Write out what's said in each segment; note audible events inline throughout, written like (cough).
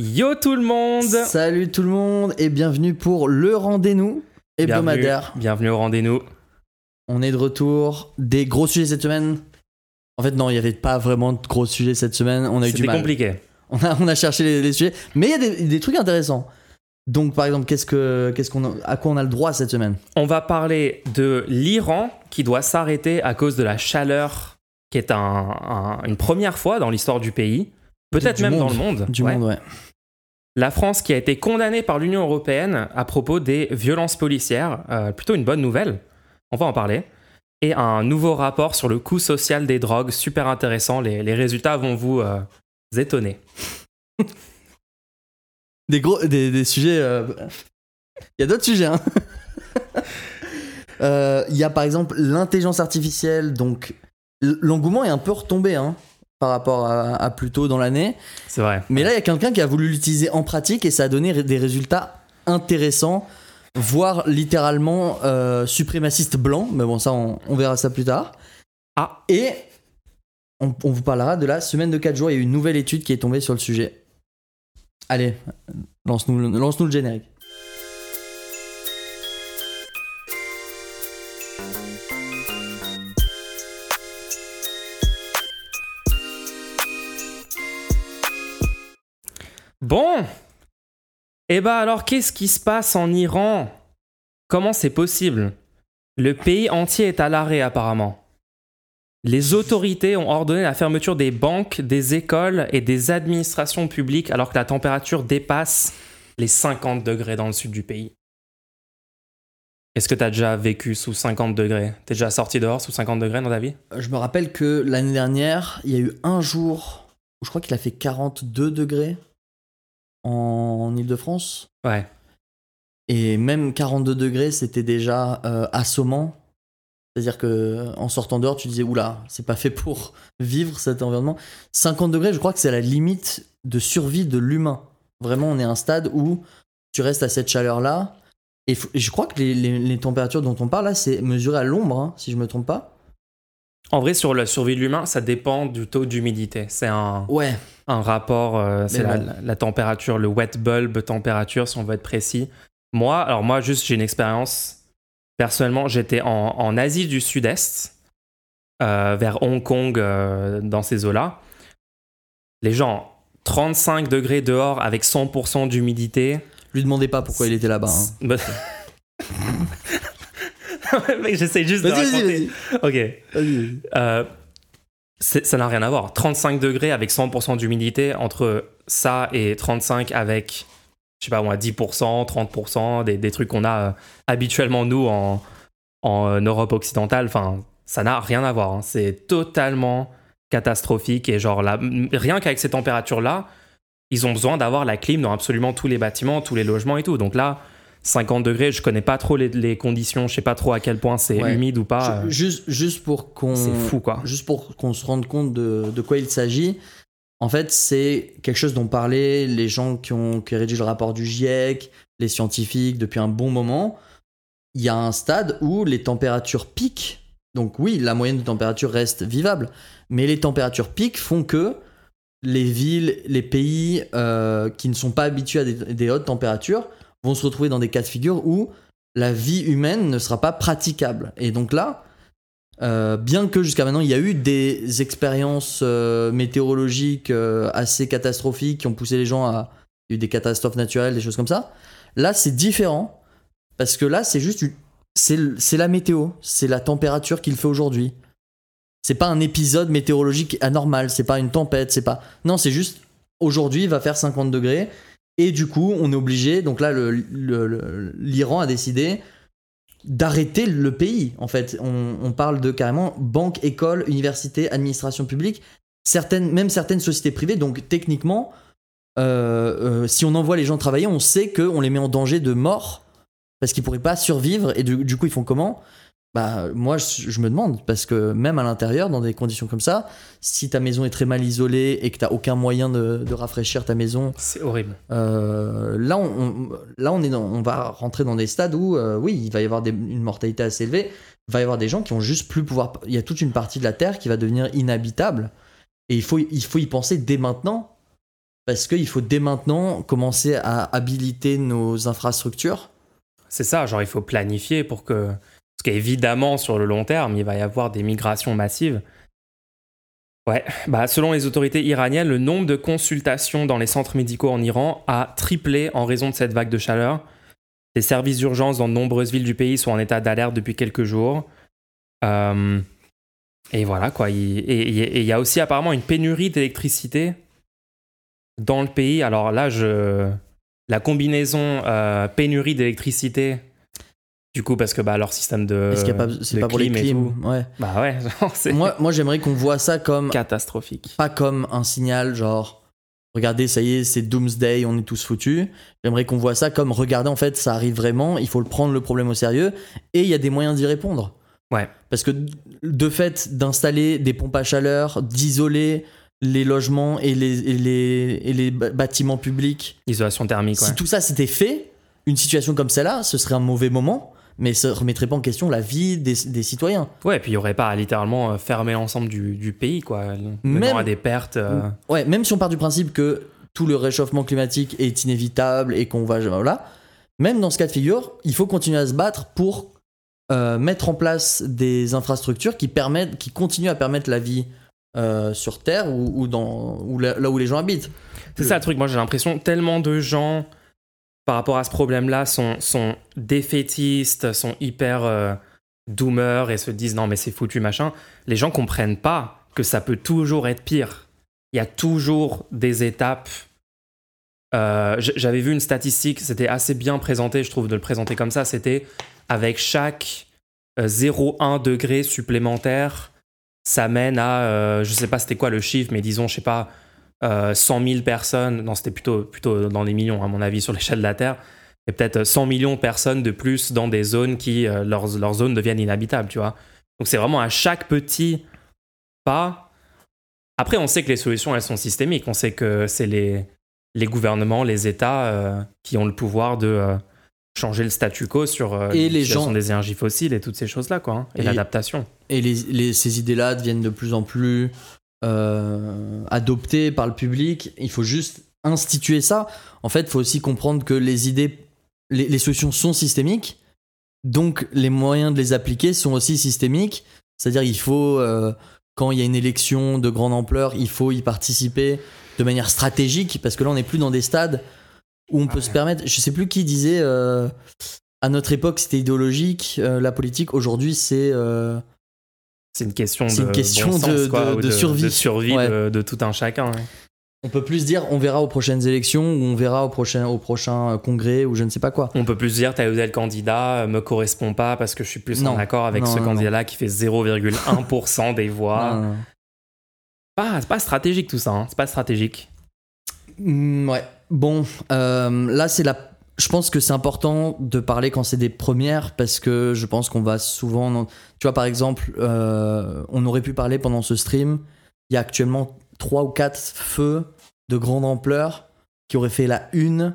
Yo tout le monde Salut tout le monde et bienvenue pour le rendez-vous hebdomadaire. Bienvenue, bienvenue au rendez-vous. On est de retour. Des gros sujets cette semaine. En fait, non, il n'y avait pas vraiment de gros sujets cette semaine. On a eu du mal. compliqué. (laughs) On a, on a cherché les, les sujets. Mais il y a des, des trucs intéressants. Donc, par exemple, qu'est-ce que, qu'est-ce qu'on a- à quoi on a le droit cette semaine? On va parler de l'Iran qui doit s'arrêter à cause de la chaleur, qui est un- un- une première fois dans l'histoire du pays, peut-être même monde. dans le monde. Du Ouais. monde, ouais. La France qui a été condamnée par l'Union européenne à propos des violences policières, euh, plutôt une bonne nouvelle, on va en parler. Et un nouveau rapport sur le coût social des drogues, super intéressant, les, résultats vont vous euh, étonner. (laughs) Des gros, des, des sujets. euh, Il y a d'autres sujets. hein. (laughs) Il y a par exemple l'intelligence artificielle. Donc, l'engouement est un peu retombé hein, par rapport à, à plus tôt dans l'année. C'est vrai. Mais là, il y a quelqu'un qui a voulu l'utiliser en pratique et ça a donné des résultats intéressants, voire littéralement euh, suprémaciste blanc. Mais bon, ça, on, on verra ça plus tard. Ah. Et on, on vous parlera de la semaine de 4 jours. Il y a eu une nouvelle étude qui est tombée sur le sujet. Allez, lance-nous le- lance-nous le générique. Bon. Eh bah alors, qu'est-ce qui se passe en Iran? Comment c'est possible? Le pays entier est à l'arrêt apparemment. Les autorités ont ordonné la fermeture des banques, des écoles et des administrations publiques alors que la température dépasse les 50 degrés dans le sud du pays. Est-ce que t'as déjà vécu sous 50 degrés? T'es déjà sorti dehors sous 50 degrés dans ta vie? Je me rappelle que l'année dernière, il y a eu un jour où je crois qu'il a fait 42 degrés en, Ile-de-France. Ouais. Et même 42 degrés, c'était déjà euh, assommant. C'est-à-dire que en sortant dehors, tu disais oula, c'est pas fait pour (laughs) vivre cet environnement. 50 degrés, je crois que c'est la limite de survie de l'humain. Vraiment, on est à un stade où tu restes à cette chaleur-là. Et, je crois que les, les- les températures dont on parle là, c'est mesuré à l'ombre, hein, si je me trompe pas. En vrai, sur la survie de l'humain, ça dépend du taux d'humidité. C'est un, Ouais, un rapport, euh, c'est la, bon. la- la température, le wet bulb température, si on veut être précis. Moi, alors moi, juste, j'ai une expérience. Personnellement, j'étais en, en Asie du Sud-Est, euh, vers Hong Kong, euh, dans ces eaux-là. Les gens, 35 degrés dehors avec 100% d'humidité. lui demandez pas pourquoi il était là-bas. hein. (laughs) Bah- (laughs) (laughs) J'essaie juste de raconter. Ok. Ça n'a rien à voir. 35 degrés avec 100% d'humidité, entre ça et 35 avec, je sais pas moi, 10%, 30%, des, des trucs qu'on a euh, habituellement nous en, en euh, Europe occidentale, enfin, ça n'a rien à voir. hein. C'est totalement catastrophique et genre, rien qu'avec ces températures-là, ils ont besoin d'avoir la clim dans absolument tous les bâtiments, tous les logements et tout. Donc là, 50 degrés, je connais pas trop les, les conditions, je sais pas trop à quel point c'est Ouais. humide ou pas. Euh, Juste, juste pour qu'on C'est fou quoi. juste pour qu'on se rende compte de, de quoi il s'agit. En fait, c'est quelque chose dont parlaient les gens qui ont qui rédigent le rapport du GIEC, les scientifiques depuis un bon moment. Il y a un stade où les températures piquent. Donc oui, la moyenne de température reste vivable, mais les températures piquent font que les villes, les pays euh, qui ne sont pas habitués à des, des hautes températures vont se retrouver dans des cas de figure où la vie humaine ne sera pas praticable. Et donc là, euh, bien que jusqu'à maintenant il y a eu des expériences euh, météorologiques euh, assez catastrophiques qui ont poussé les gens à il y a eu des catastrophes naturelles, des choses comme ça. Là, c'est différent parce que là, c'est juste c'est la météo, c'est la température qu'il fait aujourd'hui. C'est pas un épisode météorologique anormal, c'est pas une tempête, c'est pas non, c'est juste aujourd'hui il va faire 50 degrés et du coup on est obligé. Donc là, l'Iran a décidé d'arrêter le pays. En fait, on, parle de carrément banque, école, université, administration publique, certaines, même certaines sociétés privées. Donc techniquement, euh, euh, si on envoie les gens travailler, on sait qu'on les met en danger de mort parce qu'ils pourraient pas survivre. Et du coup, ils font comment? Bah, moi, je, je me demande, parce que même à l'intérieur, dans des conditions comme ça, si ta maison est très mal isolée et que tu n'as aucun moyen de, de rafraîchir ta maison, C'est horrible. euh, là, on, on- là on, est dans- on va rentrer dans des stades où, euh, oui, il va y avoir des- une mortalité assez élevée. Il va y avoir des gens qui vont juste plus pouvoir. Il y a toute une partie de la Terre qui va devenir inhabitable. Et il faut, il faut y penser dès maintenant. parce qu'il faut dès maintenant commencer à habiliter nos infrastructures. C'est ça, genre il faut planifier pour que... Parce qu'évidemment, sur le long terme, il va y avoir des migrations massives. Ouais, bah, selon les autorités iraniennes, le nombre de consultations dans les centres médicaux en Iran a triplé en raison de cette vague de chaleur. Les services d'urgence dans de nombreuses villes du pays sont en état d'alerte depuis quelques jours. Euh, et voilà quoi. Et il y a aussi apparemment une pénurie d'électricité dans le pays. Alors là, je... la combinaison euh, pénurie d'électricité du coup, parce que bah, leur système de. Est-ce qu'il pas, c'est pas pour les crimes Ouais. Bah ouais, (laughs) c'est. Moi, moi j'aimerais qu'on voit ça comme. Catastrophique. Pas comme un signal genre. Regardez, ça y est, c'est Doomsday, on est tous foutus. J'aimerais qu'on voit ça comme regardez, en fait, ça arrive vraiment, il faut le prendre le problème au sérieux et il y a des moyens d'y répondre. Ouais. Parce que de fait d'installer des pompes à chaleur, d'isoler les logements et les, et les, et les bâtiments publics. Isolation thermique, Si tout ça s'était fait, une situation comme celle-là, ce serait un mauvais moment mais ça remettrait pas en question la vie des, citoyens. Ouais, et puis il y aurait pas à littéralement euh, fermer l'ensemble du, pays, quoi, même à des pertes. Euh. Ouais, même si on part du principe que tout le réchauffement climatique est inévitable et qu'on va voilà, même dans ce cas de figure, il faut continuer à se battre pour euh, mettre en place des infrastructures qui permettent, qui continuent à permettre la vie sur Terre ou, dans là où les gens habitent. C'est ça le truc. Moi, j'ai l'impression tellement de gens par rapport à ce problème-là sont, défaitistes, sont hyper euh, et se disent non mais c'est foutu machin, les gens comprennent pas que ça peut toujours être pire. Il y a toujours des étapes. Euh, j'avais vu une statistique, c'était assez bien présenté, je trouve, de le présenter comme ça. C'était avec chaque 0,1 euh, degré supplémentaire, ça mène à, je sais pas c'était quoi le chiffre, mais disons, je sais pas, 100 euh, 000 personnes, non c'était plutôt, plutôt dans les millions à mon avis sur l'échelle de la Terre, et peut-être 100 millions de personnes de plus dans des zones qui, euh, leurs, leurs zones deviennent inhabitables, tu vois. Donc c'est vraiment à chaque petit pas. Après, on sait que les solutions, elles sont systémiques. On sait que c'est les, les gouvernements, les États euh, qui ont le pouvoir de changer le statu quo sur et les gens des énergies fossiles et toutes ces choses-là, quoi. Hein, et, l'adaptation. Et les, ces idées-là deviennent de plus en plus euh, adopté par le public. Il faut juste instituer ça. En fait, il faut aussi comprendre que les idées, les, solutions sont systémiques. Donc, les moyens de les appliquer sont aussi systémiques. C'est-à-dire, il faut, euh, quand il y a une élection de grande ampleur, il faut y participer de manière stratégique. Parce que là, on n'est plus dans des stades où on peut se permettre. Je sais plus qui disait. Euh, à notre époque, c'était idéologique, la politique. Aujourd'hui, c'est c'est une question de, une question de, survie, de, survie de, tout un chacun. On peut plus dire on verra aux prochaines élections ou on verra au prochain, au prochain euh, congrès ou je ne sais pas quoi. On peut plus dire tel ou tel candidat me correspond pas parce que je suis plus en accord avec ce candidat-là qui fait 0,1% des voix. Pas, c'est pas stratégique tout ça, hein. c'est pas stratégique. Mm, ouais. Bon, euh, là c'est la je pense que c'est important de parler quand c'est des premières parce que je pense qu'on va souvent. Tu vois, par exemple, euh, on aurait pu parler pendant ce stream. Il y a actuellement trois ou quatre feux de grande ampleur qui auraient fait la une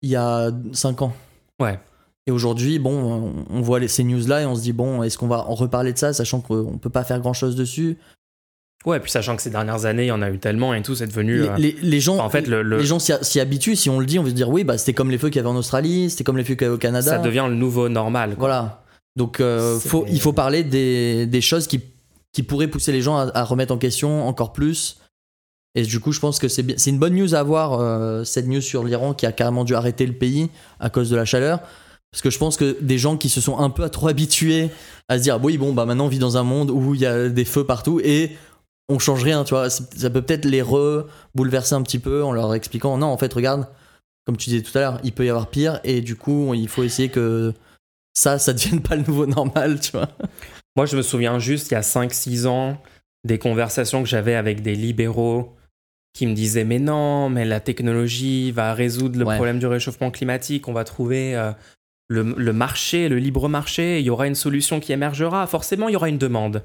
il y a cinq ans. Ouais. Et aujourd'hui, bon, on voit ces news-là et on se dit, bon, est-ce qu'on va en reparler de ça, sachant qu'on peut pas faire grand-chose dessus? Ouais, puis sachant que ces dernières années, il y en a eu tellement et tout, c'est devenu. Les, les, gens, en fait, le, les gens s'y habituent. Si on le dit, on veut se dire oui, bah c'était comme les feux qu'il y avait en Australie, c'était comme les feux qu'il y avait au Canada. Ça devient le nouveau normal. Voilà. Donc, euh, faut, il faut parler des, des, choses qui, qui pourraient pousser les gens à, remettre en question encore plus. Et du coup, je pense que c'est c'est une bonne news à avoir euh, cette news sur l'Iran qui a carrément dû arrêter le pays à cause de la chaleur. Parce que je pense que des gens qui se sont un peu (laughs) trop habitués à se dire oui bon bah maintenant on vit dans un monde où il y a des feux partout et on change rien, tu vois. Ça peut peut-être les re-bouleverser un petit peu en leur expliquant non, en fait, regarde, comme tu disais tout à l'heure, il peut y avoir pire et du coup, il faut essayer que ça, ça devienne pas le nouveau normal, tu vois. Moi, je me souviens juste, il y a 5-6 ans, des conversations que j'avais avec des libéraux qui me disaient mais non, mais la technologie va résoudre le problème du réchauffement climatique, on va trouver euh, le, le marché, le libre marché, il y aura une solution qui émergera, forcément il y aura une demande.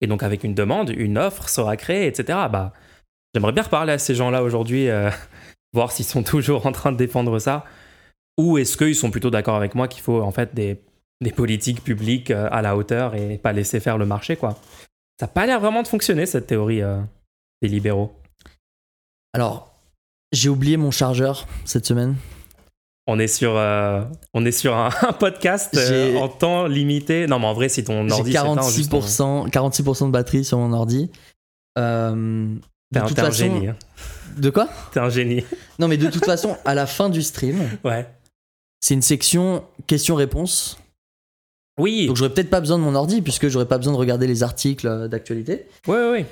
Et donc avec une demande, une offre sera créée, etc. Bah, j'aimerais bien reparler à ces gens-là aujourd'hui, euh, (laughs) voir s'ils sont toujours en train de défendre ça, ou est-ce qu'ils sont plutôt d'accord avec moi qu'il faut en fait des, des, politiques publiques euh, à la hauteur et pas laisser faire le marché, quoi. Ça n'a pas l'air vraiment de fonctionner cette théorie euh, des libéraux. Alors, J'ai oublié mon chargeur cette semaine. On est sur, euh, on est sur un, (laughs) un podcast euh, en temps limité. Non, mais en vrai, si ton ordi s'éteint, juste, on- 46%, 46% de batterie sur mon ordi. Euh, T'es de un, génie. hein. de quoi? T'es un génie. Non, mais de toute façon, à la fin du stream, Ouais. c'est une section questions-réponses. Oui. Donc j'aurais peut-être pas besoin de mon ordi puisque j'aurais pas besoin de regarder les articles d'actualité. Ouais, ouais, ouais.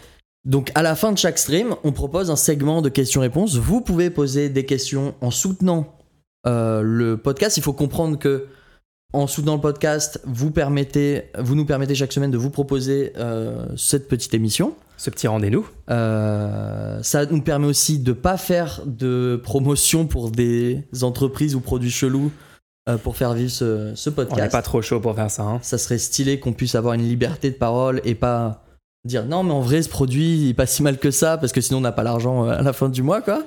Donc à la fin de chaque stream, on propose un segment de questions-réponses. Vous pouvez poser des questions en soutenant euh, le podcast. Il faut comprendre que en soutenant le podcast, vous permettez, vous nous permettez chaque semaine de vous proposer euh, cette petite émission. Ce petit rendez-nous. Euh, ça nous permet aussi de pas faire de promotion pour des entreprises ou produits chelous euh, pour faire vivre ce, ce On n'est podcast. pas trop chaud pour faire ça. hein. Ça serait stylé qu'on puisse avoir une liberté de parole et pas dire non mais en vrai ce produit il est pas si mal que ça parce que sinon on n'a pas l'argent à la fin du mois quoi.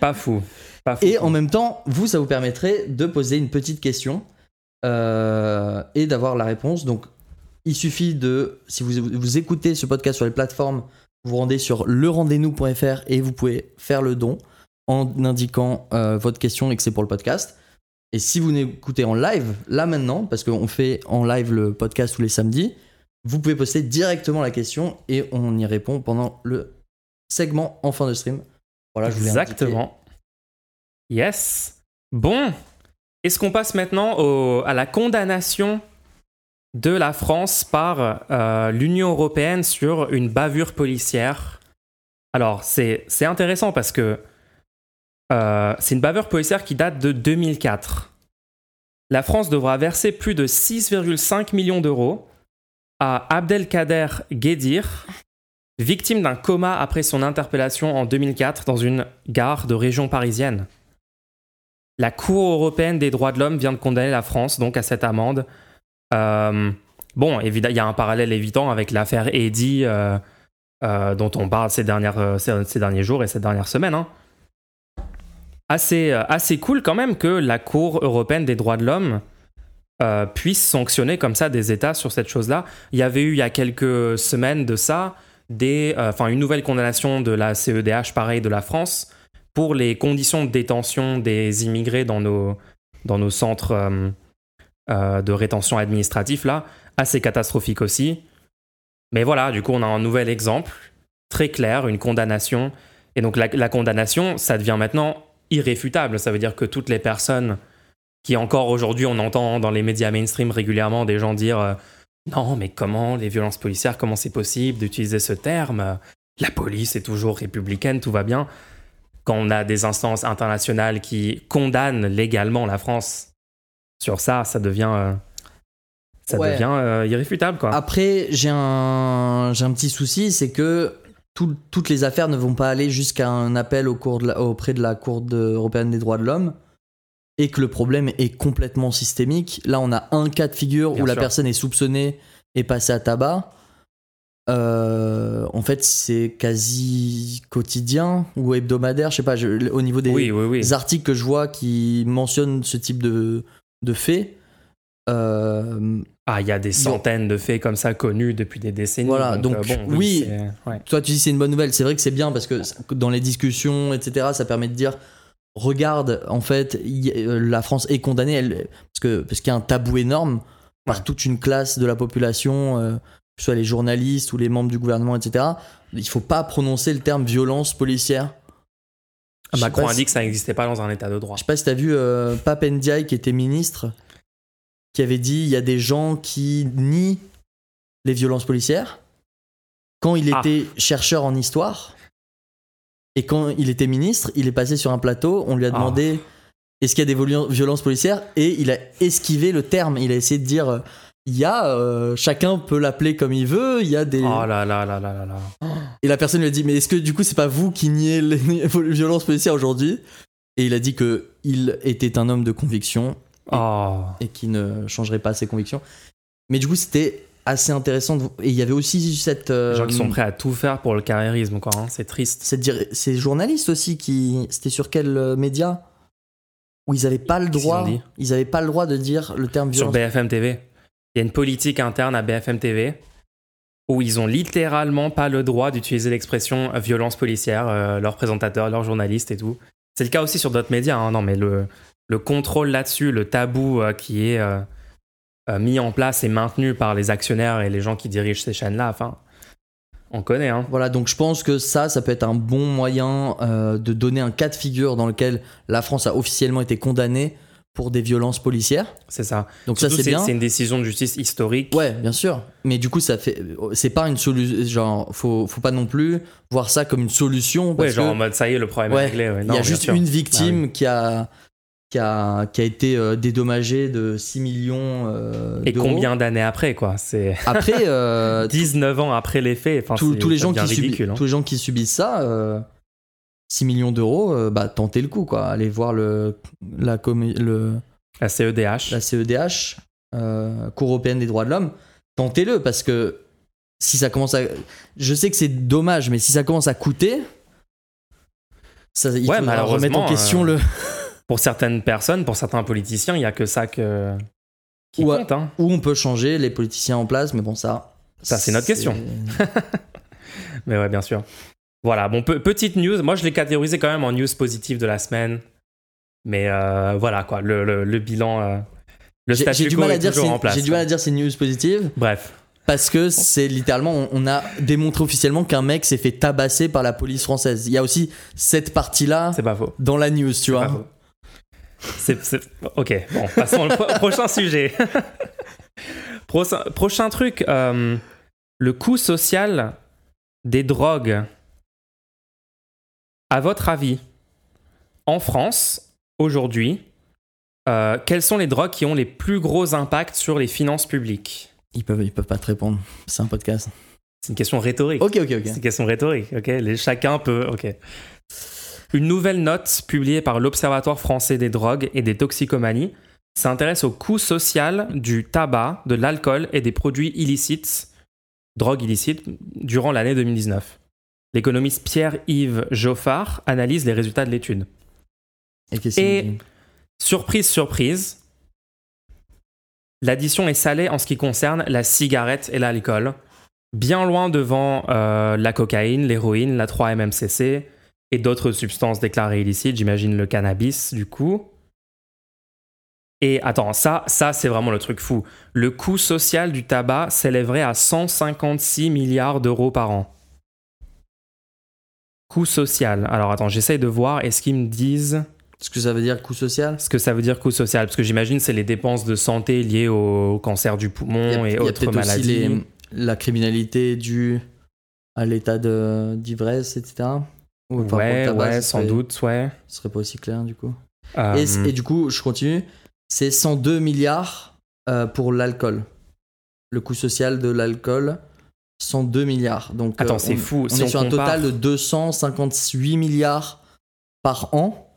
Pas fou. Pas fou. Et en même temps, vous ça vous permettrait de poser une petite question euh, et d'avoir la réponse. Donc il suffit de si vous, vous écoutez ce podcast sur les plateformes, vous rendez sur lerendez-nous.fr et vous pouvez faire le don en indiquant euh, votre question et que c'est pour le podcast. Et si vous n'écoutez en live, là maintenant, parce qu'on fait en live le podcast tous les samedis, vous pouvez poster directement la question et on y répond pendant le segment en fin de stream. Voilà, je. Exactement. Yes. Bon. Est-ce qu'on passe maintenant à la condamnation de la France par euh, l'Union européenne sur une bavure policière? Alors, c'est c'est intéressant parce que euh, c'est une bavure policière qui date de 2004. La France devra verser plus de 6,5 millions d'euros à Abdelkader Guedir, victime d'un coma après son interpellation en 2004 dans une gare de région parisienne. La Cour européenne des droits de l'homme vient de condamner la France donc à cette amende. Euh, bon, il y a un parallèle évident avec l'affaire Eddy euh, euh, dont on parle ces, derniers jours et ces dernières semaines. hein. Assez, assez cool quand même que la Cour européenne des droits de l'homme puisse sanctionner comme ça des États sur cette chose-là. Il y avait eu il y a quelques semaines de ça une nouvelle condamnation de la CEDH, pareil, de la France, pour les conditions de détention des immigrés dans nos, centres euh, euh, de rétention administratif, là, assez catastrophique aussi. Mais voilà, du coup, on a un nouvel exemple, très clair, une condamnation. Et donc la, la condamnation, ça devient maintenant irréfutable. Ça veut dire que toutes les personnes qui encore aujourd'hui, on entend dans les médias mainstream régulièrement des gens dire euh, non, mais comment les violences policières, comment c'est possible d'utiliser ce terme? La police est toujours républicaine, tout va bien. Quand on a des instances internationales qui condamnent légalement la France sur ça, ça devient, euh, ça Ouais. devient euh, irréfutable, quoi. Après, j'ai un, j'ai un petit souci, c'est que tout- toutes les affaires ne vont pas aller jusqu'à un appel au cours de la- auprès de la Cour de- européenne des droits de l'homme et que le problème est complètement systémique. Là, on a un cas de figure Bien où la personne est soupçonnée et passée à tabac. Euh, en fait, c'est quasi quotidien ou hebdomadaire, je sais pas, je- au niveau des, oui, oui, oui. les articles que je vois qui mentionnent ce type de, de faits. euh, Ah, il y a des centaines de faits comme ça connus depuis des décennies. Voilà, donc, euh, bon, oui. ouais. toi, tu dis c'est une bonne nouvelle. C'est vrai que c'est bien parce que dans les discussions, etc., ça permet de dire regarde, en fait, y- la France est condamnée elle, parce que parce qu'il y a un tabou énorme par toute une classe de la population, euh, que ce soit les journalistes ou les membres du gouvernement, etc. Il faut pas prononcer le terme violence policière. Sais Macron a si- dit que ça n'existait pas dans un état de droit. Je sais pas si t'as vu euh, Pape Ndiaye qui était ministre, qui avait dit il y a des gens qui nient les violences policières. Quand il Ah. était chercheur en histoire et quand il était ministre, il est passé sur un plateau, on lui a Ah. demandé est-ce qu'il y a des violen- violences policières? Et il a esquivé le terme. Il a essayé de dire euh, il y a, euh, chacun peut l'appeler comme il veut, il y a des. Oh là là là là là là. Et la personne lui a dit Mais est-ce que du coup, c'est pas vous qui niez les (laughs) violences policières aujourd'hui? Et il a dit que il était un homme de conviction Oh. et qui ne changerait pas ses convictions. Mais du coup, c'était assez intéressant. de- Et il y avait aussi cette. euh, Les gens qui sont prêts à tout faire pour le carriérisme, quoi. hein. C'est triste. cette dir- ces journalistes aussi qui. C'était sur quel euh, média? Où ils avaient pas le droit. dit? Ils avaient pas le droit de dire le terme Sur violence. BFM TV. Il y a une politique interne à BFM TV où ils ont littéralement pas le droit d'utiliser l'expression euh, violence policière, euh, leurs présentateurs, leurs journalistes et tout. C'est le cas aussi sur d'autres médias. hein. Non, mais le, le contrôle là-dessus, le tabou euh, qui est mis en place et maintenu par les actionnaires et les gens qui dirigent ces chaînes-là, enfin, on connaît. Hein. Voilà, donc je pense que ça, ça peut être un bon moyen de donner un cas de figure dans lequel la France a officiellement été condamnée pour des violences policières. C'est ça. Donc ça, c'est bien. C'est une décision de justice historique. Ouais, bien sûr. Mais du coup, ça fait. C'est pas une solution. Genre, faut, faut pas non plus voir ça comme une solution. Ouais, genre que en mode ça y est, le problème Ouais, est réglé. ouais. il y a juste sûr. une victime Ah qui, a, qui, a, qui a été euh, dédommagée de 6 millions euh, Et combien d'années après, quoi C'est (laughs) Après, euh, (laughs) 19 ans après les faits. Enfin, tous, les gens qui ridicule. hein. tous les gens qui subissent ça, euh, 6 millions d'euros, euh, bah tentez le coup, quoi. Allez voir le, la, commu- le, La E CEDH. la CEDH, euh, Cour européenne des droits de l'homme, tentez-le parce que si ça commence à. Je sais que c'est dommage, mais si ça commence à coûter. Ça, il Ouais, faudra remettre en question euh, le. (laughs) Pour certaines personnes, pour certains politiciens, il y a que ça que... qui compte. Hein. Où on peut changer les politiciens en place, mais bon, ça. Ça, c'est notre question. (laughs) Mais ouais, bien sûr. Voilà, bon, pe- petite news. Moi, je l'ai catégorisé quand même en news positive de la semaine. Mais euh, voilà, quoi, le, le- le bilan. euh, le statu j'ai du quo mal à est dire toujours c'est- en place. j'ai du mal à dire c'est une news positive Bref, parce que c'est littéralement on, on a démontré officiellement qu'un mec s'est fait tabasser par la police française. Il y a aussi cette partie là c'est pas faux. dans la news, tu vois. C'est- Ok, bon, passons au pro- prochain (laughs) sujet. prochain, prochain truc, euh, le coût social des drogues. À votre avis, en France, aujourd'hui, euh, quelles sont les drogues qui ont les plus gros impacts sur les finances publiques Ils peuvent ils peuvent pas te répondre. C'est un podcast. C'est une question rhétorique. Ok ok ok. C'est une question rhétorique, ok Les- Chacun peut, ok. Une nouvelle note publiée par l'Observatoire français des drogues et des toxicomanies s'intéresse au coût social du tabac, de l'alcool et des produits illicites, drogues illicites, durant l'année 2019. L'économiste Pierre-Yves Joffard analyse les résultats de l'étude. Et Surprise, surprise, l'addition est salée en ce qui concerne la cigarette et l'alcool, bien loin devant euh, la cocaïne, l'héroïne, la 3-MMCC et d'autres substances déclarées illicites, j'imagine le cannabis du coup. Et attends, ça, ça c'est vraiment le truc fou. Le coût social du tabac s'élèverait à 156 milliards d'euros par an. Coût social. Alors attends, j'essaye de voir, est-ce qu'ils me disent Ce que ça veut dire coût social ce que ça veut dire coût social? Parce que j'imagine c'est les dépenses de santé liées au cancer du poumon a, et il y a autres aussi maladies. les- la criminalité due à l'état d'ivresse, etc. Ou, enfin, ouais, tabac, ouais, sans serait- doute, ouais. Ce serait pas aussi clair du coup. Euh, Et, et du coup, je continue. C'est 102 milliards euh, pour l'alcool. Le coût social de l'alcool, 102 milliards. Donc, Attends, euh, c'est on- fou. On Si est on sur un total de 258 milliards par an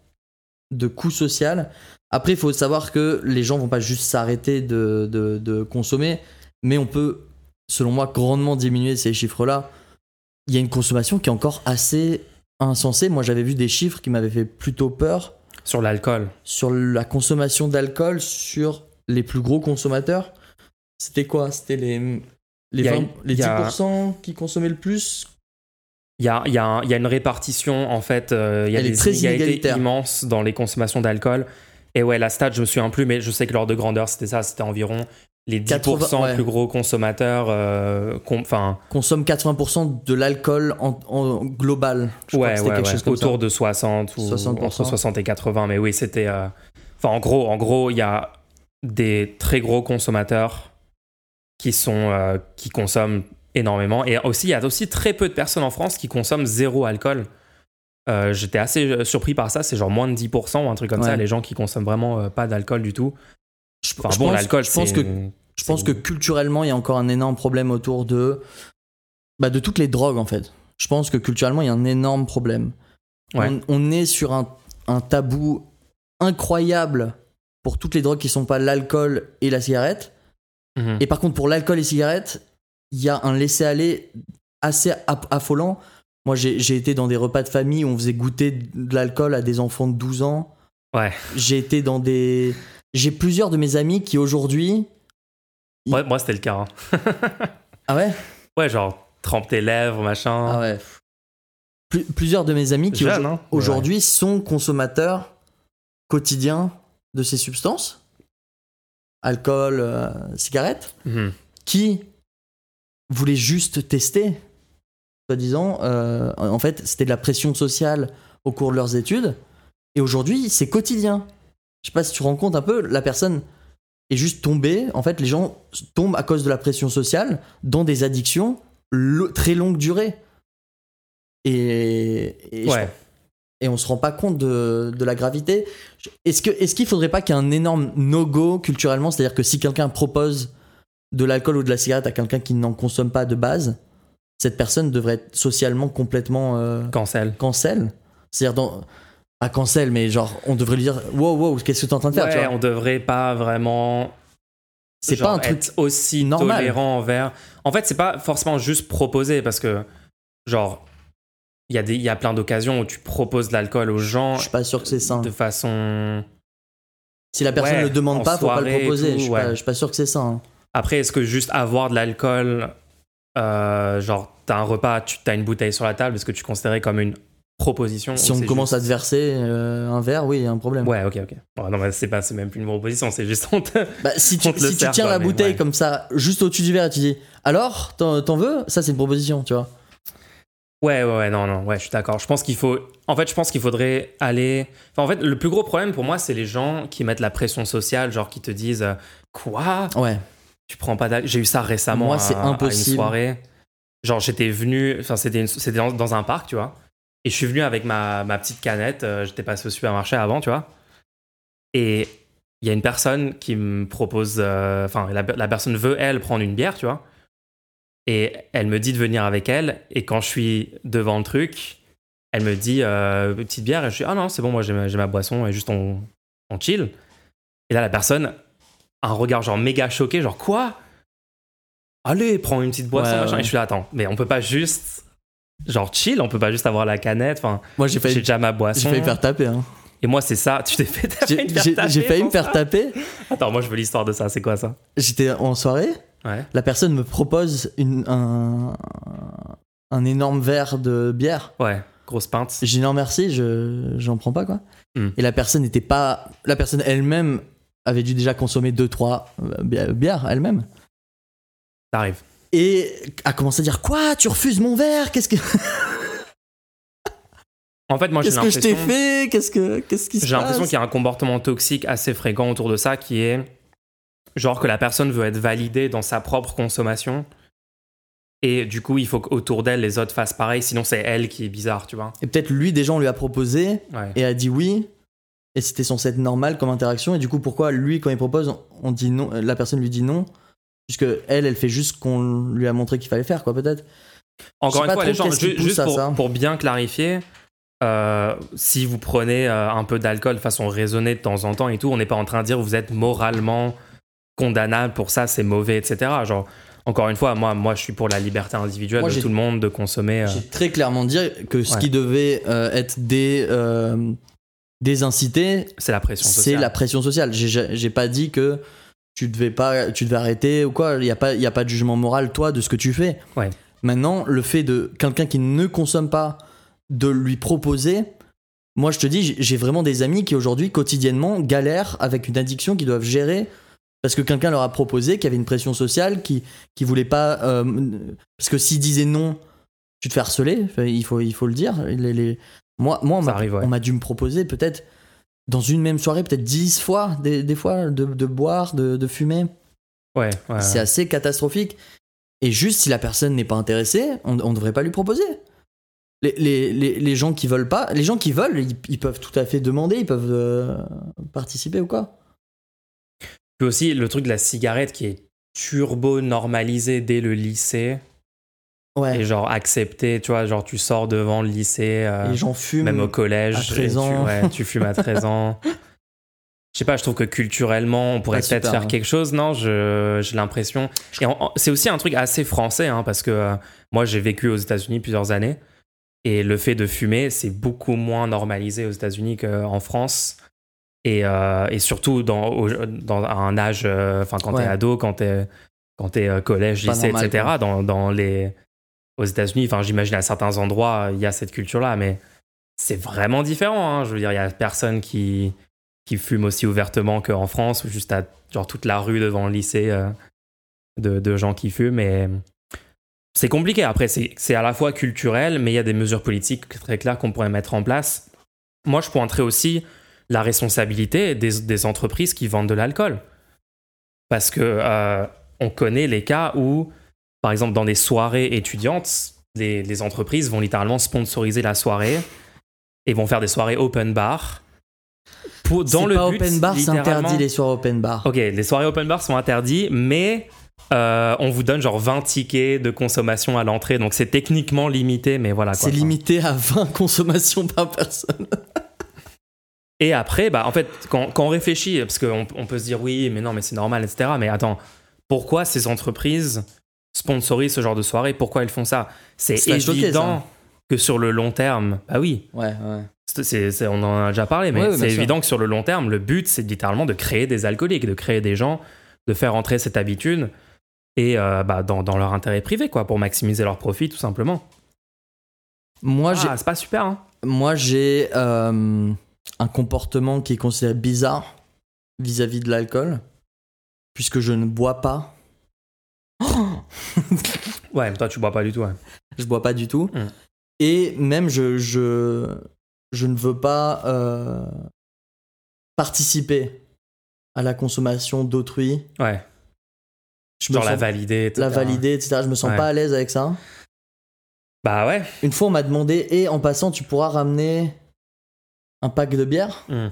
de coût social. Après, il faut savoir que les gens vont pas juste s'arrêter de, de- de consommer, mais on peut, selon moi, grandement diminuer ces chiffres-là. Il y a une consommation qui est encore assez insensée. Moi, j'avais vu des chiffres qui m'avaient fait plutôt peur Sur l'alcool. sur la consommation d'alcool sur les plus gros consommateurs. C'était quoi? C'était les, les, Il y a 20 une- les il y a- 10% qui consommaient le plus Il y a, il y a un- il y a une répartition, en fait, euh, il y a Elle est des très inégalités immenses dans les consommations d'alcool. Et ouais, la stat, je me souviens plus, mais je sais que l'ordre de grandeur, c'était ça, c'était environ les 10% 80, ouais. plus gros consommateurs. euh, com- consomment 80% de l'alcool en, en global. Je crois ouais, que ouais, quelque chose comme autour ça. de 60 ou 60%. entre 60 et 80. Mais oui, c'était. euh, en gros, en gros, il y a des très gros consommateurs qui sont euh, qui consomment énormément. Et aussi, il y a aussi très peu de personnes en France qui consomment zéro alcool. Euh, J'étais assez euh, surpris par ça. C'est genre moins de 10% ou un truc comme ça. Les gens qui consomment vraiment pas d'alcool du tout. Je, Enfin je bon, pense- l'alcool, je pense que je pense que culturellement, il y a encore un énorme problème autour de bah, de toutes les drogues en fait. Je pense que culturellement, il y a un énorme problème. Ouais. On, on est sur un, un tabou incroyable pour toutes les drogues qui sont pas l'alcool et la cigarette. Mhm. Et par contre, pour l'alcool et cigarettes, il y a un laisser-aller assez aff- affolant. Moi, j'ai été dans des repas de famille où on faisait goûter de l'alcool à des enfants de 12 ans. Ouais. J'ai été dans des. J'ai plusieurs de mes amis qui aujourd'hui. Ouais, moi, c'était le cas. hein. (laughs) Ah ouais? Ouais, genre, trempe tes lèvres, machin. Ah ouais. Plus- plusieurs de mes amis qui aujourd- hein aujourd'hui sont consommateurs quotidiens de ces substances, alcool, euh, cigarettes, Mhm. qui voulaient juste tester, soi-disant. euh, en fait, c'était de la pression sociale au cours de leurs études. Et aujourd'hui, c'est quotidien. Je sais pas si tu te rends compte un peu, la personne est juste tombée. En fait, les gens tombent à cause de la pression sociale dans des addictions très longue durée. Et, et, je- Ouais. Et on se rend pas compte de, de la gravité. Est-ce que est-ce qu'il faudrait pas qu'il y ait un énorme no-go culturellement, c'est-à-dire que si quelqu'un propose de l'alcool ou de la cigarette à quelqu'un qui n'en consomme pas de base, cette personne devrait être socialement complètement euh, Cancel. cancel. C'est-à-dire dans pas cancel, mais genre on devrait lui dire wow wow qu'est-ce que t'es en train de faire tu Ouais, vois? on devrait pas vraiment. C'est pas un truc être aussi normal. tolérant envers. En fait, c'est pas forcément juste proposer parce que, genre, il y, a des- il y a plein d'occasions où tu proposes de l'alcool aux gens Je suis pas sûr que c'est sain. de façon. Si la personne Ouais, ne le demande pas, faut pas le proposer. tout, je, suis ouais. pas, je suis pas sûr que c'est ça. hein. Après, est-ce que juste avoir de l'alcool, euh, genre, t'as un repas, tu as une bouteille sur la table, est-ce que tu considérais comme une proposition Si on commence à te verser euh, un verre, oui, il y a un problème. Ouais, ok, ok. Ouais, non, mais c'est pas, c'est même plus une proposition, c'est juste (laughs) on te- Bah, si tu, On te le si tu sert tiens la bouteille ouais. comme ça, juste au-dessus du verre, et tu dis alors, t'en veux? Ça, c'est une proposition, tu vois. Ouais, ouais, ouais, non, non, ouais, je suis d'accord. Je pense qu'il faut. En fait, je pense qu'il faudrait aller. Enfin, en fait, le plus gros problème pour moi, c'est les gens qui mettent la pression sociale, genre qui te disent euh, Quoi? Ouais. Tu prends pas d'alcool J'ai eu ça récemment Moi, c'est à une impossible. soirée. Genre, j'étais venu. Enfin, c'était une- c'était dans, dans un parc, tu vois. Et je suis venu avec ma, ma petite canette. euh, J'étais passé au supermarché avant, tu vois. Et il y a une personne qui me propose. euh, Enfin, la, la personne veut, elle, prendre une bière, tu vois. Et elle me dit de venir avec elle. Et quand je suis devant le truc, elle me dit euh, petite bière. Et je dis ah non, c'est bon, moi j'ai ma, j'ai ma boisson et juste on, on chill. Et là, la personne, un regard genre méga choqué, genre quoi? Allez, prends une petite boisson. Ouais, machin. ouais. Et je suis là, attends, mais on peut pas juste genre chill, on peut pas juste avoir la canette. Enfin, Moi, j'ai j'ai failli, déjà ma j'ai boisson. failli me faire taper. hein. Et moi, c'est ça. Tu t'es fait J'ai j'ai- taper j'ai failli me faire taper. Attends, moi je veux l'histoire de ça. C'est quoi ça? J'étais en soirée. Ouais. La personne me propose une, un, un énorme verre de bière. Ouais. Grosse pinte. J'ai dit non merci, je j'en prends pas quoi. Hmm. Et la personne n'était pas, la personne elle-même avait dû déjà consommer deux trois euh, bi- bières elle-même T'arrives. et a commencé à dire quoi tu refuses mon verre qu'est-ce que En fait, moi j'ai qu'est-ce que je t'ai l'impression. fait qu'est-ce que qu'est-ce qui se J'ai l'impression qu'il y a un comportement toxique assez fréquent autour de ça qui est genre que la personne veut être validée dans sa propre consommation. Et du coup il faut qu'autour d'elle les autres fassent pareil. Sinon c'est elle qui est bizarre tu vois. Et peut-être lui déjà on lui a proposé ouais. et a dit oui. Et c'était censé être normal comme interaction. Et du coup pourquoi lui quand il propose on- dit non la personne lui dit non? Puisque elle elle fait juste ce qu'on lui a montré qu'il fallait faire quoi peut-être. Encore une fois les gens ju- juste pour, ça. pour bien clarifier euh, si vous prenez euh, un peu d'alcool de façon raisonnée de temps en temps et tout on n'est pas en train de dire vous êtes moralement condamnable pour ça c'est mauvais etc genre encore une fois moi moi je suis pour la liberté individuelle Moi, de tout le monde de consommer euh, J'ai très clairement dit que ce Ouais. qui devait euh, être des, euh, des incités, c'est la pression c'est sociale la pression sociale. J'ai- pas dit que tu devais pas, tu devais arrêter ou quoi. Il y a pas, il y a pas de jugement moral toi de ce que tu fais. Ouais. Maintenant, le fait de quelqu'un qui ne consomme pas de lui proposer. Moi, je te dis, j'ai vraiment des amis qui aujourd'hui quotidiennement galèrent avec une addiction qu'ils doivent gérer parce que quelqu'un leur a proposé, qu'il y avait une pression sociale, qui qui voulait pas. euh, parce que s'ils disaient non, tu te fais harceler. Il faut il faut le dire. Les- les- Moi, moi, on m'a ouais. dû me proposer peut-être dans une même soirée, peut-être 10 fois, des, des fois, de, de boire, de, de fumer. ouais, ouais. C'est assez catastrophique. Et juste, si la personne n'est pas intéressée, on ne devrait pas lui proposer. Les, les, les, les gens qui veulent pas, les gens qui veulent, ils, ils peuvent tout à fait demander, ils peuvent euh, participer ou quoi. Puis aussi, le truc de la cigarette qui est turbo normalisé dès le lycée Ouais. et genre accepté, tu vois, genre tu sors devant le lycée, euh, les gens fument. même au collège, à 13 et ans. Tu, ouais, tu fumes à 13 ans. (laughs) Je sais pas, je trouve que culturellement, on pourrait peut-être faire hein. quelque chose, non J'ai l'impression. Et c'est aussi un truc assez français, hein, parce que euh, moi j'ai vécu aux États-Unis plusieurs années, et le fait de fumer, c'est beaucoup moins normalisé aux États-Unis qu'en France. Et, euh, et surtout dans, au- dans un âge, euh, enfin quand t'es Ouais. ado, quand t'es quand t'es euh, collège, lycée, normal, etc. quoi. Dans, dans les aux États-Unis, enfin j'imagine à certains endroits il y a cette culture-là, mais c'est vraiment différent. hein. Je veux dire, il y a personne qui qui fume aussi ouvertement qu'en France, ou juste à genre toute la rue devant le lycée euh, de, de gens qui fument. Et c'est compliqué. Après, c'est c'est à la fois culturel, mais il y a des mesures politiques très claires qu'on pourrait mettre en place. Moi, je pointerais aussi la responsabilité des, des entreprises qui vendent de l'alcool. Parce que euh, on connaît les cas où, par exemple, dans des soirées étudiantes, les, les entreprises vont littéralement sponsoriser la soirée et vont faire des soirées open bar. Pour, dans le pas but, open bar, c'est interdit les soirées open bar. Ok, les soirées open bar sont interdits, mais euh, on vous donne genre 20 tickets de consommation à l'entrée, donc c'est techniquement limité, mais voilà. C'est limité à 20 (laughs) consommations par personne. Et après, bah, en fait, quand, quand on réfléchit, parce qu'on on peut se dire oui, mais non, mais c'est normal, etc. Mais attends, pourquoi ces entreprises sponsorisent ce genre de soirée? Pourquoi elles font ça? C'est évident ça. que sur le long terme, bah oui, Ouais, ouais. c'est- on en a déjà parlé, mais Ouais, c'est sûr. évident que sur le long terme, le but, c'est littéralement de créer des alcooliques, de créer des gens, de faire entrer cette habitude et euh, bah, dans, dans leur intérêt privé, quoi, pour maximiser leur profit, tout simplement. Moi, Ah, c'est pas super, hein Moi, j'ai euh, un comportement qui est considéré bizarre vis-à-vis de l'alcool, puisque je ne bois pas. (gasps) Ouais, mais toi, tu bois pas du tout, ouais. je bois pas du tout. Mm. Et même, je, je, je ne veux pas euh, participer à la consommation d'autrui. Ouais, Je me genre la sens- valider, etc. la valider, etc. Je me sens Ouais. pas à l'aise avec ça. Bah ouais. Une fois, on m'a demandé, et en passant, tu pourras ramener un pack de bière Hmm.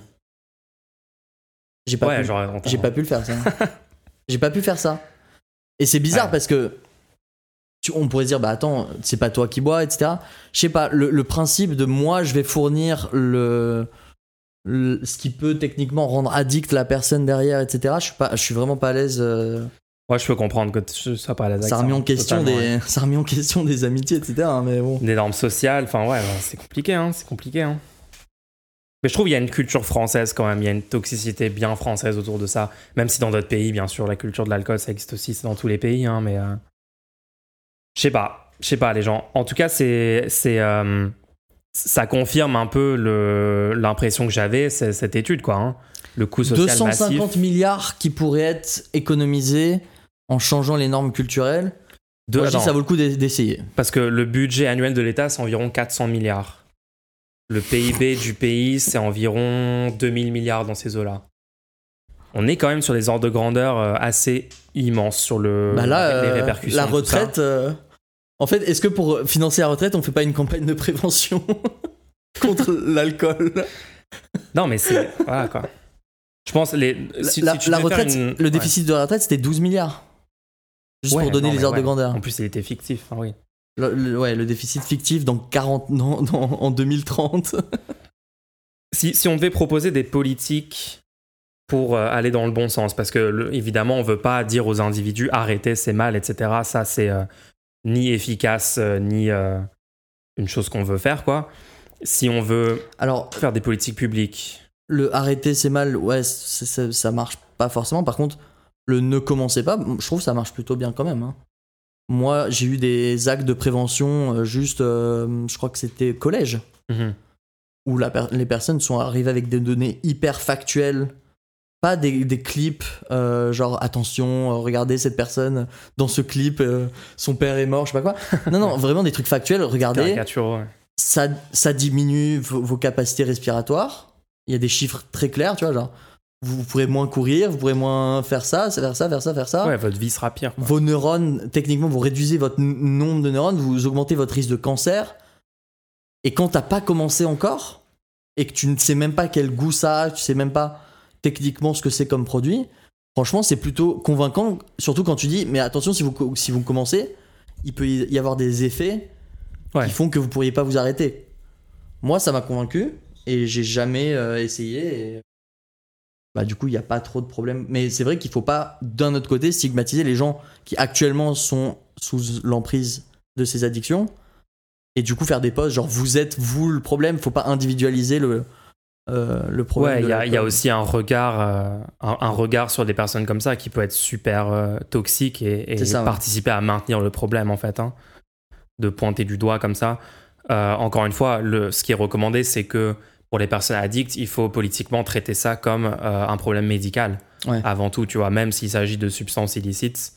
J'ai pas, Ouais, pu, pas pu le faire, ça. (laughs) j'ai pas pu faire ça. Et c'est bizarre Ouais. parce que tu- on pourrait dire, bah attends, c'est pas toi qui bois, etc. Je sais pas, le, le principe de moi, je vais fournir le, le- ce qui peut techniquement rendre addict la personne derrière, etc. Je suis, pas, je suis vraiment pas à l'aise. euh, Ouais, je peux comprendre que tu sois pas à l'aise ça a remis en question totalement, ouais. des, (laughs) ça a remis en question des amitiés, etc. hein, Mais bon. Des normes sociales, enfin ouais, c'est compliqué, hein, c'est compliqué. Hein. Mais je trouve qu'il y a une culture française quand même, il y a une toxicité bien française autour de ça. Même si dans d'autres pays, bien sûr, la culture de l'alcool, ça existe aussi, c'est dans tous les pays, hein, mais... euh, Je sais pas, je sais pas les gens. En tout cas, c'est... c'est euh, Ça confirme un peu le- l'impression que j'avais, cette étude, quoi. hein. Le coût social 250 massif. milliards qui pourraient être économisés en changeant les normes culturelles. De- Moi, je dis, ça vaut le coup d'e- d'essayer. Parce que le budget annuel de l'État, c'est environ 400 milliards. Le PIB du pays, c'est environ 2000 milliards dans ces eaux-là. On est quand même sur des ordres de grandeur euh, assez immenses sur le, Bah là, les euh, répercussions. la retraite. euh, En fait, est-ce que pour financer la retraite, on fait pas une campagne de prévention (laughs) contre l'alcool? Non, mais c'est. Voilà quoi. Je pense. Les, si, La, si tu la devais faire retraite, une- le ouais. déficit de la retraite, c'était 12 milliards. Juste Ouais, pour donner non, les ordres de grandeur. En plus, il était fictif. hein, oui. Le, le- ouais, le déficit fictif dans 40 non, dans- en 2030. (laughs) Si, si on devait proposer des politiques pour euh, aller dans le bon sens, parce que le- évidemment, on veut pas dire aux individus arrêtez, c'est mal, etc. Ça, c'est euh, ni efficace, euh, ni euh, une chose qu'on veut faire, quoi. Si on veut Alors, faire des politiques publiques, le arrêter c'est mal, ouais, c'est- ça marche pas forcément. Par contre, le ne commencez pas, je trouve que ça marche plutôt bien quand même. hein. Moi, j'ai eu des actes de prévention euh, juste, euh, je crois que c'était collège, mhm, où la per- les personnes sont arrivées avec des données hyper factuelles. Pas des, des clips, euh, genre attention, regardez cette personne dans ce clip, euh, son père est mort, je sais pas quoi. (laughs) Non, non, vraiment des trucs factuels. Regardez, ouais. ça, ça diminue vos, vos capacités respiratoires. Il y a des chiffres très clairs, tu vois, genre vous, pourrez moins courir, vous pourrez moins faire ça, faire ça, faire ça, faire ça. Ouais, votre vie sera pire. quoi. Vos neurones, techniquement, vous réduisez votre nombre de neurones, vous augmentez votre risque de cancer. Et quand t'as pas commencé encore, et que tu ne sais même pas quel goût ça a, tu sais même pas techniquement ce que c'est comme produit, franchement, c'est plutôt convaincant, surtout quand tu dis, mais attention, si vous, si vous commencez, il peut y avoir des effets Ouais. qui font que vous pourriez pas vous arrêter. Moi, ça m'a convaincu, et j'ai jamais euh, essayé. et- Bah, du coup, il n'y a pas trop de problème. Mais c'est vrai qu'il faut pas, d'un autre côté, stigmatiser les gens qui actuellement sont sous l'emprise de ces addictions. Et du coup, faire des posts genre vous êtes vous le problème, faut pas individualiser le, euh, le problème. Ouais, il y, a- il y a l'alcool. aussi un regard, euh, un, un regard sur des personnes comme ça qui peut être super euh, toxique et, ouais. participer à maintenir le problème en fait, hein. de pointer du doigt comme ça. Encore une fois, le, ce qui est recommandé, c'est que pour les personnes addictes, il faut politiquement traiter ça comme euh, un problème médical Ouais. avant tout, tu vois, même s'il s'agit de substances illicites.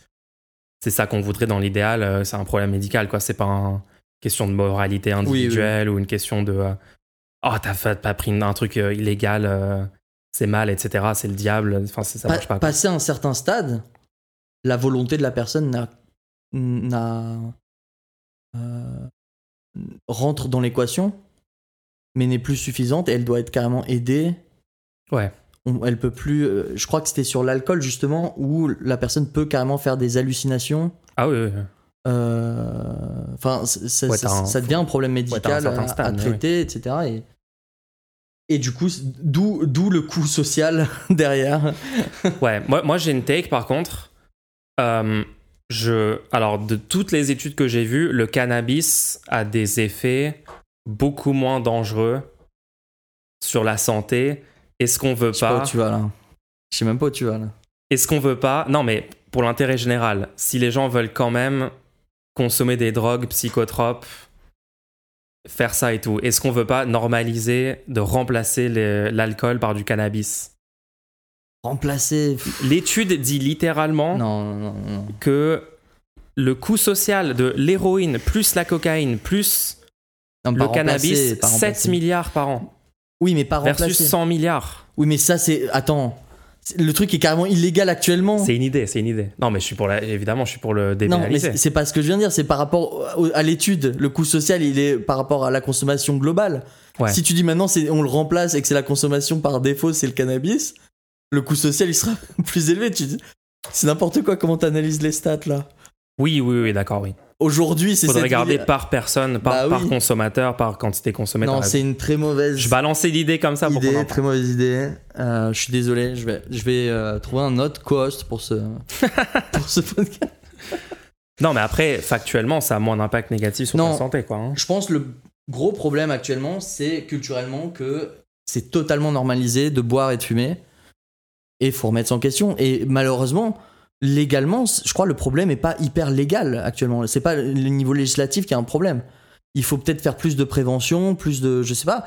C'est ça qu'on voudrait dans l'idéal, euh, c'est un problème médical, quoi. C'est pas une question de moralité individuelle ou une question de euh, oh t'as t'as pris un truc illégal, c'est mal, etc. C'est le diable. Enfin, ça Pa- marche pas. quoi. Passer un certain stade, la volonté de la personne n'a, n'a- rentre dans l'équation, mais n'est plus suffisante et elle doit être carrément aidée. Ouais. On- elle peut plus. euh, je crois que c'était sur l'alcool justement où la personne peut carrément faire des hallucinations. Ah oui, oui, oui. Euh, Enfin, Ouais, ça, devient un problème médical certain à- stade, à, mais traiter, etc. Et, et du coup, d'où d'où le coût social (laughs) derrière. Ouais, moi, moi j'ai une take par contre. Euh, je, alors, de toutes les études que j'ai vues, le cannabis a des effets beaucoup moins dangereux sur la santé. Est-ce qu'on veut Je sais pas pas où tu vas là. Je sais même pas où tu vas là. Est-ce qu'on veut pas Non, mais pour l'intérêt général, si les gens veulent quand même consommer des drogues psychotropes, faire ça et tout, est-ce qu'on veut pas normaliser de remplacer l'alcool par du cannabis? Remplacer. L'étude dit littéralement Non, non, non, non. que le coût social de l'héroïne plus la cocaïne plus Non, le remplacer, cannabis, pas 7 remplacer. milliards par an Oui, mais pas remplacer. versus 100 milliards. Oui, mais ça, c'est. Attends. Le truc est carrément illégal actuellement. C'est une idée, c'est une idée. Non, mais je suis pour la... évidemment, je suis pour le Non, mais débénaliser. c'est pas ce que je viens de dire, c'est par rapport à l'étude. Le coût social, il est par rapport à la consommation globale. Ouais. Si tu dis maintenant on le remplace et que c'est la consommation par défaut, c'est le cannabis, le coût social il sera (laughs) plus élevé. Tu dis- C'est n'importe quoi comment t'analyses les stats là? Oui, oui, oui, d'accord, oui. Aujourd'hui, c'est Faudrait regarder par personne, par, Bah par consommateur, par quantité consommée. Non, t'as c'est une très mauvaise Je balançais l'idée comme ça pour qu'on en idée, parle. très mauvaise idée. Euh, je suis désolé, je vais, je vais euh, trouver un autre co-host pour ce, (laughs) pour ce podcast. Non, mais après, factuellement, ça a moins d'impact négatif sur Non. ta santé, quoi. hein. Je pense que le gros problème actuellement, c'est culturellement que c'est totalement normalisé de boire et de fumer. Et il faut remettre ça en question. Et malheureusement, légalement, je crois que le problème n'est pas hyper légal actuellement. C'est pas le niveau législatif qui a un problème. Il faut peut-être faire plus de prévention, plus de. Je sais pas.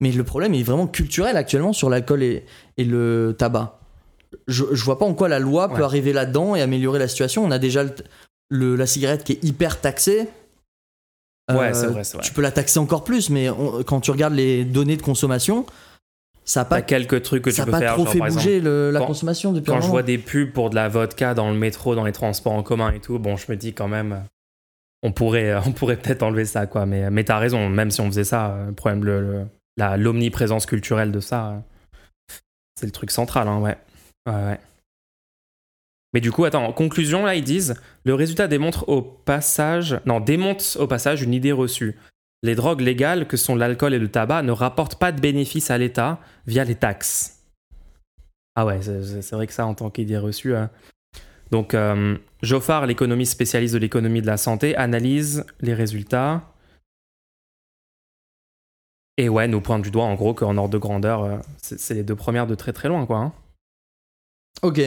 Mais le problème est vraiment culturel actuellement sur l'alcool et, et le tabac. Je, je vois pas en quoi la loi peut arriver là-dedans et améliorer la situation. On a déjà le- le- la cigarette qui est hyper taxée. Ouais, Euh, c'est vrai, c'est vrai. Tu peux la taxer encore plus, mais on- quand tu regardes les données de consommation, ça n'a T'as pas, quelques trucs que tu ça a peux pas faire. trop genre, fait par exemple, bouger le- la quand- consommation depuis quand un je moment. vois des pubs pour de la vodka dans le métro, dans les transports en commun et tout, bon, je me dis quand même, euh, on pourrait, euh, (laughs) on pourrait peut-être enlever ça, quoi. Mais, mais t'as raison, même si on faisait ça, euh, le problème, le, le- la- l'omniprésence culturelle de ça, c'est le truc central, hein, ouais. Ouais, ouais. Mais du coup, attends, en conclusion, là, ils disent le résultat démontre au passage, non, démonte au passage une idée reçue. Les drogues légales, que sont l'alcool et le tabac, ne rapportent pas de bénéfices à l'État via les taxes. Ah ouais, c'est vrai que ça, en tant qu'idée reçue. euh. Donc, euh, Joffard, l'économiste spécialiste de l'économie de la santé, analyse les résultats. Et ouais, nous pointe du doigt, en gros, qu'en ordre de grandeur, euh, c'est les deux premières de très très loin, quoi. hein. Ok.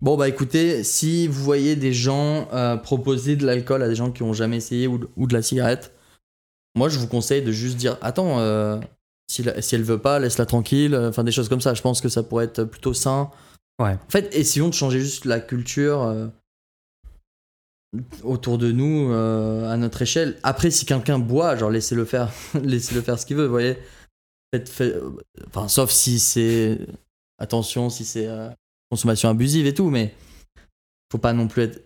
Bon, bah écoutez, si vous voyez des gens euh, proposer de l'alcool à des gens qui ont jamais essayé ou de la cigarette, moi je vous conseille de juste dire Attends, euh, si, la- si elle veut pas, laisse-la tranquille. euh, Enfin, des choses comme ça. Je pense que ça pourrait être plutôt sain. Ouais. En fait, essayons de changer juste la culture euh, autour de nous euh, à notre échelle. Après, si quelqu'un boit, genre laissez-le faire, (laughs) laissez-le faire ce qu'il veut, vous voyez. Faites- fait- enfin, sauf si c'est attention, si c'est consommation abusive et tout, mais faut pas non plus être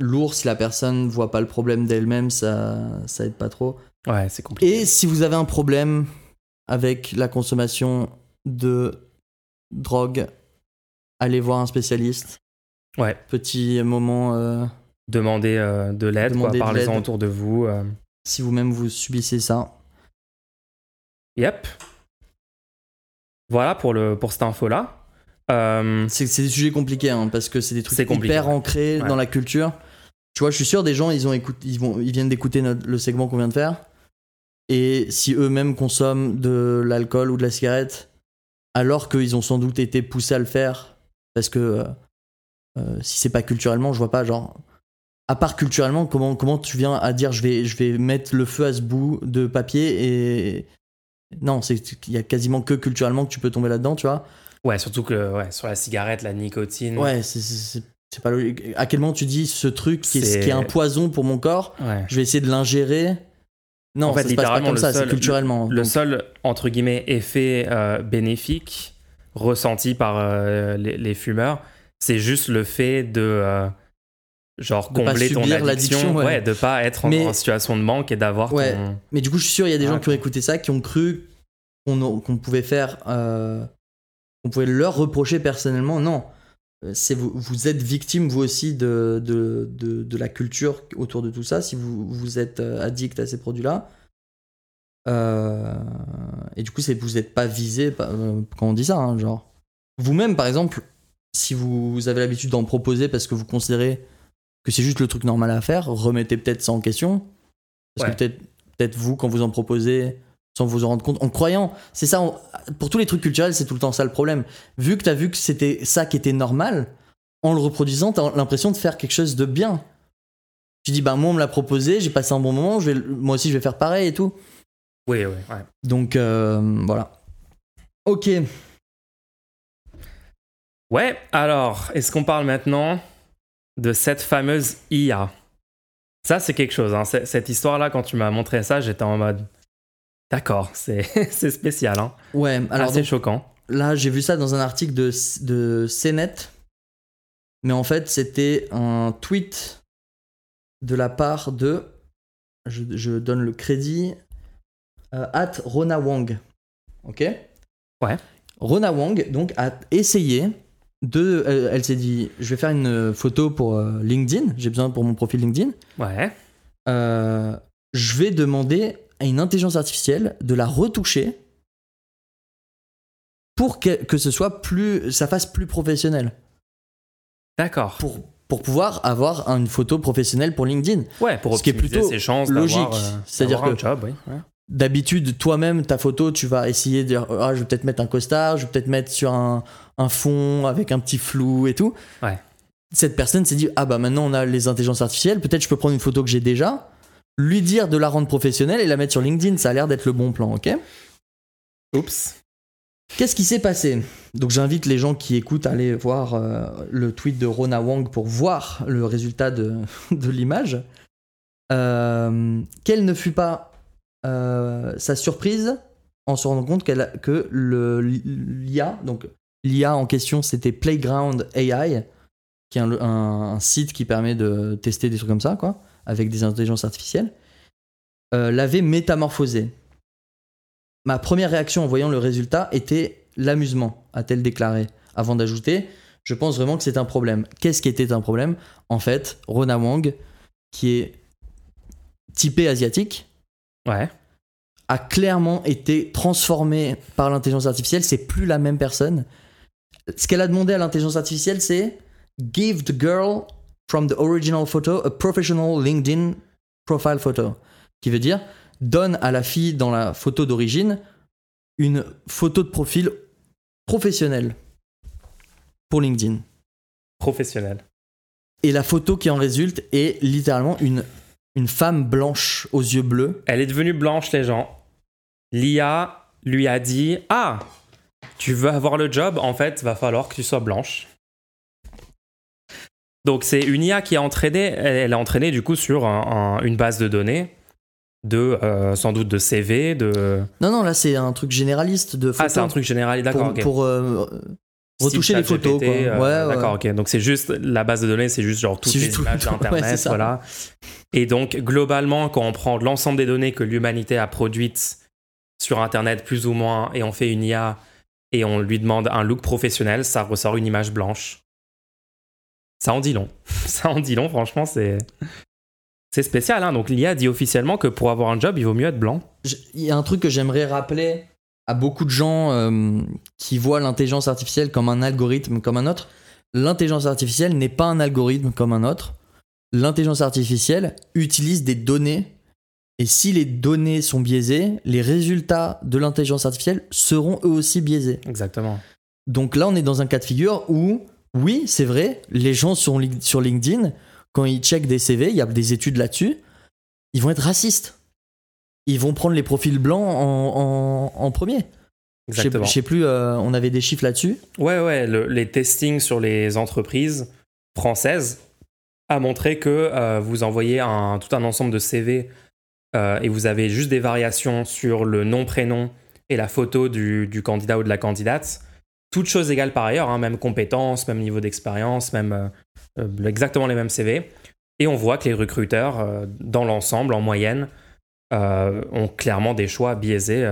lourd si la personne voit pas le problème d'elle-même, ça, ça aide pas trop. Ouais, c'est compliqué. Et si vous avez un problème avec la consommation de drogue, allez voir un spécialiste. Ouais. Petit moment, euh, Demandez euh, de l'aide, quoi. Demandez de Parlez-en l'aide. autour de vous. euh. si vous-même vous subissez ça. Yep. Voilà pour, le, pour cette info-là. C'est des sujets compliqués hein, parce que c'est des trucs hyper ancrés Ouais. dans la culture. Tu vois, je suis sûr des gens, ils ont écouté, ils vont, ils viennent d'écouter notre- le segment qu'on vient de faire. Et si eux-mêmes consomment de l'alcool ou de la cigarette, alors qu'ils ont sans doute été poussés à le faire parce que euh, euh, si c'est pas culturellement, je vois pas genre. À part culturellement, comment, comment tu viens à dire je vais, je vais mettre le feu à ce bout de papier et. Non, il y a quasiment que culturellement que tu peux tomber là-dedans, tu vois. Ouais, surtout que ouais, sur la cigarette, la nicotine. Ouais, c'est- pas logique. À quel moment tu dis ce truc qui est, C'est- qui est un poison pour mon corps, Ouais. je vais essayer de l'ingérer Non, En fait, ça se passe pas littéralement, comme ça, c'est culturellement. Le Donc, seul, entre guillemets, effet euh, bénéfique ressenti par euh, les, les fumeurs, c'est juste le fait de. euh, genre De combler ton addiction, l'addiction, ouais. ouais. de pas être en, Mais- en situation de manque et d'avoir Ouais. ton Mais du coup, je suis sûr, il y a des gens Ouais, qui ont écouté ça, qui ont cru qu'on qu'on pouvait faire. euh, qu'on pouvait leur reprocher personnellement. Non. Euh, C'est vous, vous êtes victime, vous aussi, de, de, de, de la culture autour de tout ça, si vous, vous êtes euh, addict à ces produits-là. Euh, et du coup, c'est vous n'êtes pas visé par- euh, quand on dit ça, hein, genre. Vous-même, par exemple, si vous avez l'habitude d'en proposer parce que vous considérez que c'est juste le truc normal à faire, remettez peut-être ça en question. Parce Ouais. que peut-être peut-être vous, quand vous en proposez, sans vous en rendre compte, en croyant, c'est ça, on- pour tous les trucs culturels, c'est tout le temps ça le problème. Vu que t'as vu que c'était ça qui était normal, en le reproduisant, t'as l'impression de faire quelque chose de bien. Tu dis, bah moi on me l'a proposé, j'ai passé un bon moment, je vais, le- moi aussi je vais faire pareil et tout. Oui, oui, ouais. Donc euh, voilà. Ok. Ouais, alors, est-ce qu'on parle maintenant de cette fameuse IA Ça, c'est quelque chose. Hein. Cette histoire-là, quand tu m'as montré ça, j'étais en mode. D'accord, c'est (laughs) c'est spécial. Hein. Ouais, alors donc, choquant. là j'ai vu ça dans un article de, de CNET. Mais en fait, c'était un tweet de la part de. Je, je donne le crédit. euh, at Rona Wang. Ok? Ouais. Rona Wang, donc, a essayé de. Elle, elle s'est dit je vais faire une photo pour euh, LinkedIn. J'ai besoin pour mon profil LinkedIn. Ouais. Euh, je vais demander à une intelligence artificielle de la retoucher pour que, que ce soit plus. ça fasse plus professionnel. D'accord. Pour, pour pouvoir avoir une photo professionnelle pour LinkedIn. Ouais, pour Ce qui est plutôt ses chances logique. euh, C'est-à-dire que- job, oui. ouais. D'habitude, toi-même, ta photo, tu vas essayer de dire ah, je vais peut-être mettre un costard, je vais peut-être mettre sur un, un fond avec un petit flou et tout. Ouais. Cette personne s'est dit ah bah maintenant on a les intelligences artificielles, peut-être je peux prendre une photo que j'ai déjà, lui dire de la rendre professionnelle et la mettre sur LinkedIn, ça a l'air d'être le bon plan, ok? Oups. Qu'est-ce qui s'est passé? Donc j'invite les gens qui écoutent à aller voir euh, le tweet de Rona Wang pour voir le résultat de, (laughs) de l'image. Euh, quelle ne fut pas euh, sa surprise en se rendant compte a- que le- l'IA, donc l'IA en question c'était Playground AI, qui est un, un- un site qui permet de tester des trucs comme ça, quoi, avec des intelligences artificielles, euh, l'avait métamorphosé. Ma première réaction en voyant le résultat était l'amusement, a-t-elle déclaré, avant d'ajouter Je pense vraiment que c'est un problème. Qu'est-ce qui était un problème? En fait, Rona Wang, qui est typé asiatique, Ouais. a clairement été transformée par l'intelligence artificielle. C'est plus la même personne. Ce qu'elle a demandé à l'intelligence artificielle, c'est Give the girl from the original photo a professional LinkedIn profile photo. Qui veut dire donne à la fille dans la photo d'origine une photo de profil professionnelle pour LinkedIn. Professionnel. Et la photo qui en résulte est littéralement une, une femme blanche aux yeux bleus. Elle est devenue blanche, les gens. L'IA lui a dit Ah, tu veux avoir le job? En fait, va falloir que tu sois blanche. Donc, c'est une IA qui a entraîné, elle a entraîné du coup sur un- un- une base de données de euh, sans doute de CV, de. Non, non, là c'est un truc généraliste de Ah, photos. c'est un truc général, d'accord. pour, ok. pour, euh, retoucher les photos. Quoi. euh, ouais, ouais. D'accord, ok. Donc c'est juste la base de données, c'est juste genre toutes les tout- images tout- (laughs) ouais, d'internet, ça. voilà. Et donc globalement, quand on prend l'ensemble des données que l'humanité a produites sur internet, plus ou moins, et on fait une IA et on lui demande un look professionnel, ça ressort une image blanche. Ça en dit long. (laughs) Ça en dit long, franchement, c'est c'est spécial. Hein. Donc l'IA dit officiellement que pour avoir un job, il vaut mieux être blanc. Il y a un truc que j'aimerais rappeler à beaucoup de gens euh, qui voient l'intelligence artificielle comme un algorithme comme un autre. L'intelligence artificielle n'est pas un algorithme comme un autre. L'intelligence artificielle utilise des données Et si les données sont biaisées, les résultats de l'intelligence artificielle seront eux aussi biaisés. Exactement. Donc là, on est dans un cas de figure où, oui, c'est vrai, les gens sur, Lin- sur LinkedIn, quand ils checkent des CV, il y a des études là-dessus, ils vont être racistes. Ils vont prendre les profils blancs en, en- en premier. Exactement. Je sais plus, euh, on avait des chiffres là-dessus. Ouais, ouais, le- les testings sur les entreprises françaises a montré que euh, vous envoyez un, tout un ensemble de CV euh, et vous avez juste des variations sur le nom, prénom et la photo du, du candidat ou de la candidate. Toutes choses égales par ailleurs, hein, même compétences, même niveau d'expérience, même euh, euh, exactement les mêmes CV. Et on voit que les recruteurs, euh, dans l'ensemble, en moyenne, ont clairement des choix biaisés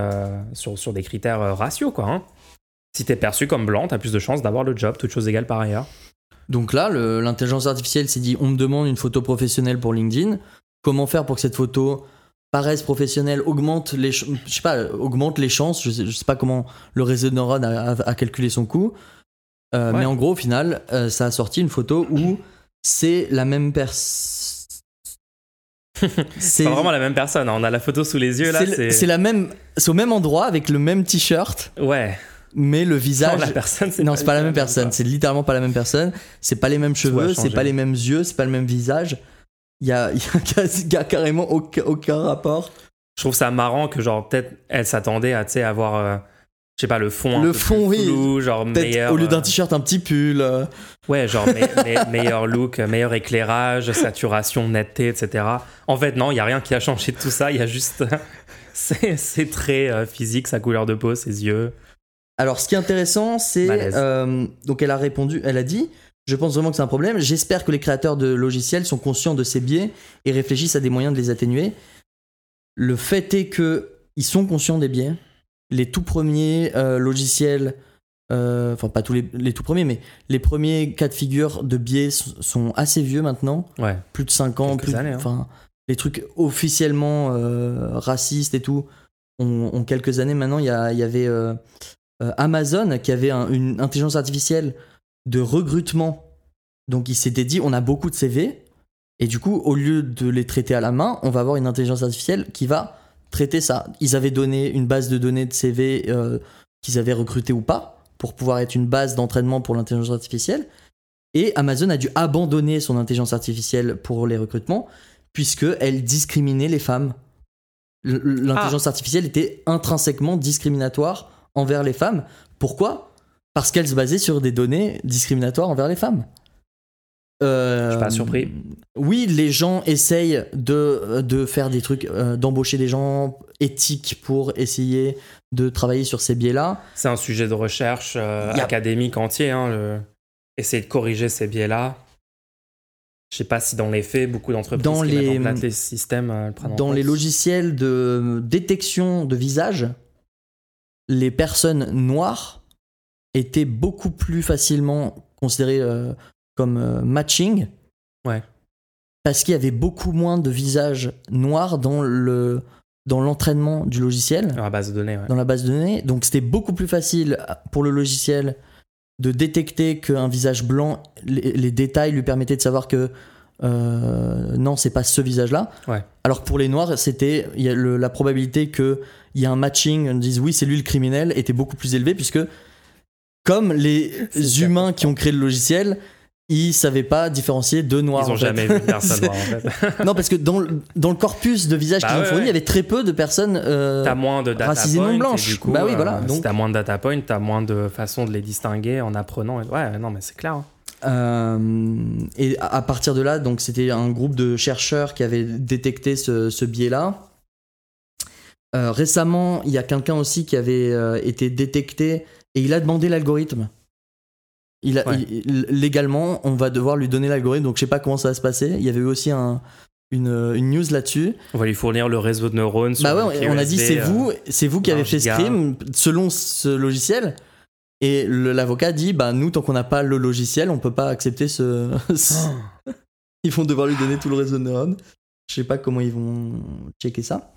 sur, des critères ratios, quoi. hein. Si t'es perçu comme blanc, t'as plus de chances d'avoir le job, toutes choses égales par ailleurs. Donc là, l'intelligence artificielle s'est dit on me demande une photo professionnelle pour LinkedIn. Comment faire pour que cette photo paraisse professionnelle, augmente les, je sais pas, augmente les chances. Je sais, je sais pas comment le réseau de neurones a, a- a calculé son coût. Euh, Ouais. Mais en gros, au final, euh, ça a sorti une photo où c'est la même personne. C'est pas vraiment la même personne, hein. on a la photo sous les yeux là. c'est la même, c'est au même endroit avec le même t-shirt, Ouais, mais le non, visage. la personne, c'est Non, c'est pas la même personne. C'est littéralement pas la même personne. C'est pas les mêmes cheveux, c'est pas les mêmes yeux, c'est pas le même visage. Il y a, y a quasi- il y a carrément aucun, aucun rapport. Je trouve ça marrant que, genre, peut-être elle s'attendait à, tu sais, avoir, euh, je sais pas, le fond. un Le peu fond, plus oui. flou, genre Peut-être meilleur. au lieu d'un euh, t-shirt, un petit pull. euh. Ouais, genre me- (laughs) me- meilleur look, meilleur éclairage, saturation, netteté, etc. En fait, non, il y a rien qui a changé de tout ça. Il y a juste (laughs) ses, traits euh, physiques, sa couleur de peau, ses yeux. Alors, ce qui est intéressant, c'est euh, donc elle a répondu, elle a dit. Je pense vraiment que c'est un problème. J'espère que les créateurs de logiciels sont conscients de ces biais et réfléchissent à des moyens de les atténuer. Le fait est que ils sont conscients des biais. Les tout premiers euh, logiciels, euh, enfin pas tous les, les tout premiers, mais les premiers cas de figure de biais sont assez vieux maintenant, Ouais. plus de 5 ans, Quelques plus années, hein. les trucs officiellement euh, racistes et tout ont, ont quelques années maintenant. Il y, avait Amazon qui avait un- une intelligence artificielle de recrutement. Donc il s'était dit on a beaucoup de CV et du coup au lieu de les traiter à la main, on va avoir une intelligence artificielle qui va traiter ça. Ils avaient donné une base de données de CV euh, qu'ils avaient recruté ou pas pour pouvoir être une base d'entraînement pour l'intelligence artificielle. Et Amazon a dû abandonner son intelligence artificielle pour les recrutements puisque elle discriminait les femmes. L- L'intelligence artificielle était intrinsèquement discriminatoire envers les femmes. Pourquoi? Parce qu'elle se basait sur des données discriminatoires envers les femmes. Euh, Je suis pas surpris. Oui, les gens essayent de, de faire des trucs, euh, d'embaucher des gens éthiques pour essayer de travailler sur ces biais-là. C'est un sujet de recherche euh, a- académique entier. Hein, le- Essayer de corriger ces biais-là. Je sais pas si dans les faits, beaucoup d'entreprises Dans qui les- mettent en place les systèmes euh, le Dans les logiciels de détection de visage, les personnes noires étaient beaucoup plus facilement considérées euh, comme euh, matching. Ouais. Parce qu'il y avait beaucoup moins de visages noirs dans le dans l'entraînement du logiciel, Dans la base de données, ouais. dans la base de données. Donc c'était beaucoup plus facile pour le logiciel de détecter qu'un visage blanc, les, les détails lui permettaient de savoir que euh, non, c'est pas ce visage-là. Ouais. Alors pour les noirs, c'était a la probabilité qu'il y ait un matching, on dise oui, c'est lui le criminel, était beaucoup plus élevée puisque comme les (laughs) humains qui ont créé le logiciel, ils savaient pas différencier deux noirs. Ils ont en fait. jamais vu personne (laughs) noire, en fait. (laughs) non, parce que dans, le- dans le corpus de visages Bah qu'ils ont ouais, fourni, ouais. il y avait très peu de personnes. euh, T'as moins de data racisées non points, et blanches. du coup, Bah oui, voilà, euh, donc- Si t'as moins de data points, t'as moins de façons de les distinguer en apprenant. Ouais, non, mais c'est clair. hein. Euh, et à partir de là, donc c'était un groupe de chercheurs qui avait détecté ce, ce biais-là. Euh, récemment, il y a quelqu'un aussi qui avait euh, été détecté et il a demandé l'algorithme. Il a, Ouais. il- légalement, on va devoir lui donner l'algorithme, donc je sais pas comment ça va se passer. Il y avait eu aussi un, une, une news là-dessus. On va lui fournir le réseau de neurones. Bah ouais, on a dit c'est euh, vous, c'est vous qui avez fait ce crime selon ce logiciel. Et l'avocat dit bah nous tant qu'on n'a pas le logiciel, on peut pas accepter ce. ce- (laughs) ils vont devoir lui donner tout le réseau de neurones. Je sais pas comment ils vont checker ça.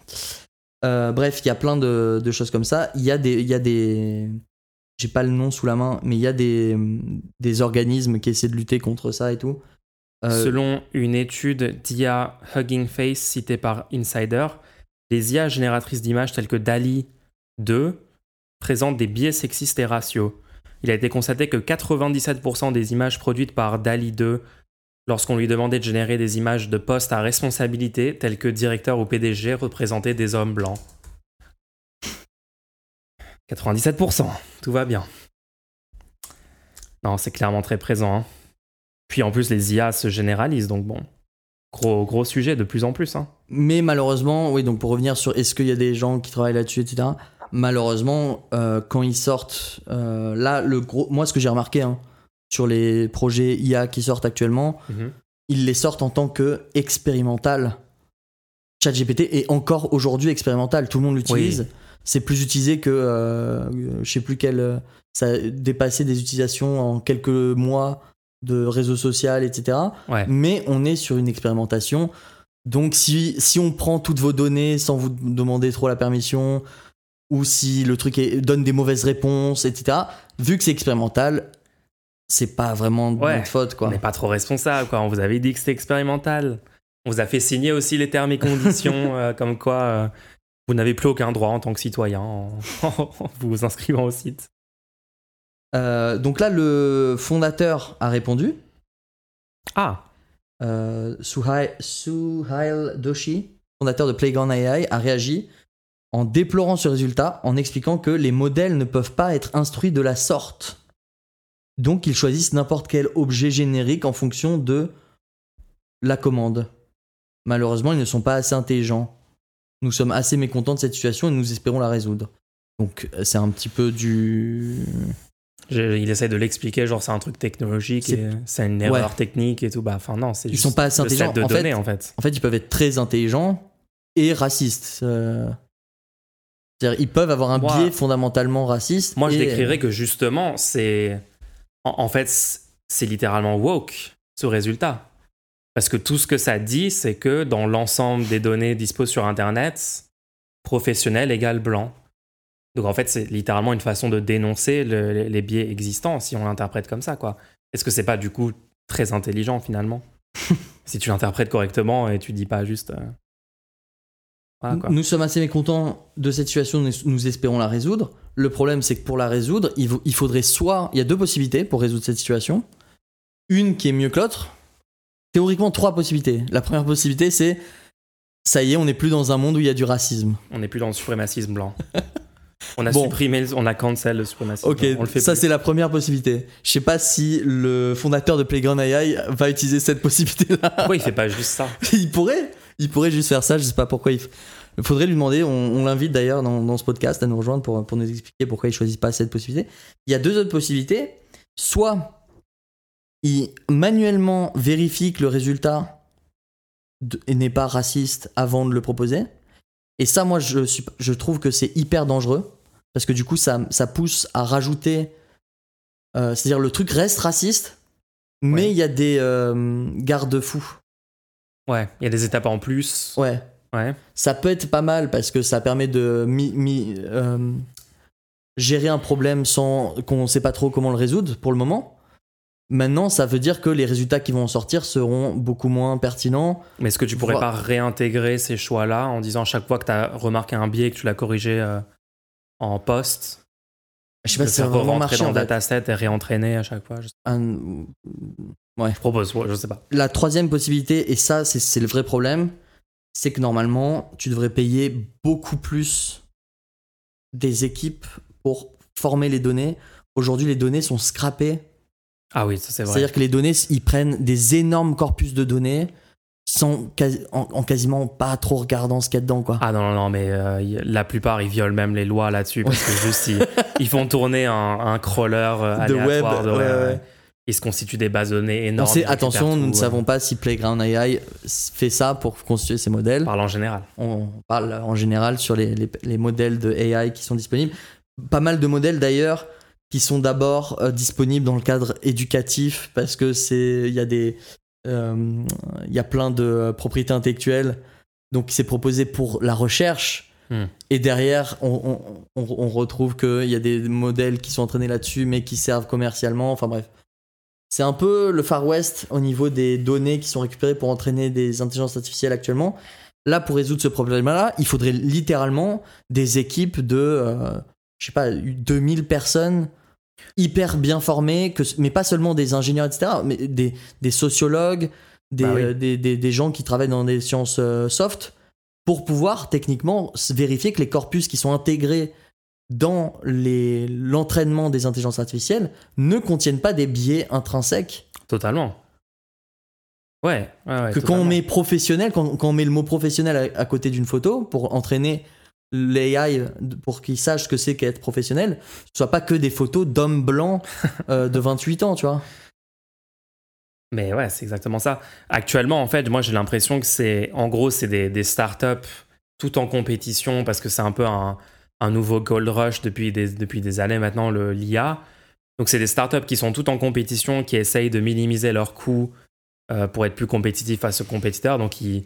Euh, bref, il y a plein de, de choses comme ça. Il y a des, il y a des, j'ai pas le nom sous la main, mais il y a des, des organismes qui essaient de lutter contre ça et tout. Euh, Selon une étude d'IA Hugging Face citée par Insider, les IA génératrices d'images telles que DALI 2 présentent des biais sexistes et raciaux. Il a été constaté que 97% des images produites par DALI 2 lorsqu'on lui demandait de générer des images de postes à responsabilité tels que directeur ou PDG représentaient des hommes blancs. 97%, tout va bien. Non, c'est clairement très présent. hein. Puis en plus, les IA se généralisent, donc bon. Gros, gros sujet de plus en plus. Hein. Mais malheureusement, oui, donc pour revenir sur est-ce qu'il y a des gens qui travaillent là-dessus, etc. Malheureusement, euh, quand ils sortent, euh, là, le gros, moi, ce que j'ai remarqué hein, sur les projets IA qui sortent actuellement, Mhm. ils les sortent en tant que expérimental. ChatGPT est encore aujourd'hui expérimental, tout le monde l'utilise. C'est plus utilisé que euh, je sais plus quel. euh, Ça a dépassé des utilisations en quelques mois de réseau social, etc. Ouais. Mais on est sur une expérimentation. Donc si, si on prend toutes vos données sans vous demander trop la permission, ou si le truc est- donne des mauvaises réponses, etc., vu que c'est expérimental, c'est pas vraiment de Ouais. notre faute. Quoi. On n'est pas trop responsable, quoi. On vous avait dit que c'était expérimental. On vous a fait signer aussi les termes et conditions, (laughs) euh, comme quoi euh, vous n'avez plus aucun droit en tant que citoyen en, (laughs) en vous inscrivant au site. Euh, donc là, le fondateur a répondu. Ah, Euh, Suhai- Suhail Doshi, fondateur de Playground AI, a réagi en déplorant ce résultat, en expliquant que les modèles ne peuvent pas être instruits de la sorte. Donc ils choisissent n'importe quel objet générique en fonction de la commande. Malheureusement, ils ne sont pas assez intelligents. Nous sommes assez mécontents de cette situation et nous espérons la résoudre. Donc euh, c'est un petit peu du... il essaie de l'expliquer, genre c'est un truc technologique, C'est- une erreur technique et tout. Bah, enfin non, c'est Ils juste sont pas assez intelligents. de En fait- données en fait. En fait, ils peuvent être très intelligents et racistes. Euh, C'est-à-dire, ils peuvent avoir un Moi- biais fondamentalement raciste. Moi, je décrirais que justement, c'est. En, en fait, c'est littéralement woke, ce résultat. Parce que tout ce que ça dit, c'est que dans l'ensemble des données disposées sur Internet, professionnel égale blanc. Donc en fait, c'est littéralement une façon de dénoncer le- les, biais existants, si on l'interprète comme ça, quoi. Est-ce que c'est pas du coup très intelligent finalement? (laughs) Si tu l'interprètes correctement et tu dis pas juste. euh, Voilà, quoi. Nous sommes assez mécontents de cette situation, nous- espérons la résoudre. Le problème, c'est que pour la résoudre, il, il faudrait soit. Il y a deux possibilités pour résoudre cette situation. Une qui est mieux que l'autre. Théoriquement, trois possibilités. La première possibilité, c'est. Ça y est, on n'est plus dans un monde où il y a du racisme. On n'est plus dans le suprémacisme blanc. (laughs) On a Bon. supprimé, on a cancel le suprémacisme Ok, blanc. On le fait ça c'est la première possibilité. Je sais pas si le fondateur de Playground AI va utiliser cette possibilité-là. Pourquoi il fait pas juste ça? (laughs) Il pourrait, il pourrait juste faire ça. Je sais pas pourquoi il. f- faudrait lui demander. On, on l'invite d'ailleurs dans, dans ce podcast à nous rejoindre pour, pour nous expliquer pourquoi il choisit pas cette possibilité. Il y a deux autres possibilités. Soit il manuellement vérifie que le résultat n'est pas raciste avant de le proposer. Et ça, moi, je, suis, je trouve que c'est hyper dangereux parce que du coup, ça, ça pousse à rajouter. euh, C'est-à-dire le truc reste raciste, mais Ouais. il y a des euh, garde-fous. Ouais, il y a des étapes en plus. Ouais. Ouais. Ça peut être pas mal parce que ça permet de mi- mi- euh, gérer un problème sans qu'on sait pas trop comment le résoudre pour le moment. Maintenant, ça veut dire que les résultats qui vont en sortir seront beaucoup moins pertinents. Mais est-ce que tu pourrais pas réintégrer ces choix-là en disant à chaque fois que tu as remarqué un biais et que tu l'as corrigé euh, en post, Je sais pas si ça va vraiment marcher. dans en le fait. dataset et réentraîner à chaque fois Je, sais Un- pas. je propose, ouais, je sais pas. La troisième possibilité, et ça c'est c'est le vrai problème, c'est que normalement tu devrais payer beaucoup plus des équipes pour former les données. Aujourd'hui les données sont scrappées Ah oui, ça c'est vrai. C'est-à-dire que les données, ils prennent des énormes corpus de données sans, en, en quasiment pas trop regardant ce qu'il y a dedans, quoi. Ah non, non, non, mais euh, la plupart ils violent même les lois là-dessus parce que juste ils, ils font tourner un, un crawler euh, De web, de- ouais. Ils se constituent des bases de données On énormes. sait, attention, nous ne savons pas si Playground AI fait ça pour constituer ces modèles. Parle en général. On parle en général sur les, les- les modèles de AI qui sont disponibles. Pas mal de modèles d'ailleurs qui sont d'abord euh, disponibles dans le cadre éducatif parce que c'est il y a des euh, il y a plein de euh, propriétés intellectuelles. Donc c'est proposé pour la recherche. Hmm. et derrière on, on, on- on retrouve qu'il y a des modèles qui sont entraînés là-dessus mais qui servent commercialement. Enfin bref. C'est un peu le Far West au niveau des données qui sont récupérées pour entraîner des intelligences artificielles actuellement. Là, pour résoudre ce problème-là, il faudrait littéralement des équipes de, euh, je sais pas, 2000 personnes hyper bien formées, que, mais pas seulement des ingénieurs, etc., mais des, des sociologues, des, Bah oui. euh, des, des- des gens qui travaillent dans des sciences euh, soft, pour pouvoir techniquement vérifier que les corpus qui sont intégrés dans l'entraînement des intelligences artificielles ne contiennent pas des biais intrinsèques Totalement. Ouais, ouais, ouais. que quand on met professionnel, quand, quand on met le mot professionnel à, à côté d'une photo pour entraîner l'AI pour qu'il sache ce que c'est qu'être professionnel, ce soit pas que des photos d'hommes blancs (laughs) euh, de 28 ans, tu vois. Mais ouais, c'est exactement ça. Actuellement, en fait, moi, j'ai l'impression que c'est, en gros, c'est des, des startups tout en compétition parce que c'est un peu un, un nouveau gold rush depuis des, depuis des années maintenant, le, l'IA. Donc, c'est des startups qui sont tout en compétition, qui essayent de minimiser leurs coûts euh, pour être plus compétitifs face aux compétiteurs. Donc, ils,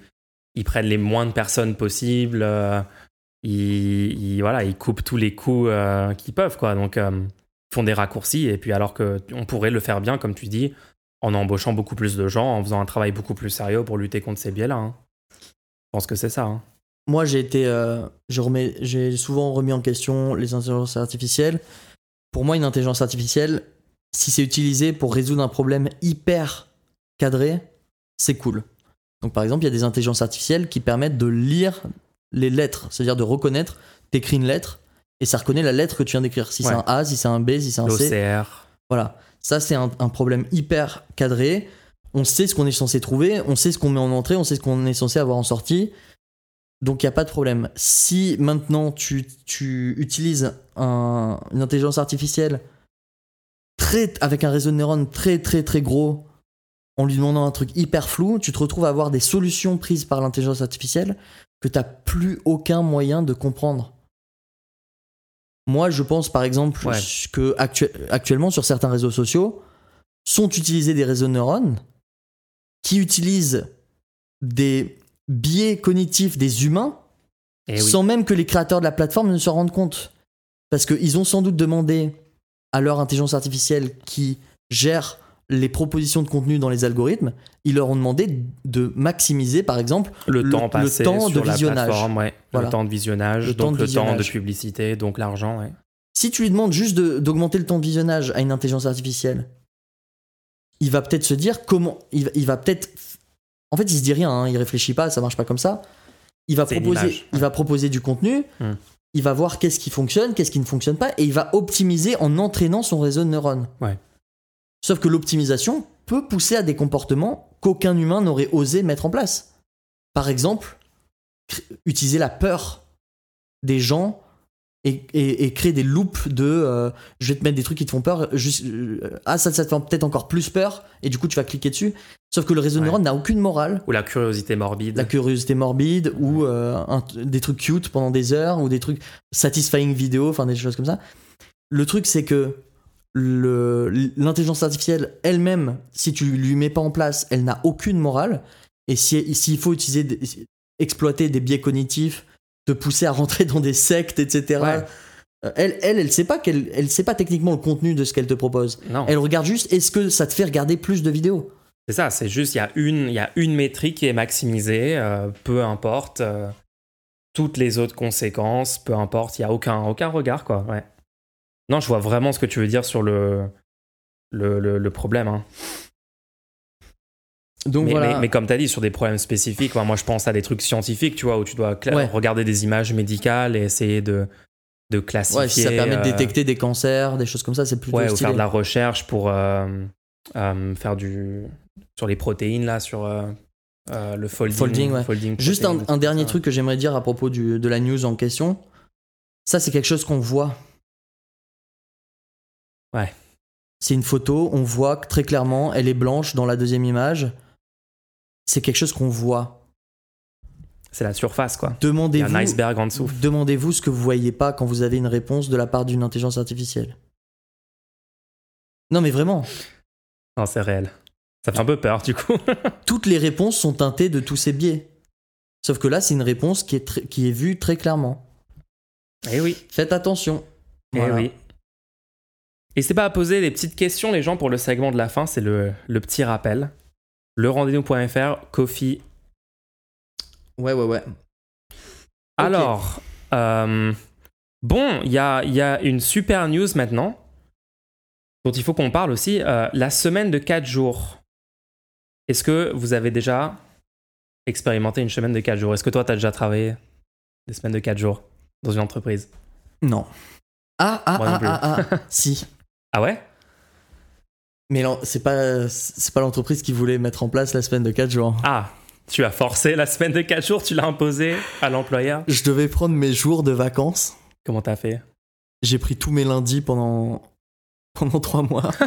ils prennent les moins de personnes possibles. euh, ils, voilà, ils coupent tous les coûts euh, qu'ils peuvent, quoi. Donc, euh, ils font des raccourcis. Et puis, alors que on pourrait le faire bien, comme tu dis, en embauchant beaucoup plus de gens, en faisant un travail beaucoup plus sérieux pour lutter contre ces biais-là. hein. Je pense que c'est ça. hein. Moi, j'ai été, euh, j'ai souvent remis en question les intelligences artificielles. Pour moi, une intelligence artificielle, si c'est utilisé pour résoudre un problème hyper cadré, c'est cool. Donc, par exemple, il y a des intelligences artificielles qui permettent de lire les lettres, c'est-à-dire de reconnaître, t'écris une lettre et ça reconnaît la lettre que tu viens d'écrire. Si c'est un A, si c'est un B, si c'est un C. L'OCR. Voilà. Ça, c'est un, un problème hyper cadré. On sait ce qu'on est censé trouver, on sait ce qu'on met en entrée, on sait ce qu'on est censé avoir en sortie. Donc, il n'y a pas de problème. Si maintenant tu, tu utilises un- une intelligence artificielle très, avec un réseau de neurones très, très, très gros, en lui demandant un truc hyper flou, tu te retrouves à avoir des solutions prises par l'intelligence artificielle que tu n'as plus aucun moyen de comprendre. Moi, je pense par exemple Ouais. que actu- actuellement sur certains réseaux sociaux sont utilisés des réseaux de neurones qui utilisent des biais cognitifs des humains Et oui. sans même que les créateurs de la plateforme ne se rendent compte. Parce qu'ils ont sans doute demandé à leur intelligence artificielle qui gère les propositions de contenu dans les algorithmes, ils leur ont demandé de maximiser, par exemple, le, le- temps le passé temps de sur la visionnage. plateforme, ouais. Voilà. le temps de visionnage, Le temps donc de le temps de publicité, donc l'argent. Ouais. si tu lui demandes juste de- d'augmenter le temps de visionnage à une intelligence artificielle, il va peut-être se dire comment. Il, va- peut-être. En fait, il se dit rien, hein, il réfléchit pas, ça marche pas comme ça. Il va, proposer, il va proposer du contenu, Hmm. il va voir qu'est-ce qui fonctionne, qu'est-ce qui ne fonctionne pas, et il va optimiser en entraînant son réseau de neurones. Ouais. Sauf que l'optimisation peut pousser à des comportements qu'aucun humain n'aurait osé mettre en place. Par exemple, utiliser la peur des gens et, et- et créer des loops de euh, je vais te mettre des trucs qui te font peur, juste, euh, ah ça, ça te fait peut-être encore plus peur, et du coup tu vas cliquer dessus. Sauf que le réseau Ouais. n'a aucune morale, Ou la curiosité morbide. la curiosité morbide, ou euh, un- des trucs cute pendant des heures, ou des trucs satisfying vidéo, enfin des choses comme ça. Le truc c'est que l'intelligence artificielle elle-même, si tu lui mets pas en place, elle n'a aucune morale. Et si- s'il faut utiliser, des- exploiter des biais cognitifs, te pousser à rentrer dans des sectes, etc. Ouais. euh, Elle, elle, elle sait pas qu'elle, elle sait pas techniquement le contenu de ce qu'elle te propose. Non, Elle regarde juste est-ce que ça te fait regarder plus de vidéos? c'est ça. C'est juste, il y, a une- il y a une métrique qui est maximisée, euh, peu importe. euh, toutes les autres conséquences, peu importe. Il n'y a aucun, aucun regard, quoi. Ouais. Non, je vois vraiment ce que tu veux dire sur le, le, le- le problème. hein. Donc mais, voilà. mais- mais comme tu as dit, sur des problèmes spécifiques, moi je pense à des trucs scientifiques, tu vois, où tu dois Ouais. regarder des images médicales et essayer de, de classifier. ouais, si ça permet de euh, détecter des cancers, des choses comme ça, c'est plutôt ouais, ou faire de la recherche pour euh, euh, faire du. sur les protéines, là, sur le folding. Folding, ouais. Juste un, dernier truc que j'aimerais dire à propos du- de la news en question. Ça, c'est quelque chose qu'on voit. Ouais. C'est une photo, on voit très clairement, elle est blanche dans la deuxième image. C'est quelque chose qu'on voit. C'est la surface, quoi. Demandez-vous, un iceberg en dessous. demandez-vous ce que vous voyez pas quand vous avez une réponse de la part d'une intelligence artificielle. Non, mais vraiment, Non, c'est réel. Ça fait un peu peur, du coup. (laughs) toutes les réponses sont teintées de tous ces biais. Sauf que là, c'est une réponse qui est, qui est vue très clairement. Eh oui. Faites attention. Eh Voilà. oui. N'hésitez pas à poser des petites questions, les gens, pour le segment de la fin. C'est le, le petit rappel. Le rendez-vous.fr, Kofi. Ouais, ouais, ouais. Alors, euh, bon, il y a, il y a une super news maintenant dont il faut qu'on parle aussi. Euh, la semaine de 4 jours. Est-ce que vous avez déjà expérimenté une semaine de 4 jours? Est-ce que toi, tu as déjà travaillé des semaines de 4 jours dans une entreprise? Non. Ah, ah, ah, ah, ah, (laughs) si. Ah ouais? Mais c'est pas, c'est pas l'entreprise qui voulait mettre en place la semaine de 4 jours. Ah, tu as forcé la semaine de 4 jours, tu l'as imposé à l'employeur? Je devais prendre mes jours de vacances. Comment t'as fait? J'ai pris tous mes lundis pendant, pendant 3 mois. (laughs)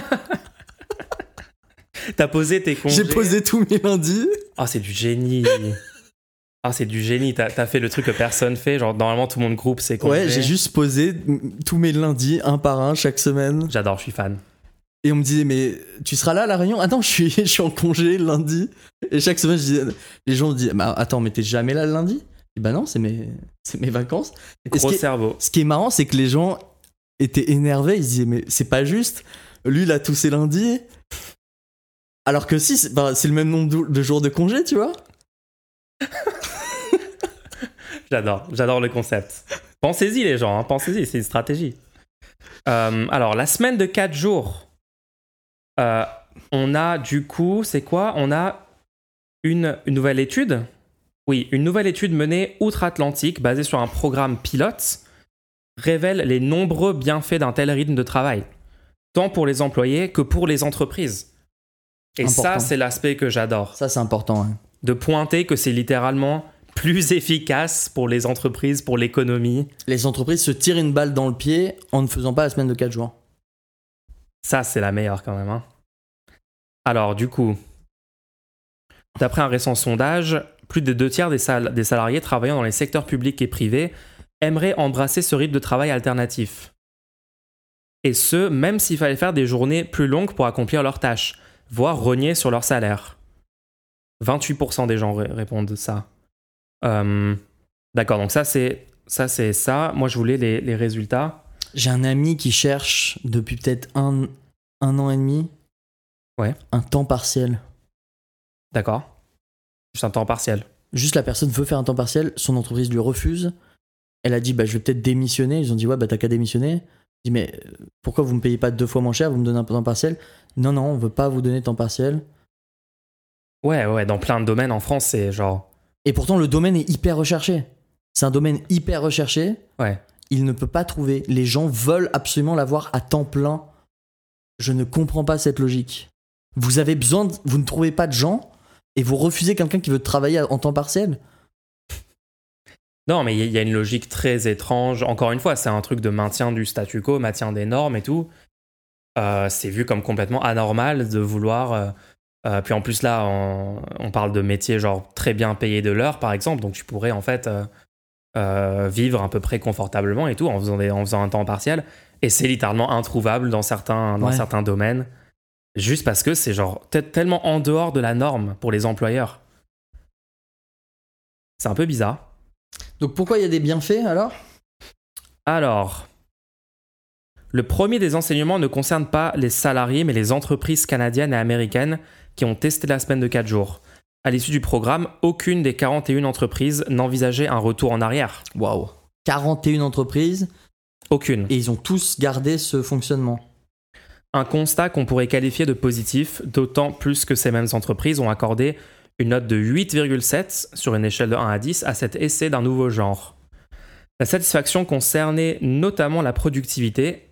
T'as posé tes congés? J'ai posé tous mes lundis. Ah, c'est du génie Ah, c'est du génie, t'as as fait le truc que personne fait, genre normalement tout le monde groupe congés. Ouais, j'ai juste posé tous mes lundis, un par un, chaque semaine. J'adore, je suis fan. Et on me disait, mais tu seras là à la réunion? Je suis, (laughs) je suis en congé lundi. Et chaque semaine, je disais, les gens me disaient, bah, attends, mais t'es jamais là le lundi? Dis, Bah non, c'est mes, (laughs) c'est mes vacances. Et ce Gros qui est- cerveau. Ce qui est marrant, c'est que les gens étaient énervés. Ils se disaient, mais c'est pas juste. Lui, il a tous ses lundis. Alors que si, c'est bah, c'est le même nombre de jours de congé, tu vois? J'adore, j'adore le concept. Pensez-y les gens, hein, pensez-y, c'est une stratégie. Euh, alors, la semaine de 4 jours, euh, on a du coup, c'est quoi? On a une, une nouvelle étude Oui, une nouvelle étude menée outre-Atlantique, basée sur un programme pilote, révèle les nombreux bienfaits d'un tel rythme de travail, tant pour les employés que pour les entreprises. Et ça, c'est l'aspect que j'adore Ça, c'est important. hein. de pointer que c'est littéralement plus efficace pour les entreprises, pour l'économie. Les entreprises se tirent une balle dans le pied en ne faisant pas la semaine de 4 jours. Ça, c'est la meilleure quand même. hein. Alors, du coup, d'après un récent sondage, plus de deux tiers des, sal- des salariés travaillant dans les secteurs publics et privés aimeraient embrasser ce rythme de travail alternatif. Et ce, même s'il fallait faire des journées plus longues pour accomplir leurs tâches, voire renier sur leur salaire. 28% des gens ré- répondent ça. Euh, D'accord, donc ça c'est ça. c'est ça. Moi, je voulais les, les résultats. J'ai un ami qui cherche depuis peut-être un, un an et demi Ouais. un temps partiel. D'accord Juste un temps partiel. Juste la personne veut faire un temps partiel, son entreprise lui refuse. Elle a dit bah je vais peut-être démissionner. Ils ont dit ouais bah t'as qu'à démissionner. Je dis mais pourquoi vous me payez pas deux fois moins cher, vous me donnez un temps partiel? Non non on veut pas vous donner temps partiel. Ouais, ouais, dans plein de domaines en France, c'est genre. Et pourtant le domaine est hyper recherché. C'est un domaine hyper recherché. Ouais. Il ne peut pas trouver. Les gens veulent absolument l'avoir à temps plein. Je ne comprends pas cette logique. Vous avez besoin, de- vous ne trouvez pas de gens et vous refusez quelqu'un qui veut travailler en temps partiel? Non, mais il y a- une logique très étrange. Encore une fois, c'est un truc de maintien du statu quo, maintien des normes et tout. Euh, c'est vu comme complètement anormal de vouloir. Euh, puis en plus, là, on, on parle de métiers genre très bien payés de l'heure, par exemple. Donc tu pourrais en fait euh, euh, vivre à peu près confortablement et tout en faisant, des- en faisant un temps partiel. Et c'est littéralement introuvable dans certains, dans Ouais. certains domaines. Juste parce que c'est genre tellement en dehors de la norme pour les employeurs. C'est un peu bizarre. Donc pourquoi il y a des bienfaits alors? Alors, le premier des enseignements ne concerne pas les salariés, mais les entreprises canadiennes et américaines qui ont testé la semaine de 4 jours. À l'issue du programme, aucune des 41 entreprises n'envisageait un retour en arrière. Waouh 41 entreprises Aucune. et ils ont tous gardé ce fonctionnement. Un constat qu'on pourrait qualifier de positif, d'autant plus que ces mêmes entreprises ont accordé une note de 8,7 sur une échelle de 1 à 10 à cet essai d'un nouveau genre. La satisfaction concernait notamment la productivité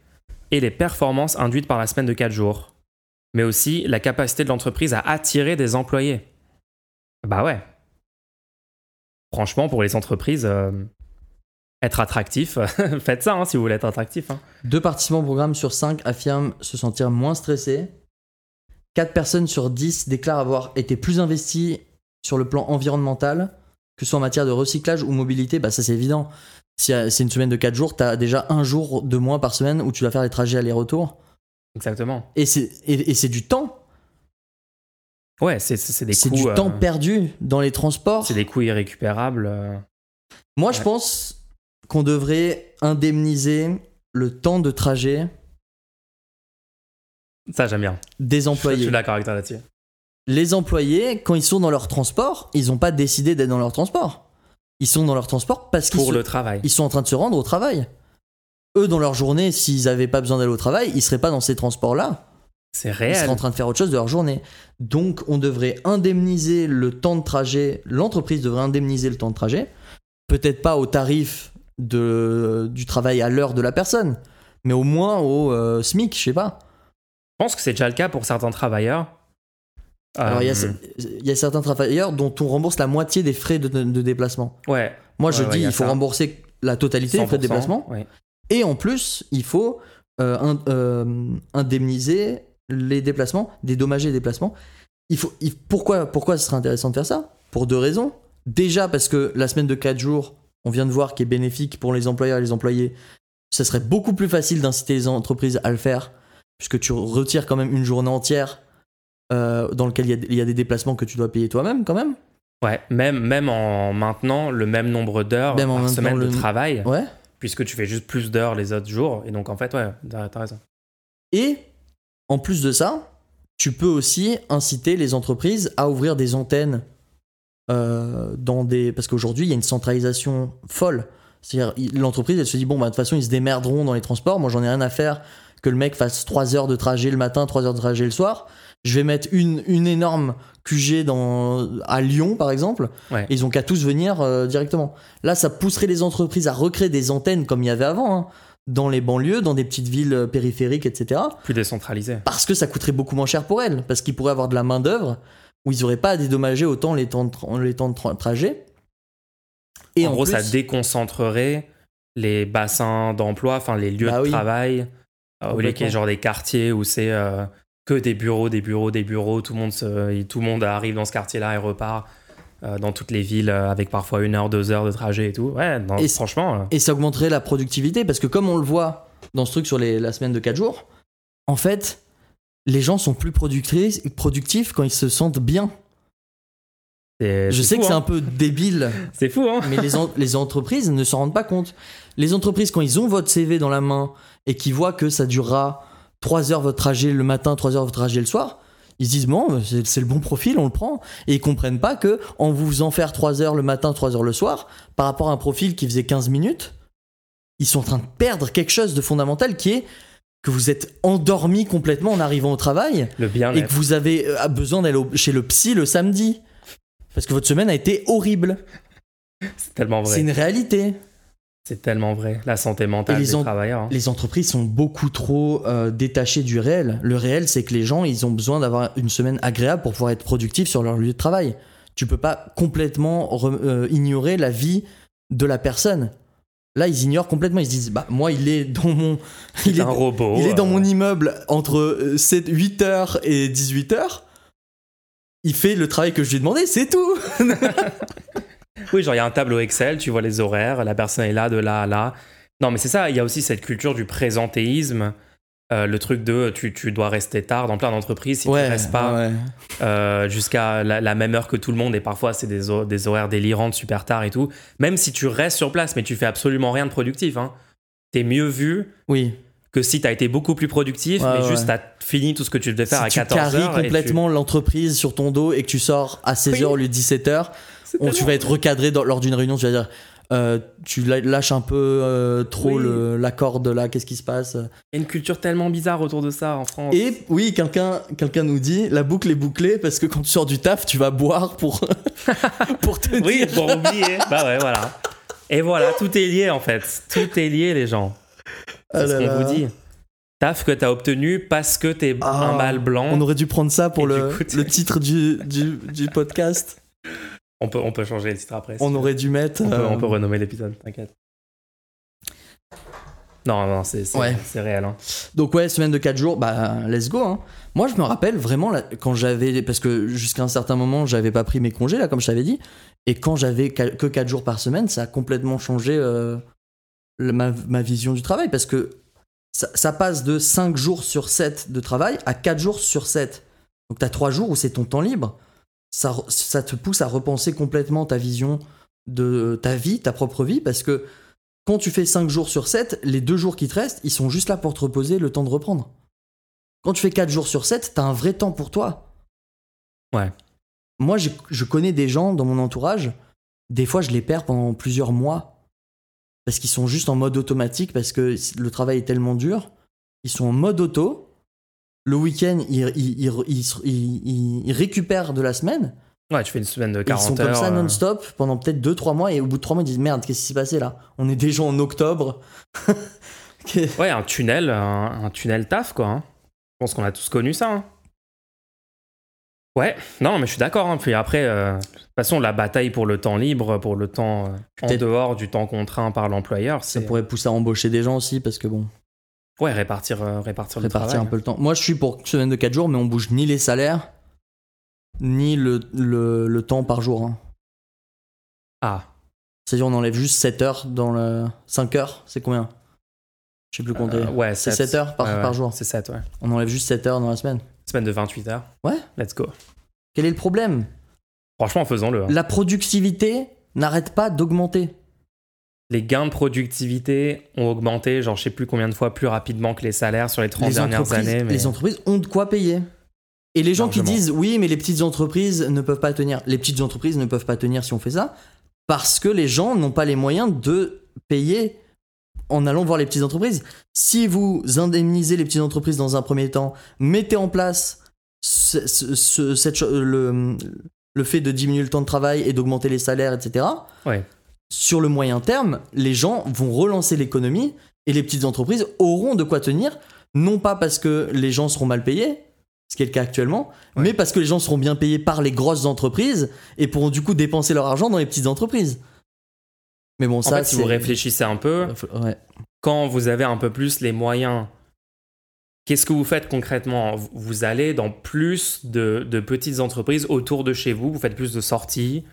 et les performances induites par la semaine de 4 jours, mais aussi la capacité de l'entreprise à attirer des employés. Bah ouais. Franchement, pour les entreprises, euh, être attractif, (laughs) faites ça hein, si vous voulez être attractif. hein. Deux participants au programme sur 5 affirment se sentir moins stressés. 4 personnes sur 10 déclarent avoir été plus investis sur le plan environnemental, que ce soit en matière de recyclage ou mobilité. Bah ça c'est évident. Si euh, c'est une semaine de 4 jours, t'as déjà un jour de moins par semaine où tu dois faire les trajets aller-retour. Exactement. Et c'est et, et c'est du temps. Ouais, c'est des C'est du euh, temps perdu dans les transports. C'est des coûts irrécupérables. euh. Moi, je pense qu'on devrait indemniser le temps de trajet Ça, j'aime bien. des Je employés. suis d'accord avec toi là-dessus. Les employés, quand ils sont dans leur transport, ils n'ont pas décidé d'être dans leur transport. ils sont dans leur transport parce qu'ils Pour se- le travail. ils sont en train de se rendre au travail. Eux, dans leur journée, s'ils n'avaient pas besoin d'aller au travail, ils seraient pas dans ces transports-là. C'est Ils réel. seraient en train de faire autre chose de leur journée. Donc, on devrait indemniser le temps de trajet. L'entreprise devrait indemniser le temps de trajet. Peut-être pas au tarif de, du travail à l'heure de la personne, mais au moins au euh, SMIC, je sais pas. Je pense que c'est déjà le cas pour certains travailleurs. Alors, il y, a, Euh, il y a certains travailleurs dont on rembourse la moitié des frais de, de déplacement. Ouais. Moi, je Ouais, ouais, dis, il faut ça. rembourser la totalité des frais de 100%, déplacement. ouais. Et en plus, il faut euh, euh, indemniser les déplacements, dédommager les déplacements. Il faut, il- pourquoi, pourquoi ce serait intéressant de faire ça? Pour deux raisons. Déjà parce que la semaine de 4 jours, on vient de voir, qui est bénéfique pour les employeurs et les employés, ça serait beaucoup plus facile d'inciter les entreprises à le faire, puisque tu retires quand même une journée entière euh, dans lequel il y, a, il y a des déplacements que tu dois payer toi-même quand même. Ouais, même, même en maintenant le même nombre d'heures par semaine de le- travail, Ouais. Puisque tu fais juste plus d'heures les autres jours. Et donc, en fait, ouais, t'as raison. Et en plus de ça, tu peux aussi inciter les entreprises à ouvrir des antennes euh, dans des. Parce qu'aujourd'hui, il y a une centralisation folle. C'est-à-dire, l'entreprise, elle se dit bon, bah, de toute façon, ils se démerderont dans les transports. Moi, j'en ai rien à faire que le mec fasse 3 heures de trajet le matin, 3 heures de trajet le soir. Je vais mettre une, une énorme QG dans, à Lyon, par exemple. Ouais. Ils ont qu'à tous venir euh, directement. Là, ça pousserait les entreprises à recréer des antennes comme il y avait avant, hein, dans les banlieues, dans des petites villes euh, périphériques, etc Plus décentralisé. parce que ça coûterait beaucoup moins cher pour elles, parce qu'ils pourraient avoir de la main-d'œuvre où ils n'auraient pas à dédommager autant les temps de, tra- les temps de tra- trajet. Et en, en, gros, plus, ça déconcentrerait les bassins d'emploi, enfin les lieux Bah de oui. travail, au lieu qu'il y ait genre des quartiers où c'est euh, que des bureaux, des bureaux, des bureaux, tout le monde, se, tout le monde arrive dans ce quartier-là et repart euh, dans toutes les villes euh, avec parfois une heure, deux heures de trajet et tout. Ouais, non, Et franchement, euh, et ça augmenterait la productivité, parce que comme on le voit dans ce truc sur les- la semaine de 4 jours, en fait, les gens sont plus productifs, quand ils se sentent bien. Je sais fou, que c'est hein. un peu débile, (laughs) C'est fou, hein mais les, en- les entreprises ne s'en rendent pas compte. Les entreprises, quand ils ont votre CV dans la main et qu'ils voient que ça durera 3 heures votre trajet le matin, 3 heures votre trajet le soir, ils se disent bon, c'est c'est le bon profil, on le prend. Et ils comprennent pas que en vous faisant faire 3 heures le matin, 3 heures le soir, par rapport à un profil qui faisait 15 minutes, ils sont en train de perdre quelque chose de fondamental qui est que vous êtes endormi complètement en arrivant au travail Le bien et que vous avez euh, besoin d'aller chez le psy le samedi. Parce que votre semaine a été horrible. c'est tellement C'est vrai. une réalité. C'est tellement vrai. La santé mentale les des travailleurs. hein. Les entreprises sont beaucoup trop euh, détachées du réel. Le réel, c'est que les gens, ils ont besoin d'avoir une semaine agréable pour pouvoir être productifs sur leur lieu de travail. Tu peux pas complètement euh, ignorer la vie de la personne. Là, ils ignorent complètement. Ils se disent, bah moi, il est dans mon, il est, un robot. il est dans euh, mon immeuble entre euh, 7, 8 heures et 18 heures. Il fait le travail que je lui ai demandé, c'est tout. (laughs) Oui, genre il y a un tableau Excel, tu vois les horaires, la personne est là, de là à là. Non, mais c'est ça, il y a aussi cette culture du présentéisme, euh, le truc de tu, tu dois rester tard dans plein d'entreprises si tu restes pas ouais. euh, jusqu'à la, la même heure que tout le monde et parfois c'est des, des horaires délirantes super tard et tout. Même si tu restes sur place, mais tu fais absolument rien de productif, hein. t'es mieux vu Oui. que si t'as été beaucoup plus productif, Ouais, mais ouais. juste t'as fini tout ce que tu devais faire si à tu 14 carries tu- complètement l'entreprise sur ton dos et que tu sors à 16h Oui. au lieu de 17h, C'est on, tu vas être recadré dans- lors d'une réunion, tu vas dire euh, tu lâches un peu euh, trop Oui. le- la corde là, qu'est-ce qui se passe? Il y a une culture tellement bizarre autour de ça en France. Et oui, quelqu'un quelqu'un nous dit la boucle est bouclée parce que quand tu sors du taf, tu vas boire pour, (laughs) pour te Oui, dire. pour oublier. (laughs) bah ouais, voilà. Et voilà, tout est lié en fait. Tout est lié, les gens. C'est Ah ce là qu'on vous dit. Taf que t'as obtenu parce que t'es Ah, un mâle blanc. On aurait dû prendre ça pour le, du coup, tu- le titre du, du, du podcast. (laughs) On peut, on peut changer le titre après. On aurait dû mettre. on, peut, euh, on peut renommer l'épisode, t'inquiète. Non, non, c'est c'est- Ouais. c'est réel. hein. Donc ouais, semaine de 4 jours, bah let's go. Hein. Moi je me rappelle vraiment là, quand j'avais, parce que jusqu'à un certain moment j'avais pas pris mes congés là comme je t'avais dit, et quand j'avais que 4 jours par semaine, ça a complètement changé euh, ma, ma vision du travail, parce que ça, ça passe de 5 jours sur 7 de travail à 4 jours sur 7. Donc t'as 3 jours où c'est ton temps libre. Ça, te pousse à repenser complètement ta vision de ta vie, ta propre vie, parce que quand tu fais 5 jours sur 7, les deux jours qui te restent, ils sont juste là pour te reposer, le temps de reprendre. Quand tu fais 4 jours sur 7, t'as un vrai temps pour toi. Ouais. Moi, j'ai- je connais des gens dans mon entourage, des fois, je les perds pendant plusieurs mois. Parce qu'ils sont juste en mode automatique, parce que le travail est tellement dur. Ils sont en mode auto. Le week-end, ils, ils, ils, ils- ils récupèrent de la semaine. Ouais, tu fais une semaine de Et 40 ils sont heures. comme ça euh, non-stop pendant peut-être 2-3 mois. Et au bout de 3 mois, ils disent Merde, qu'est-ce qui s'est passé là? On est déjà en octobre. (laughs) Ouais, un tunnel, un, un tunnel taf, quoi. hein. Je pense qu'on a tous connu ça. hein. Ouais, non, mais je suis d'accord. hein. Puis après, euh, de toute façon, la bataille pour le temps libre, pour le temps euh, en dehors du temps contraint par l'employeur, Ça pourrait pousser à embaucher des gens aussi, parce que bon, ouais, répartir, euh, répartir le répartir travail. un peu le temps. Moi, je suis pour une semaine de 4 jours, mais on bouge ni les salaires, ni le, le, le temps par jour. hein. Ah, C'est-à-dire, on enlève juste 7 heures dans le. 5 heures, c'est combien? Je sais plus compter. euh, ouais, c'est sept. 7 heures par, ouais, par jour. C'est 7, ouais. On enlève juste 7 heures dans la semaine. Semaine de 28 heures. Ouais. Let's go. Quel est le problème? Franchement, faisons-le. hein. La productivité n'arrête pas d'augmenter. Les gains de productivité ont augmenté, genre je sais plus combien de fois plus rapidement que les salaires sur les 30 Les dernières années. Mais... les entreprises ont de quoi payer. Et les gens qui disent oui, mais les petites entreprises ne peuvent pas tenir. Les petites entreprises ne peuvent pas tenir si on fait ça parce que les gens n'ont pas les moyens de payer en allant voir les petites entreprises. Si vous indemnisez les petites entreprises dans un premier temps, mettez en place ce- ce- ce- cette cho- le, le fait de diminuer le temps de travail et d'augmenter les salaires, etc. Ouais. Sur le moyen terme, les gens vont relancer l'économie et les petites entreprises auront de quoi tenir, non pas parce que les gens seront mal payés, ce qui est le cas actuellement, Ouais. mais parce que les gens seront bien payés par les grosses entreprises et pourront du coup dépenser leur argent dans les petites entreprises. Mais bon, En ça, fait, si vous réfléchissez un peu, Ouais. quand vous avez un peu plus les moyens, qu'est-ce que vous faites concrètement? Vous- Vous allez dans plus de, de petites entreprises autour de chez vous, vous faites plus de sorties,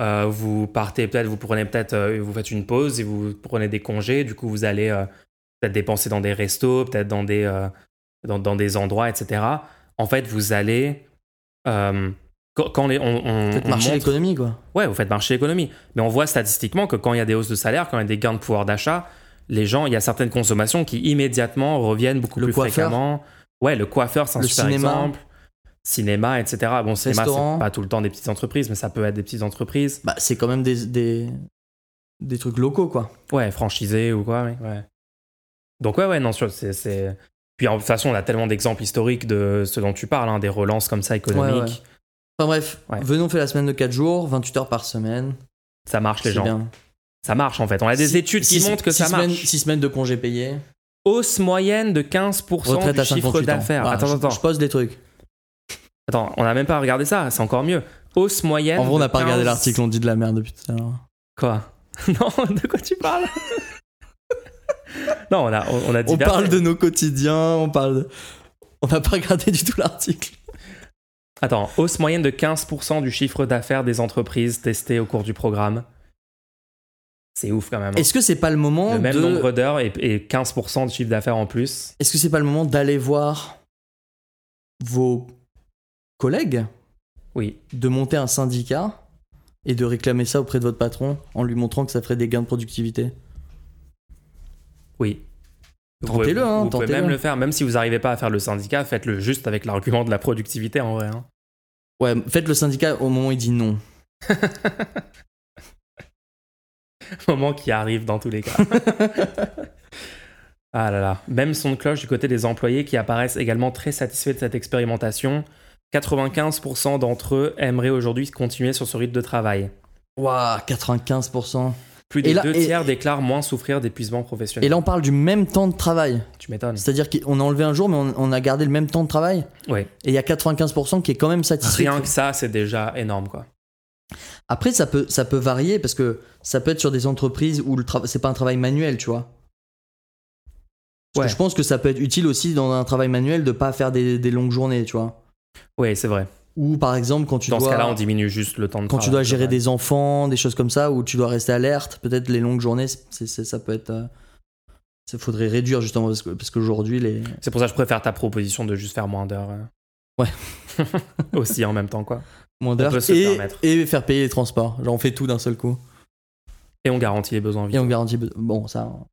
euh, vous partez peut-être, vous prenez peut-être, euh, vous faites une pause et vous prenez des congés, du coup vous allez euh, peut-être dépenser dans des restos, peut-être dans des, dans, dans des endroits, etc. En fait, vous allez... quand, quand les, on, on, Faites on marcher montre- l'économie, quoi. Ouais, vous faites marcher l'économie. Mais on voit statistiquement que quand il y a des hausses de salaire, quand il y a des gains de pouvoir d'achat, les gens, il y a certaines consommations qui immédiatement reviennent beaucoup Le plus coiffeur. fréquemment. Ouais, le coiffeur, c'est un Le super cinéma. exemple. Cinéma, etc. Bon, cinéma, c'est pas tout le temps des petites entreprises, mais ça peut être des petites entreprises. Bah, c'est quand même des, des, des trucs locaux, quoi. Ouais, franchisés ou quoi, ouais. ouais. Donc, ouais, ouais, non, c'est. Puis, en toute façon, on a tellement d'exemples historiques de ce dont tu parles, hein, des relances comme ça économiques. Ouais, ouais. Enfin bref, on fait la semaine de 4 jours, 28 heures par semaine. Ça marche, les gens. bien. Ça marche, en fait. On a des Six- études qui montrent que ça semaines, marche. 6 semaines de congés payés. Hausse moyenne de 15% Retraite du à chiffre 58 ans. d'affaires. Voilà, attends, je- attends. Je pose des trucs. Attends, on n'a même pas regardé ça, c'est encore mieux. Hausse moyenne. En vrai, on n'a pas regardé 15 l'article, on dit de la merde depuis tout à l'heure. Quoi (laughs) Non, de quoi tu parles (laughs) Non, on a, on, on a dit On parle de nos quotidiens, on parle de... On n'a pas regardé du tout l'article. Attends, hausse moyenne de 15% du chiffre d'affaires des entreprises testées au cours du programme. C'est ouf quand même. Est-ce que c'est pas le moment Le même de... nombre d'heures et, et 15% de chiffre d'affaires en plus. Est-ce que c'est pas le moment d'aller voir vos collègues, Oui. de monter un syndicat et de réclamer ça auprès de votre patron en lui montrant que ça ferait des gains de productivité? Oui. Tentez-le, hein, Vous pouvez même le faire, même si vous n'arrivez pas à faire le syndicat, faites-le juste avec l'argument de la productivité en vrai. hein. Ouais, faites le syndicat au moment où il dit non. (laughs) Moment qui arrive dans tous les cas. (laughs) ah là là. Même son de cloche du côté des employés qui apparaissent également très satisfaits de cette expérimentation. 95% d'entre eux aimeraient aujourd'hui continuer sur ce rythme de travail. Waouh, 95%. Plus des là- deux et- tiers déclarent moins souffrir d'épuisement professionnel. Et là, on parle du même temps de travail. tu m'étonnes. C'est-à-dire qu'on a enlevé un jour, mais on, on a gardé le même temps de travail. Et il y a 95% qui est quand même satisfait. Rien que ça, c'est déjà énorme quoi. Après, ça peut, ça peut varier parce que ça peut être sur des entreprises où le c'est pas un travail manuel, tu vois. Parce Ouais. que je pense que ça peut être utile aussi dans un travail manuel de pas faire des, des longues journées, tu vois. Oui, c'est vrai. Ou par exemple, quand tu Dans dois, ce cas-là, on diminue juste le temps de quand tu dois gérer des enfants, des choses comme ça, où tu dois rester alerte, peut-être les longues journées, c'est, c'est- ça peut être. euh, ça faudrait réduire justement parce, que, parce qu'aujourd'hui, les. C'est pour ça que je préfère ta proposition de juste faire moins d'heures. euh. Ouais. (laughs) Aussi en même temps quoi. Moins d'heures peut se et, permettre. et faire payer les transports. Genre, on fait tout d'un seul coup. Et on garantit les besoins Et vitaux. on garantit. Bon, ça, on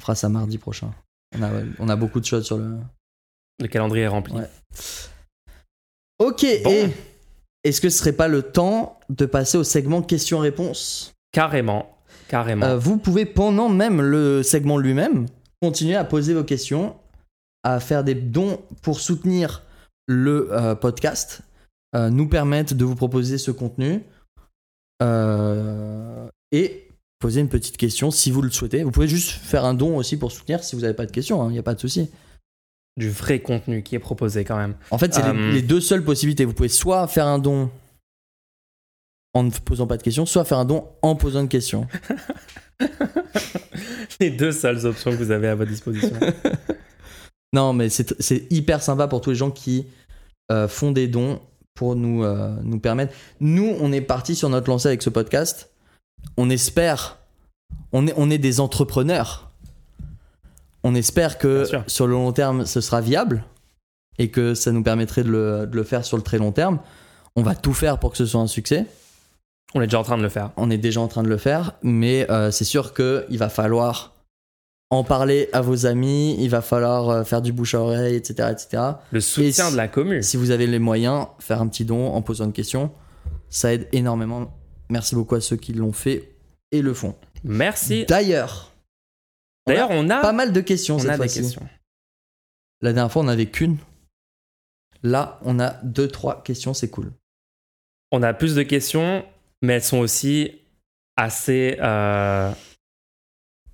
fera ça mardi prochain. On a, on a beaucoup de choses sur le. Le calendrier est rempli. Ouais. Ok, Bon. et est-ce que ce serait pas le temps de passer au segment questions-réponses? Carrément, carrément. Euh, Vous pouvez, pendant même le segment lui-même, continuer à poser vos questions, à faire des dons pour soutenir le euh, podcast, euh, nous permettre de vous proposer ce contenu et poser une petite question si vous le souhaitez. Vous pouvez juste faire un don aussi pour soutenir si vous n'avez pas de questions, il n'y a pas de souci. Du vrai contenu qui est proposé quand même. En fait, c'est les- Euh, les, deux seules possibilités. Vous pouvez soit faire un don en ne posant pas de questions, soit faire un don en posant une question. (laughs) Les deux seules options que vous avez à votre disposition. (laughs) Non, mais c'est c'est hyper sympa pour tous les gens qui euh, font des dons pour nous, euh, nous permettre. Nous, on est parti sur notre lancée avec ce podcast. On espère, on est, on est des entrepreneurs. On espère que sur le long terme, ce sera viable et que ça nous permettrait de le, de le faire sur le très long terme. On va tout faire pour que ce soit un succès. On est déjà en train de le faire. On est déjà en train de le faire, mais euh, c'est sûr qu'il va falloir en parler à vos amis, il va falloir euh, faire du bouche à oreille, etc. etc. Le soutien si- de la commune. Si vous avez les moyens, faire un petit don en posant une question, ça aide énormément. Merci beaucoup à ceux qui l'ont fait et le font. Merci. D'ailleurs, D'ailleurs, on a, pas mal de questions on cette fois-ci. questions. La dernière fois, on n'avait qu'une. Là, on a deux, trois questions, c'est cool. On a plus de questions, mais elles sont aussi assez, euh,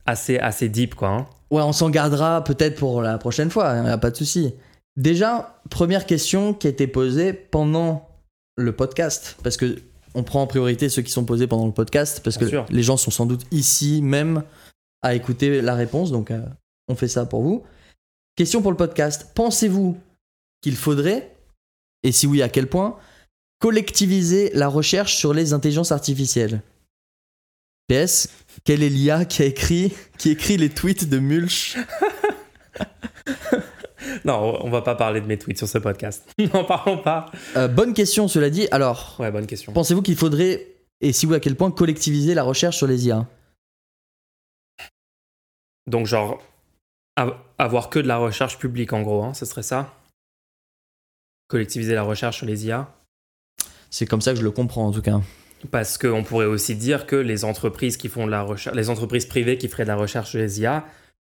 assez, assez deep, quoi. hein. Ouais, on s'en gardera peut-être pour la prochaine fois, il a pas de souci. Déjà, première question qui a été posée pendant le podcast, parce que on prend en priorité ceux qui sont posés pendant le podcast, parce Bien que sûr. les gens sont sans doute ici même à écouter la réponse, donc euh, on fait ça pour vous. Question pour le podcast. Pensez-vous qu'il faudrait, et si oui, à quel point, collectiviser la recherche sur les intelligences artificielles? PS, quelle est l'IA qui a écrit, qui écrit les tweets de Mulch? (laughs) Non, on va pas parler de mes tweets sur ce podcast. (laughs) N'en parlons pas. Euh, Bonne question, cela dit. Alors, Ouais, bonne question. pensez-vous qu'il faudrait, et si oui, à quel point, collectiviser la recherche sur les IA Donc, genre, av- avoir que de la recherche publique, en gros, hein, ce serait ça Collectiviser la recherche sur les IA C'est comme ça que je le comprends, en tout cas. Parce qu'on pourrait aussi dire que les entreprises qui font de la recherche, les entreprises privées qui feraient de la recherche sur les IA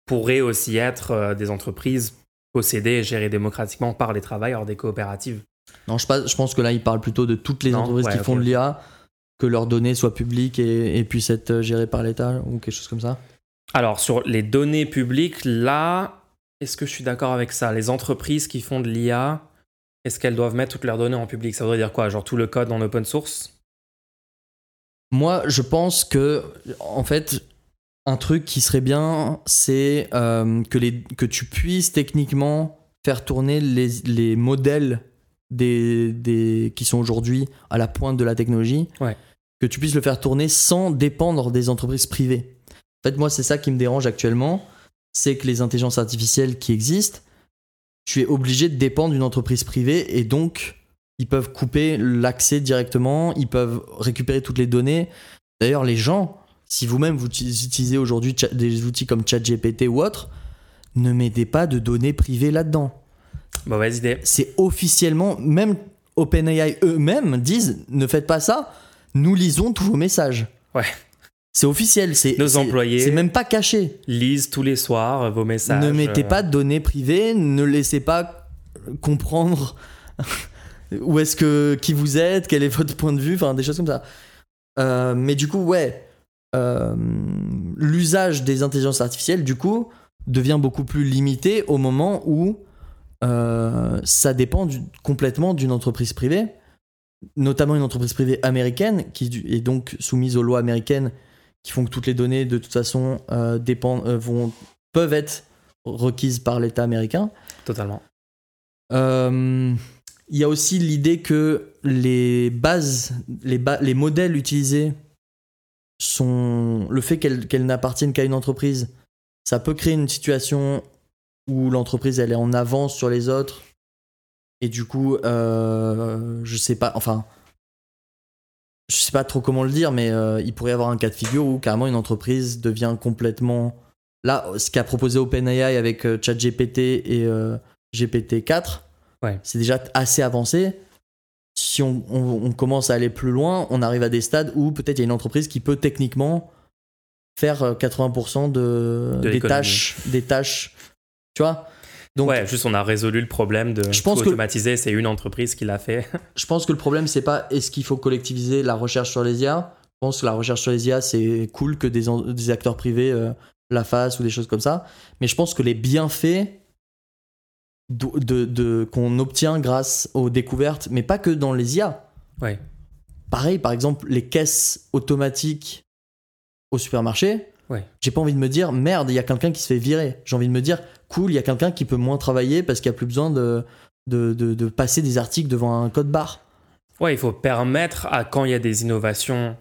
pourraient aussi être euh, des entreprises possédées et gérées démocratiquement par les travailleurs des coopératives. Non, je, pas- je pense que là, il parle plutôt de toutes les Non, entreprises ouais, qui font de l'IA, que leurs données soient publiques et, et puissent être euh, gérées par l'État ou quelque chose comme ça. Alors, sur les données publiques, là, est-ce que je suis d'accord avec ça? Les entreprises qui font de l'IA, est-ce qu'elles doivent mettre toutes leurs données en public? Ça voudrait dire quoi? Genre tout le code en open source? Moi, je pense que, en fait, un truc qui serait bien, c'est euh, que, les, que tu puisses techniquement faire tourner les, les modèles des, des, qui sont aujourd'hui à la pointe de la technologie, Ouais. que tu puisses le faire tourner sans dépendre des entreprises privées. En fait, moi, c'est ça qui me dérange actuellement, c'est que les intelligences artificielles qui existent, tu es obligé de dépendre d'une entreprise privée et donc ils peuvent couper l'accès directement, ils peuvent récupérer toutes les données. D'ailleurs, les gens, si vous-même vous utilisez aujourd'hui des outils comme ChatGPT ou autre, ne mettez pas de données privées là-dedans. Mauvaise idée. C'est officiellement, même OpenAI eux-mêmes disent ne faites pas ça, nous lisons tous vos messages. Ouais. C'est officiel, c'est Nos employés- C'est même pas caché. Lisent tous les soirs vos messages. Ne mettez euh, pas de données privées, ne laissez pas comprendre (laughs) où est-ce que qui vous êtes, quel est votre point de vue, enfin des choses comme ça. Euh, mais du coup, ouais, euh, l'usage des intelligences artificielles, du coup, devient beaucoup plus limité au moment où euh, ça dépend du- complètement d'une entreprise privée, notamment une entreprise privée américaine qui est donc soumise aux lois américaines qui font que toutes les données de toute façon euh, dépendent, euh, vont, peuvent être requises par l'État américain. Totalement. Euh, Il y a aussi l'idée que les bases, les, ba- les modèles utilisés sont. Le fait qu'elles qu'elles n'appartiennent qu'à une entreprise, ça peut créer une situation où l'entreprise elle est en avance sur les autres. Et du coup, euh, je sais pas, enfin, je sais pas trop comment le dire, mais euh, il pourrait y avoir un cas de figure où carrément une entreprise devient complètement. Là, ce qu'a proposé OpenAI avec euh, ChatGPT et euh, GPT-4, Ouais. c'est déjà assez avancé. si on, on- on commence à aller plus loin, on arrive à des stades où peut-être il y a une entreprise qui peut techniquement faire euh, 80% de, De des tâches, des tâches, tu vois? Donc, ouais, juste on a résolu le problème de Je pense tout que- automatiser, c'est une entreprise qui l'a fait. (laughs) je pense que le problème c'est pas est-ce qu'il faut collectiviser la recherche sur les IA. Je pense que la recherche sur les IA c'est cool que des, des acteurs privés euh, la fassent ou des choses comme ça. Mais je pense que les bienfaits de, de- de- qu'on obtient grâce aux découvertes, mais pas que dans les IA. ouais. Pareil, par exemple, les caisses automatiques au supermarché. Ouais. J'ai pas envie de me dire merde, il y a quelqu'un qui se fait virer. J'ai envie de me dire cool, il y a quelqu'un qui peut moins travailler parce qu'il n'y a plus besoin de, de, de- de passer des articles devant un code barre. Ouais, il faut permettre à quand il y a des innovations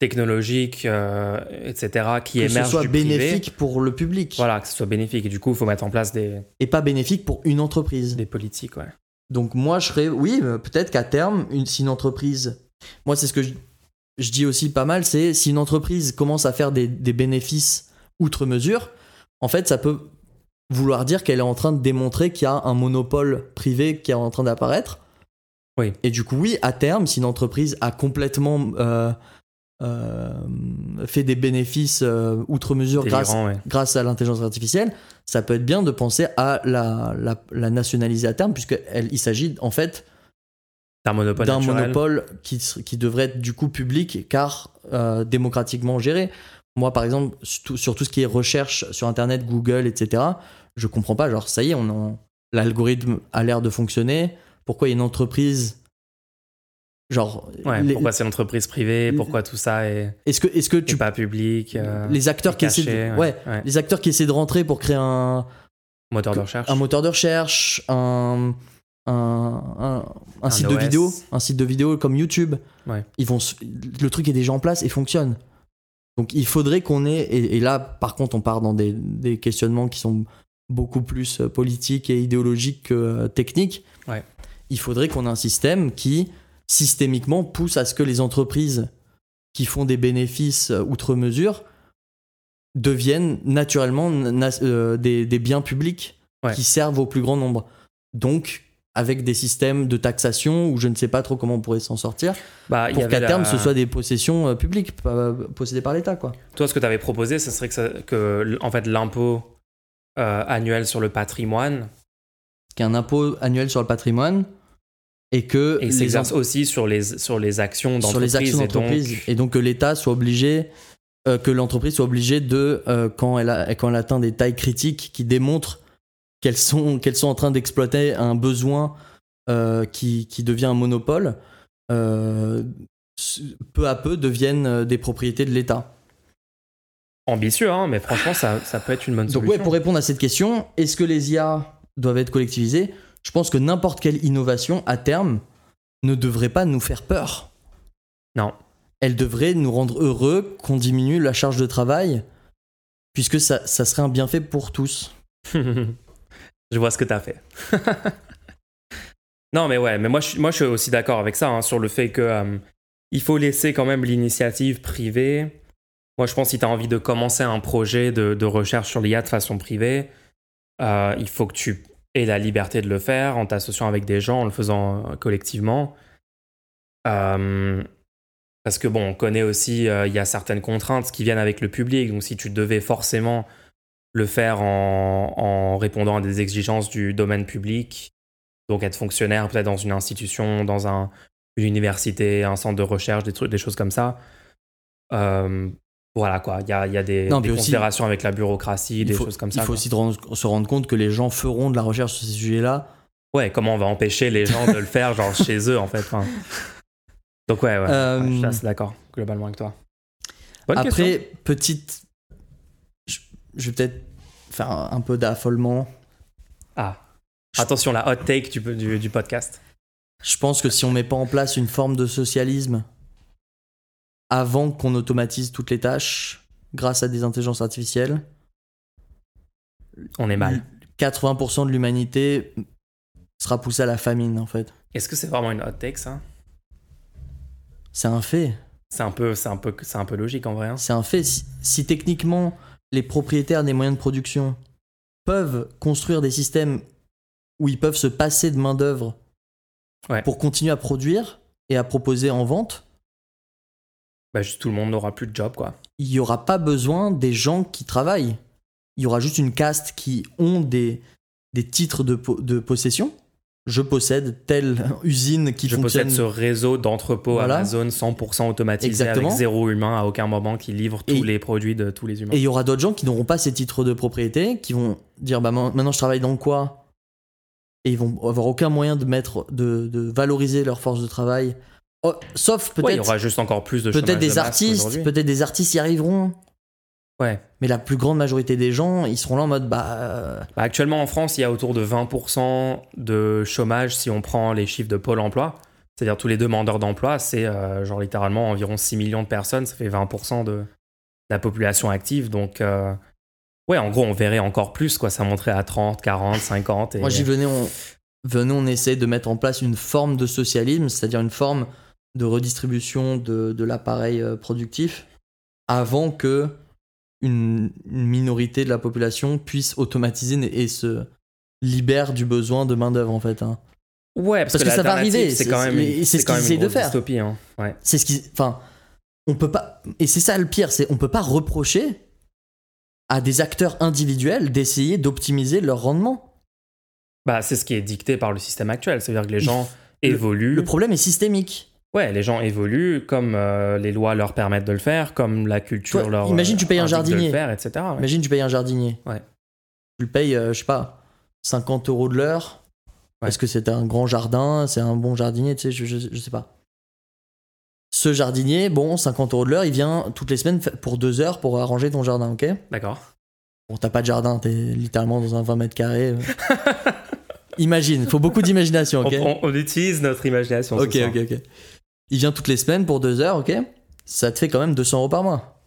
technologiques, euh, etc., qui que ce émergent soit du privé, bénéfique pour le public voilà, que ce soit bénéfique. Et du coup, il faut mettre en place des, et pas bénéfique pour une entreprise. des politiques, ouais. Donc moi je serais oui, euh, peut-être qu'à terme une, si une entreprise moi c'est ce que je, je dis aussi pas mal, c'est si une entreprise commence à faire des, des bénéfices outre mesure, en fait ça peut vouloir dire qu'elle est en train de démontrer qu'il y a un monopole privé qui est en train d'apparaître. Oui. Et du coup oui, à terme, si une entreprise a complètement euh, euh, fait des bénéfices euh, outre mesure grâce, ouais. grâce à l'intelligence artificielle, ça peut être bien de penser à la, la, la nationaliser à terme, puisqu'il s'agit en fait monopole d'un monopole qui, qui devrait être du coup public, car démocratiquement géré. Moi, par exemple, sur tout, ce qui est recherche sur Internet, Google, etc., je comprends pas. Genre, ça y est, on en- l'algorithme a l'air de fonctionner. Pourquoi il y a une entreprise Genre, Ouais, les- pourquoi c'est une entreprise privée Pourquoi tout ça est, est-ce que, est-ce que tu pas public euh, les acteurs qui essaient de, ouais, les acteurs qui essaient de rentrer pour créer un, Moteur de recherche. un moteur de recherche, un, un, un, un site de vidéo, un site de vidéo comme YouTube. Ouais. Ils vont, le truc est déjà en place et fonctionne. Donc il faudrait qu'on ait, et, et là par contre on part dans des, des questionnements qui sont beaucoup plus euh, politiques et idéologiques que euh, techniques. Ouais. Il faudrait qu'on ait un système qui systémiquement pousse à ce que les entreprises qui font des bénéfices euh, outre mesure deviennent naturellement na- euh, des, des biens publics Ouais. qui servent au plus grand nombre. Donc, avec des systèmes de taxation, où je ne sais pas trop comment on pourrait s'en sortir, Bah, pour qu'à terme ce soit des possessions euh, publiques, euh, possédées par l'État. quoi. Toi, ce que tu avais proposé, ce serait que, ça- que l- en fait, l'impôt euh, annuel sur le patrimoine, Qu'il y ait un impôt annuel sur le patrimoine et que et s'exerce aussi sur les, sur les actions sur d'entreprise. les actions et donc- d'entreprise. Et donc que l'État soit obligé, euh, que l'entreprise soit obligée de, quand, elle a, quand elle atteint des tailles critiques qui démontrent qu'elles sont, qu'elles sont en train d'exploiter un besoin euh, qui, qui devient un monopole, euh, peu à peu deviennent euh, des propriétés de l'État. ambitieux, hein, mais franchement, ça, ça peut être une bonne Donc solution. ouais, pour répondre à cette question, est-ce que les IA doivent être collectivisées? Je pense que n'importe quelle innovation, à terme, ne devrait pas nous faire peur. Non. Elle devrait nous rendre heureux qu'on diminue la charge de travail, puisque ça, ça serait un bienfait pour tous. (laughs) je vois ce que tu as fait. (laughs) non, mais ouais, mais moi, je, moi, je suis aussi d'accord avec ça, hein, sur le fait que euh, il faut laisser quand même l'initiative privée. Moi, je pense que si tu as envie de commencer un projet de, recherche sur l'IA de façon privée, euh, il faut que tu aies la liberté de le faire en t'associant avec des gens, en le faisant euh, collectivement. Parce que bon, on connaît aussi, il y a certaines contraintes qui viennent avec le public. Donc, si tu devais forcément le faire en, en répondant à des exigences du domaine public, donc être fonctionnaire peut-être dans une institution, dans un, une université, un centre de recherche, des trucs, des choses comme ça. Euh, voilà quoi, il y a, il y a des, Non, des puis aussi, considérations avec la bureaucratie, Il des faut, choses comme il ça. faut quoi. aussi rendre- se rendre compte que les gens feront de la recherche sur ces sujets-là. Ouais, comment on va empêcher les gens de le faire, genre (laughs) chez eux en fait. enfin. Donc ouais, ouais, Euh, ouais, je suis assez d'accord globalement avec toi. Bonne Après, question. petite... Je, vais peut-être faire un, un peu d'affolement. Ah, attention la hot take du, du, du podcast. Je pense que si on met pas en place une forme de socialisme avant qu'on automatise toutes les tâches grâce à des intelligences artificielles, On est mal. 80% de l'humanité sera poussée à la famine en fait. Est-ce que c'est vraiment une hot take ça? C'est un fait. C'est un peu, c'est un peu, c'est un peu logique en vrai. hein. C'est un fait. Si, si techniquement les propriétaires des moyens de production peuvent construire des systèmes où ils peuvent se passer de main d'œuvre Ouais. pour continuer à produire et à proposer en vente, Bah, juste tout le monde n'aura plus de job, quoi. il n'y aura pas besoin des gens qui travaillent. Il y aura juste une caste qui ont des, des titres de, po- de possession. Je possède telle usine qui Je fonctionne. possède ce réseau d'entrepôts Voilà. Amazon 100% automatisé Exactement. avec zéro humain à aucun moment qui livre tous Et- les produits de tous les humains. Et il y aura d'autres gens qui n'auront pas ces titres de propriété, qui vont dire bah maintenant je travaille dans quoi? Et ils vont avoir aucun moyen de mettre, de, de valoriser leur force de travail. Oh, sauf Ouais, il y peut-être aura juste encore plus de peut-être de des artistes, peut-être des artistes y arriveront. Ouais. Mais la plus grande majorité des gens, ils seront là en mode bah euh, Bah, actuellement en France, il y a autour de 20% de chômage si on prend les chiffres de Pôle emploi. C'est-à-dire tous les demandeurs d'emploi, c'est euh, genre littéralement environ 6 millions de personnes, ça fait 20% de la population active. Donc, euh, ouais, en gros, on verrait encore plus, quoi. Ça monterait à 30, 40, 50. Et... Moi, j'y venais, on, venez, on essaie de mettre en place une forme de socialisme, c'est-à-dire une forme de redistribution de, de l'appareil productif avant que une, une minorité de la population puisse automatiser et, se libère du besoin de main-d'œuvre, en fait. hein. Ouais, parce, Parce que ça va arriver, C'est quand même, c'est- ce qu'ils essayent de faire. dystopie, hein. Ouais. C'est ce qui. Enfin, on peut pas. Et c'est ça le pire, c'est on peut pas reprocher à des acteurs individuels d'essayer d'optimiser leur rendement. Bah, c'est ce qui est dicté par le système actuel. C'est-à-dire que les gens Le- évoluent. Le problème est systémique. Ouais, les gens évoluent comme euh, les lois leur permettent de le faire, comme la culture Toi, leur. imagine, tu payes un le jardinier. faire, etc. ouais. Imagine, tu payes un jardinier. Ouais. Tu le payes, euh, je sais pas, 50 euros de l'heure. Ouais. Parce que c'est un grand jardin, c'est un bon jardinier, tu sais, je, je- je sais pas. Ce jardinier, bon, 50 euros de l'heure, il vient toutes les semaines pour deux heures pour arranger ton jardin, ok? D'accord. Bon, t'as pas de jardin, t'es littéralement dans un 20 mètres carrés. euh. Imagine, il faut beaucoup d'imagination, (laughs) ok? On, on- on utilise notre imagination. Ok, ok, ok. Il vient toutes les semaines pour deux heures, ok? Ça te fait quand même 200 euros par mois.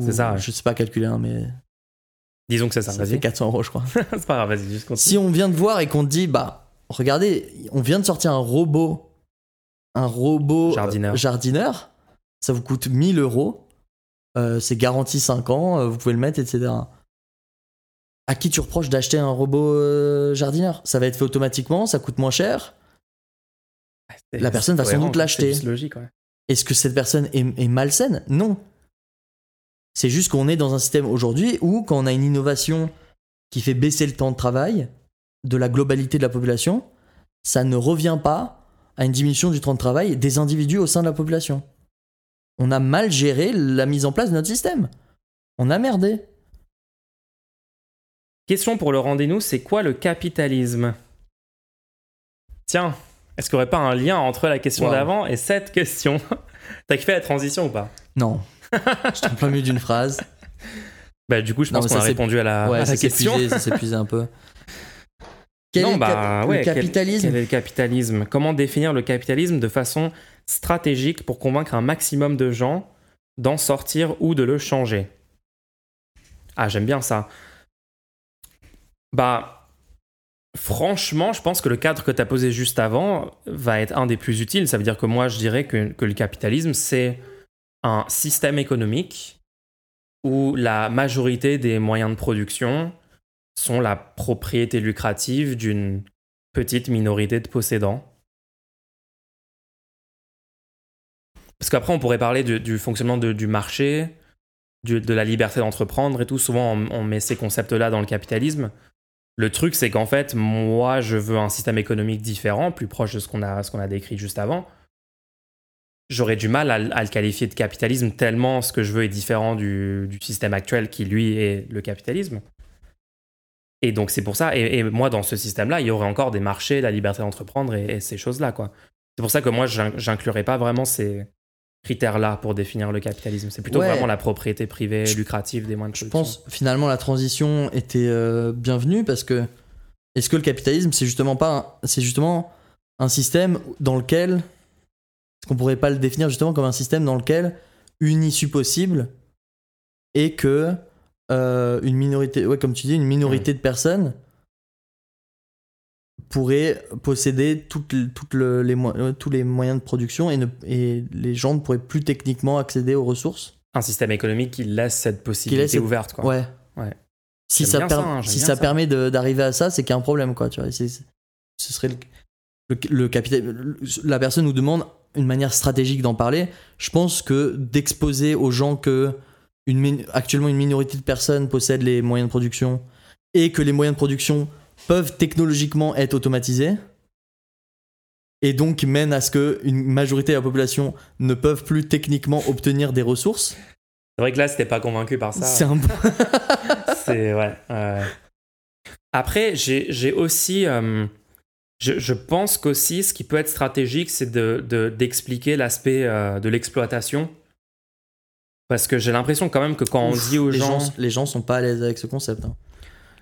C'est ça, ouais. Je sais pas calculer, hein, mais Disons que c'est ça, ça fait vas-y. 400 euros, je crois. (laughs) c'est pas grave, vas-y, juste continue. si on vient de voir et qu'on te dit, bah, regardez, on vient de sortir un robot, un robot euh, Jardineur. ça vous coûte 1000 euros, euh, c'est garanti 5 ans, euh, vous pouvez le mettre, etc. À qui tu reproches d'acheter un robot jardineur? Ça va être fait automatiquement, ça coûte moins cher. La personne va sans doute l'acheter. C'est juste logique, ouais. Est-ce que cette personne est, est malsaine? Non. C'est juste qu'on est dans un système aujourd'hui où, quand on a une innovation qui fait baisser le temps de travail de la globalité de la population, ça ne revient pas à une diminution du temps de travail des individus au sein de la population. On a mal géré la mise en place de notre système. On a merdé. Question pour le rendez-nous, c'est quoi le capitalisme? Tiens, est-ce qu'il n'y aurait pas un lien entre la question Wow. d'avant et cette question (laughs) T'as kiffé la transition ou pas? Non. Je suis en plein milieu d'une phrase. Bah du coup, je pense qu'on a répondu à la, Ouais, à la ça s'est question. ça s'est épuisé un peu. (laughs) Quel non, est bah ouais, quel- capitalisme Quel, est le capitalisme? Comment définir le capitalisme de façon stratégique pour convaincre un maximum de gens d'en sortir ou de le changer? Ah, j'aime bien ça. Bah, franchement, je pense que le cadre que tu as posé juste avant va être un des plus utiles. Ça veut dire que moi, je dirais que, que le capitalisme, c'est un système économique où la majorité des moyens de production sont la propriété lucrative d'une petite minorité de possédants. Parce qu'après, on pourrait parler du, fonctionnement du marché, de la liberté d'entreprendre et tout. Souvent, on met ces concepts-là dans le capitalisme. Le truc, c'est qu'en fait, moi, je veux un système économique différent, plus proche de ce qu'on a, ce qu'on a décrit juste avant. J'aurais du mal à, le- qualifier de capitalisme tellement ce que je veux est différent du, système actuel qui, lui, est le capitalisme. Et donc, c'est pour ça. Et, moi, dans ce système-là, il y aurait encore des marchés, la liberté d'entreprendre et, et ces choses-là, quoi. C'est pour ça que moi, j'in- j'inclurais pas vraiment ces critères-là pour définir le capitalisme. C'est plutôt Ouais. vraiment la propriété privée Je- lucrative des moyens de Je production. pense finalement la transition était euh, bienvenue parce que est-ce que le capitalisme c'est justement pas un- c'est justement un système dans lequel est-ce qu'on pourrait pas le définir justement comme un système dans lequel une issue possible est que euh, une minorité ouais comme tu dis une minorité de personnes pourrait posséder toutes, les- toutes le- les, mo- euh, tous les moyens de production et, ne- et les gens ne pourraient plus techniquement accéder aux ressources Un système économique qui laisse cette possibilité laisse cette- ouverte, quoi. Ouais. Ouais. Si J'aime ça, bien per- ça, hein, si ça, ça. permet d'arriver à ça, c'est qu'il y a un problème, quoi. Tu vois. Ce serait le- le, le capital, la personne nous demande une manière stratégique d'en parler. Je pense que d'exposer aux gens que une, actuellement une minorité de personnes possèdent les moyens de production et que les moyens de production peuvent technologiquement être automatisés et donc mènent à ce que une majorité de la population ne peuvent plus techniquement obtenir des ressources. C'est vrai que là, c'était pas convaincu par ça. C'est un bon- (laughs) C'est ouais. Après, j'ai aussi, euh, je, je pense qu'aussi, ce qui peut être stratégique, c'est de de- d'expliquer l'aspect euh, de l'exploitation, parce que j'ai l'impression quand même que quand on dit aux les gens, les gens sont pas à l'aise avec ce concept. hein.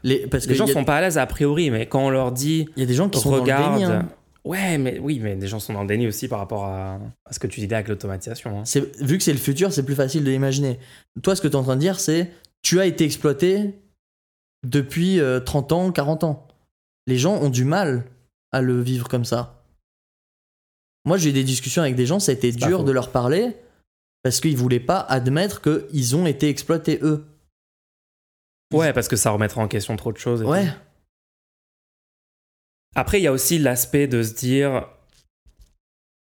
Les, parce les que gens sont pas à l'aise a priori, mais quand on leur dit Il y a des gens qui sont regarde, dans le déni. hein. ouais, mais oui, mais des gens sont dans le déni aussi par rapport à, à ce que tu disais avec l'automatisation. hein. Vu que c'est le futur, c'est plus facile de l'imaginer. Toi, ce que tu es en train de dire, c'est tu as été exploité depuis euh, 30 ans, 40 ans. Les gens ont du mal à le vivre comme ça. Moi, j'ai eu des discussions avec des gens, ça a été dur de leur parler parce qu'ils voulaient pas admettre qu'ils ont été exploités eux. Ouais, parce que ça remettra en question trop de choses. et Ouais, tout. Après, il y a aussi l'aspect de se dire,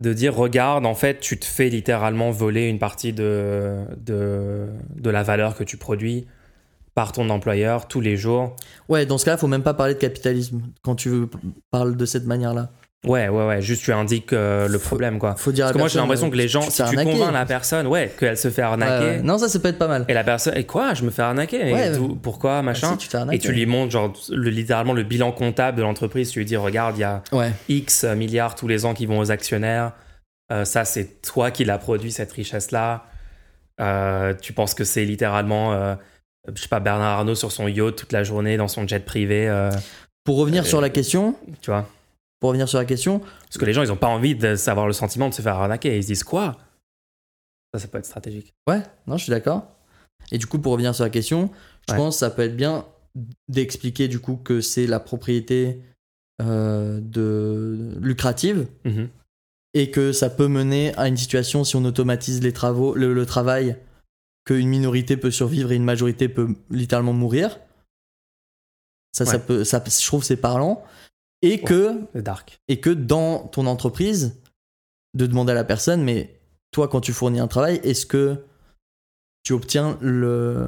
de dire, regarde, en fait, tu te fais littéralement voler une partie de, de, de la valeur que tu produis par ton employeur tous les jours. ouais. Dans ce cas-là, faut même pas parler de capitalisme quand tu parles de cette manière-là. Ouais, ouais, ouais. Juste, tu indiques euh, le problème, quoi. Faut dire. Parce que moi, j'ai l'impression que les gens, tu si tu arnaquer. convaincs la personne, ouais, qu'elle se fait arnaquer. Non, ça, ça peut être pas mal. Et la personne, et quoi, je me fais arnaquer et Ouais, tout, Pourquoi, Ah, machin si, tu arnaquer. Et tu lui montres, genre, le, littéralement le bilan comptable de l'entreprise. Tu lui dis, regarde, il y a Ouais. X milliards tous les ans qui vont aux actionnaires. Euh, ça, c'est toi qui l'as produit, cette richesse-là. Euh, tu penses que c'est littéralement, je sais pas, Bernard Arnault sur son yacht toute la journée dans son jet privé, Pour revenir sur la question, tu vois pour revenir sur la question, Parce que les gens, ils ont pas envie de savoir le sentiment de se faire arnaquer. Ils se disent quoi? Ça, ça peut être stratégique. Ouais, non, je suis d'accord. Et du coup, pour revenir sur la question, je Ouais. pense que ça peut être bien d'expliquer du coup que c'est la propriété euh, de lucrative Mhm. et que ça peut mener à une situation si on automatise les travaux, le, le travail, qu'une minorité peut survivre et une majorité peut littéralement mourir. Ça, ça peut, ça, je trouve que c'est parlant. Et que C'est dark. et que dans ton entreprise, de demander à la personne, mais toi, quand tu fournis un travail, est-ce que tu obtiens le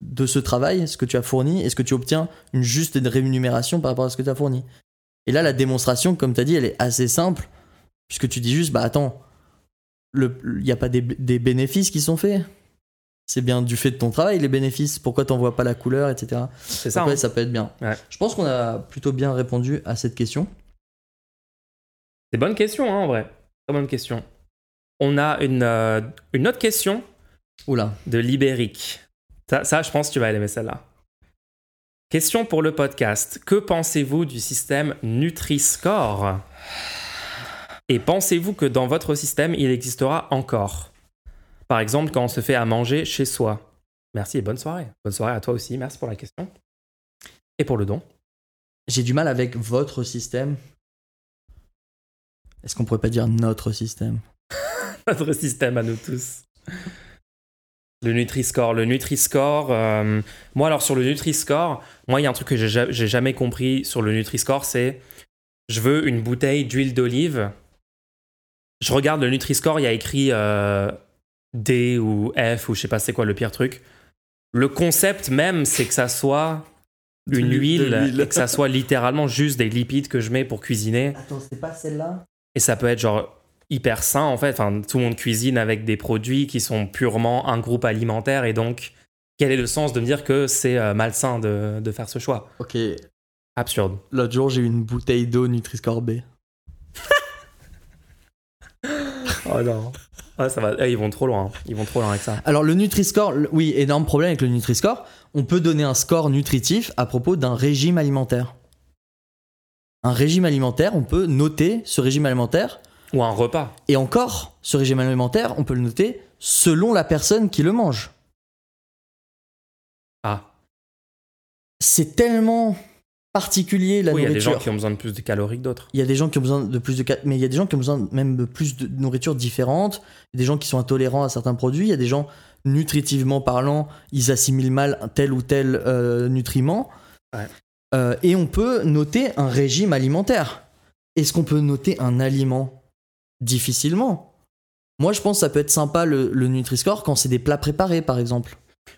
de ce travail, ce que tu as fourni, est-ce que tu obtiens une juste rémunération par rapport à ce que tu as fourni? Et là, la démonstration, comme tu as dit, elle est assez simple, puisque tu dis juste, bah attends, il n'y a pas des, des bénéfices qui sont faits. C'est bien du fait de ton travail, les bénéfices. Pourquoi t'en vois pas la couleur, etc. C'est ça. Après, hein. ça peut être bien. Ouais. Je pense qu'on a plutôt bien répondu à cette question. C'est bonne question, hein, en vrai. Très bonne question. On a une, euh, une autre question Oula. de Libéric. Ça, ça, je pense que tu vas aimer celle-là. Question pour le podcast. Que pensez-vous du système Nutri-Score? Et pensez-vous que dans votre système, il existera encore? Par exemple, quand on se fait à manger chez soi. Merci et bonne soirée. Bonne soirée à toi aussi. Merci pour la question. Et pour le don. J'ai du mal avec votre système. Est-ce qu'on pourrait pas dire notre système? (laughs) Notre système à nous tous. Le Nutri-Score. Le Nutri-Score, euh, moi alors sur le Nutri-Score, moi il y a un truc que j'ai ja- j'ai jamais compris sur le Nutri-Score, c'est je veux une bouteille d'huile d'olive. Je regarde le Nutri-Score, il y a écrit euh, D ou F ou je sais pas c'est quoi le pire truc. Le concept même, c'est que ça soit une huile et que ça soit littéralement juste des lipides que je mets pour cuisiner. Attends, c'est pas celle-là? Et ça peut être genre hyper sain en fait. Enfin, tout le monde cuisine avec des produits qui sont purement un groupe alimentaire et donc quel est le sens de me dire que c'est euh, malsain de, de faire ce choix? Ok. Absurde. L'autre jour, j'ai eu une bouteille d'eau Nutri-Score B. (laughs) Oh non. Ça va. Eh, ils vont trop loin. Ils vont trop loin avec ça. Alors, le Nutri-Score, oui, énorme problème avec le Nutri-Score. On peut donner un score nutritif à propos d'un régime alimentaire. Un régime alimentaire, on peut noter ce régime alimentaire. Ou un repas. Et encore, ce régime alimentaire, on peut le noter selon la personne qui le mange. Ah. C'est tellement particulier la oui, il y a des nourriture. gens qui ont besoin de plus de calories que d'autres. Il y a des gens qui ont besoin de plus de mais il y a des gens qui ont besoin même de plus de nourriture différente. Il y a des gens qui sont intolérants à certains produits. Il y a des gens nutritivement parlant, ils assimilent mal tel ou tel euh, nutriment. Ouais. Euh, et on peut noter un régime alimentaire. est-ce qu'on peut noter un aliment? Difficilement. Moi, je pense que ça peut être sympa le, le Nutri-Score quand c'est des plats préparés, par exemple.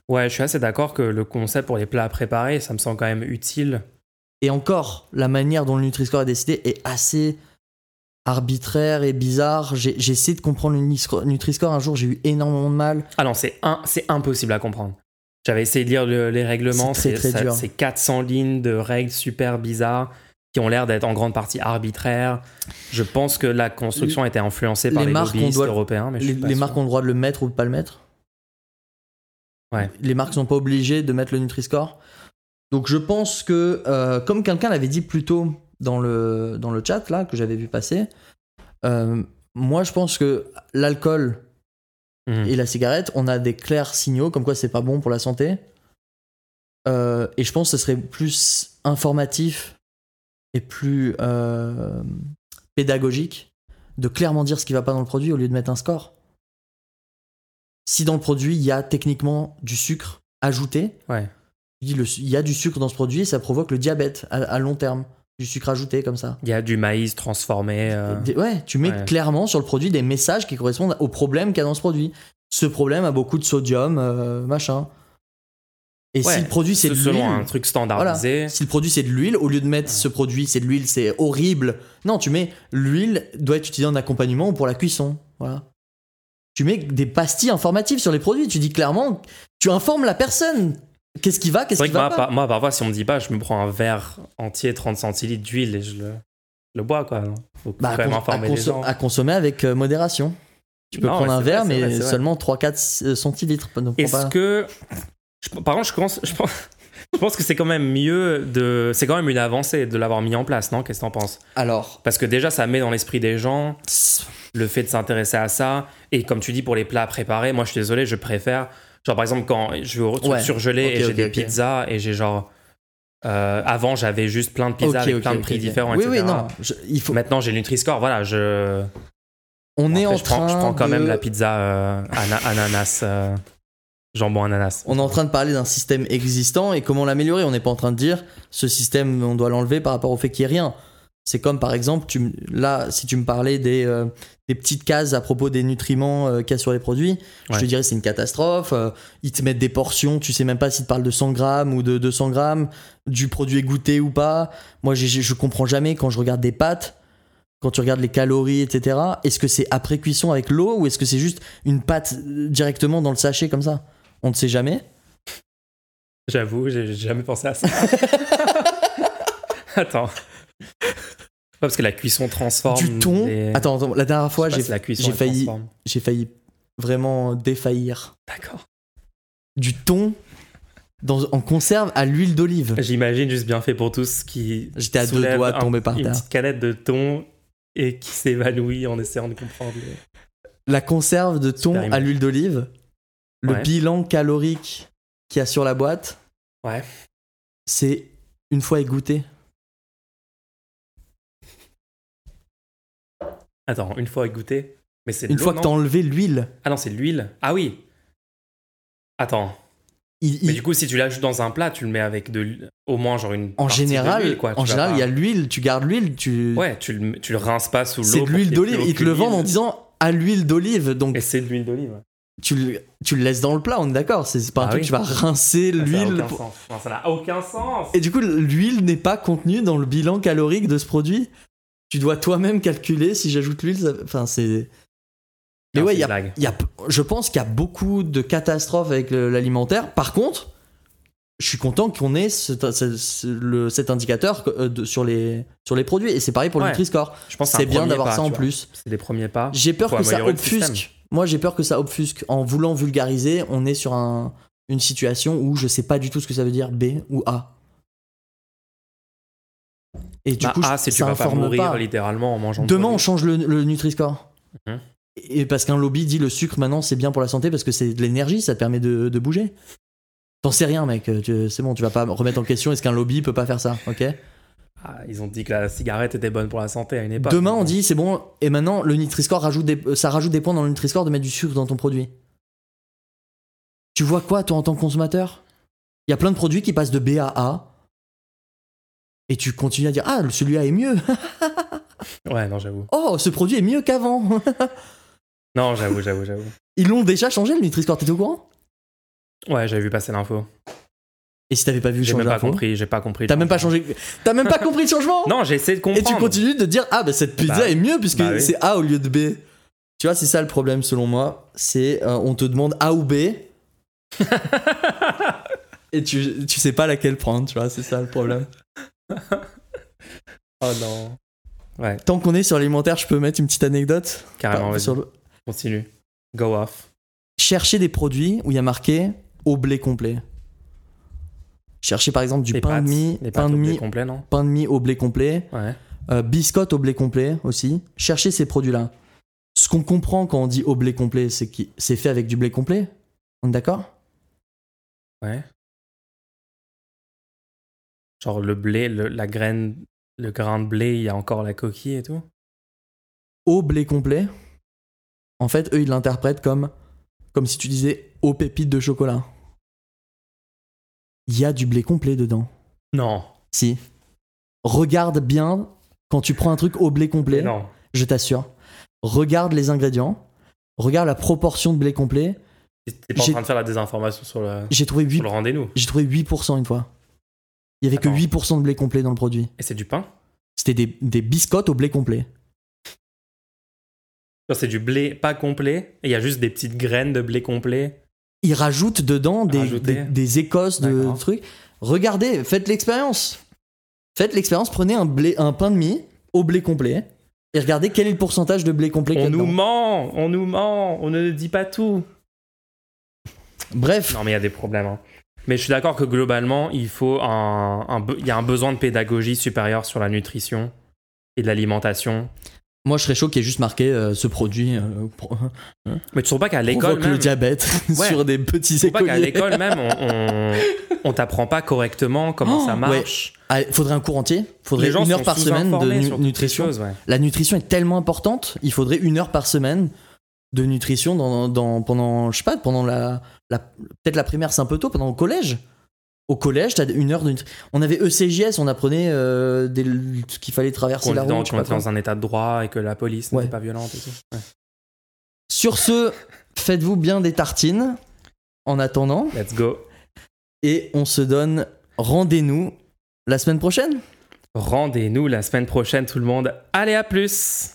Ouais, je suis assez d'accord que le concept pour les plats préparés, ça me semble quand même utile. Et encore, la manière dont le Nutri-Score est décidé est assez arbitraire et bizarre. J'ai essayé de comprendre le Nutri-Score- un jour, j'ai eu énormément de mal. Ah non, c'est impossible à comprendre. J'avais essayé de lire le- les règlements, C'est très, très ça- dur. c'est 400 lignes de règles super bizarres qui ont l'air d'être en grande partie arbitraires. Je pense que la construction a été influencée par les les, lobbyistes doit- européens, mais Les, marques ont le droit de le mettre ou de pas le mettre. Ouais. Les marques sont pas obligées de mettre le Nutri-Score. Donc je pense que, euh, comme quelqu'un l'avait dit plus tôt dans le, dans le chat là, que j'avais vu passer, euh, moi je pense que l'alcool Mhm. et la cigarette, on a des clairs signaux comme quoi c'est pas bon pour la santé. Euh, et je pense que ce serait plus informatif et plus pédagogique de clairement dire ce qui va pas dans le produit au lieu de mettre un score. Si dans le produit il y a techniquement du sucre ajouté, Ouais. Le il y a du sucre dans ce produit et ça provoque le diabète à, à long terme. Du sucre ajouté comme ça. Il y a du maïs transformé. euh, Ouais, tu mets ouais. clairement sur le produit des messages qui correspondent au problème qu'il y a dans ce produit. Ce problème a beaucoup de sodium, euh, machin. Et ouais, si le produit c'est de selon l'huile, un truc standardisé. si le produit c'est de l'huile, au lieu de mettre Ouais. ce produit c'est de l'huile, c'est horrible. Non, tu mets l'huile doit être utilisée en accompagnement ou pour la cuisson. Voilà. Tu mets des pastilles informatives sur les produits. Tu dis clairement, tu informes la personne. Qu'est-ce qui va, qu'est-ce qui va moi, pas. par- moi, parfois, si on me dit pas, je me prends un verre entier 30 centilitres d'huile et je le, le bois, quoi. non Faut Bah, à, quand même cons- à informer les gens. à consommer avec euh, modération. Tu peux Non, prendre un vrai, verre, mais vrai, seulement 3-4 centilitres. Ne prends Est-ce pas- que. je- par contre, je pense, je pense que c'est quand même mieux de. C'est quand même une avancée de l'avoir mis en place, non? Qu'est-ce que t'en penses? Alors, Parce que déjà, ça met dans l'esprit des gens le fait de s'intéresser à ça. Et comme tu dis, pour les plats préparés, moi, je suis désolé, je préfère. Genre, par exemple, quand je vais au Ouais. surgelé et j'ai des pizzas et j'ai genre. euh, avant, j'avais juste plein de pizzas avec plein de prix différents, Oui, etc. oui, non. je- il faut. Maintenant, j'ai Nutri-Score, voilà, je. On est en je, prends, train. je prends quand de- même la pizza euh, ana- ananas, euh, jambon ananas. On est en train de parler d'un système existant et comment l'améliorer. On n'est pas en train de dire ce système, on doit l'enlever par rapport au fait qu'il n'y ait rien. C'est comme par exemple, tu, là, si tu me parlais des, euh, des petites cases à propos des nutriments euh, qu'il y a sur les produits, je te dirais c'est une catastrophe. Euh, ils te mettent des portions, tu sais même pas s'ils te parlent de 100 grammes ou de 200 grammes, du produit goûté ou pas. Moi, j'ai- j'ai- je comprends jamais quand je regarde des pâtes, quand tu regardes les calories, etc. Est-ce que c'est après cuisson avec l'eau ou est-ce que c'est juste une pâte directement dans le sachet comme ça? On ne sait jamais. J'avoue, j'ai jamais pensé à ça. (laughs) Attends. Parce que la cuisson transforme. du thon. les- Attends, attends, la dernière fois, j'ai si failli, transforme. j'ai failli vraiment défaillir. D'accord. Du thon dans, en conserve à l'huile d'olive. J'imagine juste bien fait pour tous qui. J'étais à deux doigts de tomber par Une terre. petite canette de thon et qui s'évanouit en essayant de comprendre. le- La conserve de thon Super à l'huile d'olive, le Ouais. bilan calorique qu'il y a sur la boîte, Ouais. c'est une fois égoutté. Attends, une fois goûté. Mais c'est Une fois que t'as enlevé l'huile. Ah non, c'est l'huile. Ah oui. Attends. il- Mais il- du coup, si tu l'ajoutes dans un plat, tu le mets avec de au moins genre une. en général, quoi. En général, pas- il y a l'huile, tu gardes l'huile, tu. Ouais, tu le, tu le rinces pas sous l'eau. c'est de l'huile d'olive. Ils te le vendent en disant à l'huile d'olive. Donc Et c'est de l'huile d'olive. ouais. tu, le- tu le laisses dans le plat, on est d'accord. C'est pas un Ah truc oui. tu vas rincer Ça n'a l'huile. aucun pour- ça n'a aucun sens. Et du coup, l'huile n'est pas contenue dans le bilan calorique de ce produit? Tu dois toi-même calculer si j'ajoute l'huile. ça- Enfin, c'est. Mais Non, ouais, y a, y a- je pense qu'il y a beaucoup de catastrophes avec l'alimentaire. Par contre, je suis content qu'on ait cet, indicateur euh, de- sur, les, sur les produits. Et c'est pareil pour Ouais. le Nutri-Score. Je pense que C'est bien d'avoir ça en plus. C'est des premiers pas. J'ai peur que ça obfusque. Moi, j'ai peur que ça obfusque. En voulant vulgariser, on est sur un- une situation où je sais pas du tout ce que ça veut dire B ou A. Et du Bah, coup, ah, je- tu vas pas mourir pas. littéralement en mangeant. de Demain, on change le, le Nutri-Score. Mhm. Et parce qu'un lobby dit le sucre maintenant c'est bien pour la santé parce que c'est de l'énergie, ça te permet de, de bouger. T'en sais rien, mec. C'est bon, tu vas pas remettre en question est-ce qu'un lobby peut pas faire ça, ok? Ah, ils ont dit que la cigarette était bonne pour la santé à une époque. Demain, on dit c'est bon, et maintenant le Nutri-Score rajoute des, ça rajoute des points dans le Nutri-Score de mettre du sucre dans ton produit. Tu vois quoi, toi, en tant que consommateur? Il y a plein de produits qui passent de B à A. Et tu continues à dire Ah, celui-là est mieux (laughs) Ouais, non, j'avoue. Oh, ce produit est mieux qu'avant. (laughs) Non, j'avoue, j'avoue, j'avoue. Ils l'ont déjà changé le Nutri-Score, t'es au courant? Ouais, j'avais vu passer l'info. Et si t'avais pas vu le J'ai même changement pas compris, j'ai pas compris. T'as même pas changement. changé. T'as même pas (laughs) compris le changement? Non, j'ai essayé de Et comprendre. tu continues de dire ah bah cette pizza Bah, est mieux puisque bah oui. c'est A au lieu de B. Tu vois, c'est ça le problème selon moi. C'est euh, on te demande A ou B. et tu, tu sais pas laquelle prendre, tu vois, c'est ça le problème. (laughs) Oh non. Ouais, Tant qu'on est sur l'alimentaire, je peux mettre une petite anecdote carrément, sur le- Continue. Go off. Cherchez des produits où il y a marqué au blé complet. Cherchez par exemple du Les pain pâtes, de mie, pain de au blé mie, complet, non pain de mie au blé complet, Ouais. euh, biscotte au blé complet aussi. Cherchez ces produits-là. Ce qu'on comprend quand on dit au blé complet, c'est que c'est fait avec du blé complet. On est d'accord? Ouais. Genre le blé, le- la graine, le grain de blé, il y a encore la coquille et tout? Au blé complet. En fait, eux, ils l'interprètent comme comme si tu disais aux pépites de chocolat. Il y a du blé complet dedans. Non. Si. Regarde bien quand tu prends un truc au blé complet. Non. je t'assure. Regarde les ingrédients, regarde la proportion de blé complet. T'es pas en train de faire la désinformation sur le, J'ai trouvé, 8, sur le rendez-nous. j'ai trouvé 8% une fois. Il y avait Attends. que 8% de blé complet dans le produit. Et c'est du pain? C'était des, des biscottes au blé complet. C'est du blé pas complet et il y a juste des petites graines de blé complet. Ils rajoutent dedans des, des, des écosses de trucs. Regardez, faites l'expérience. Faites l'expérience, prenez un, blé, un pain de mie au blé complet et regardez quel est le pourcentage de blé complet qu'il y a On nous dedans. ment, on nous ment, on ne dit pas tout. Bref, Non, mais il y a des problèmes. hein. Mais je suis d'accord que globalement, il faut un, un be- il y a un besoin de pédagogie supérieure sur la nutrition et de l'alimentation. moi je serais chaud qu'il y ait juste marqué euh, ce produit euh, pro- Mais tu trouves pas qu'à l'école provoque le même, diabète (laughs) Ouais. sur des petits tu trouves pas qu'à écoliers. l'école même, on, on, (laughs) on t'apprend pas correctement comment Oh, ça marche? Ah, faudrait un cours entier? Faudrait Les gens une heure par semaine de nu- nutrition? choses, ouais. La nutrition est tellement importante, il faudrait une heure par semaine de nutrition dans, dans- pendant, je sais pas, pendant la, la- peut-être la primaire c'est un peu tôt, pendant le collège. Au collège, t'as une heure de nutri- On avait ECJS, on apprenait euh, des- qu'il fallait traverser la route. qu'on pas est dans un état de droit et que la police Ouais. n'est pas violente et tout. Ouais. Sur ce, faites-vous bien des tartines en attendant, Let's go. et on se donne rendez-nous la semaine prochaine. Rendez-nous la semaine prochaine, tout le monde. Allez, à plus!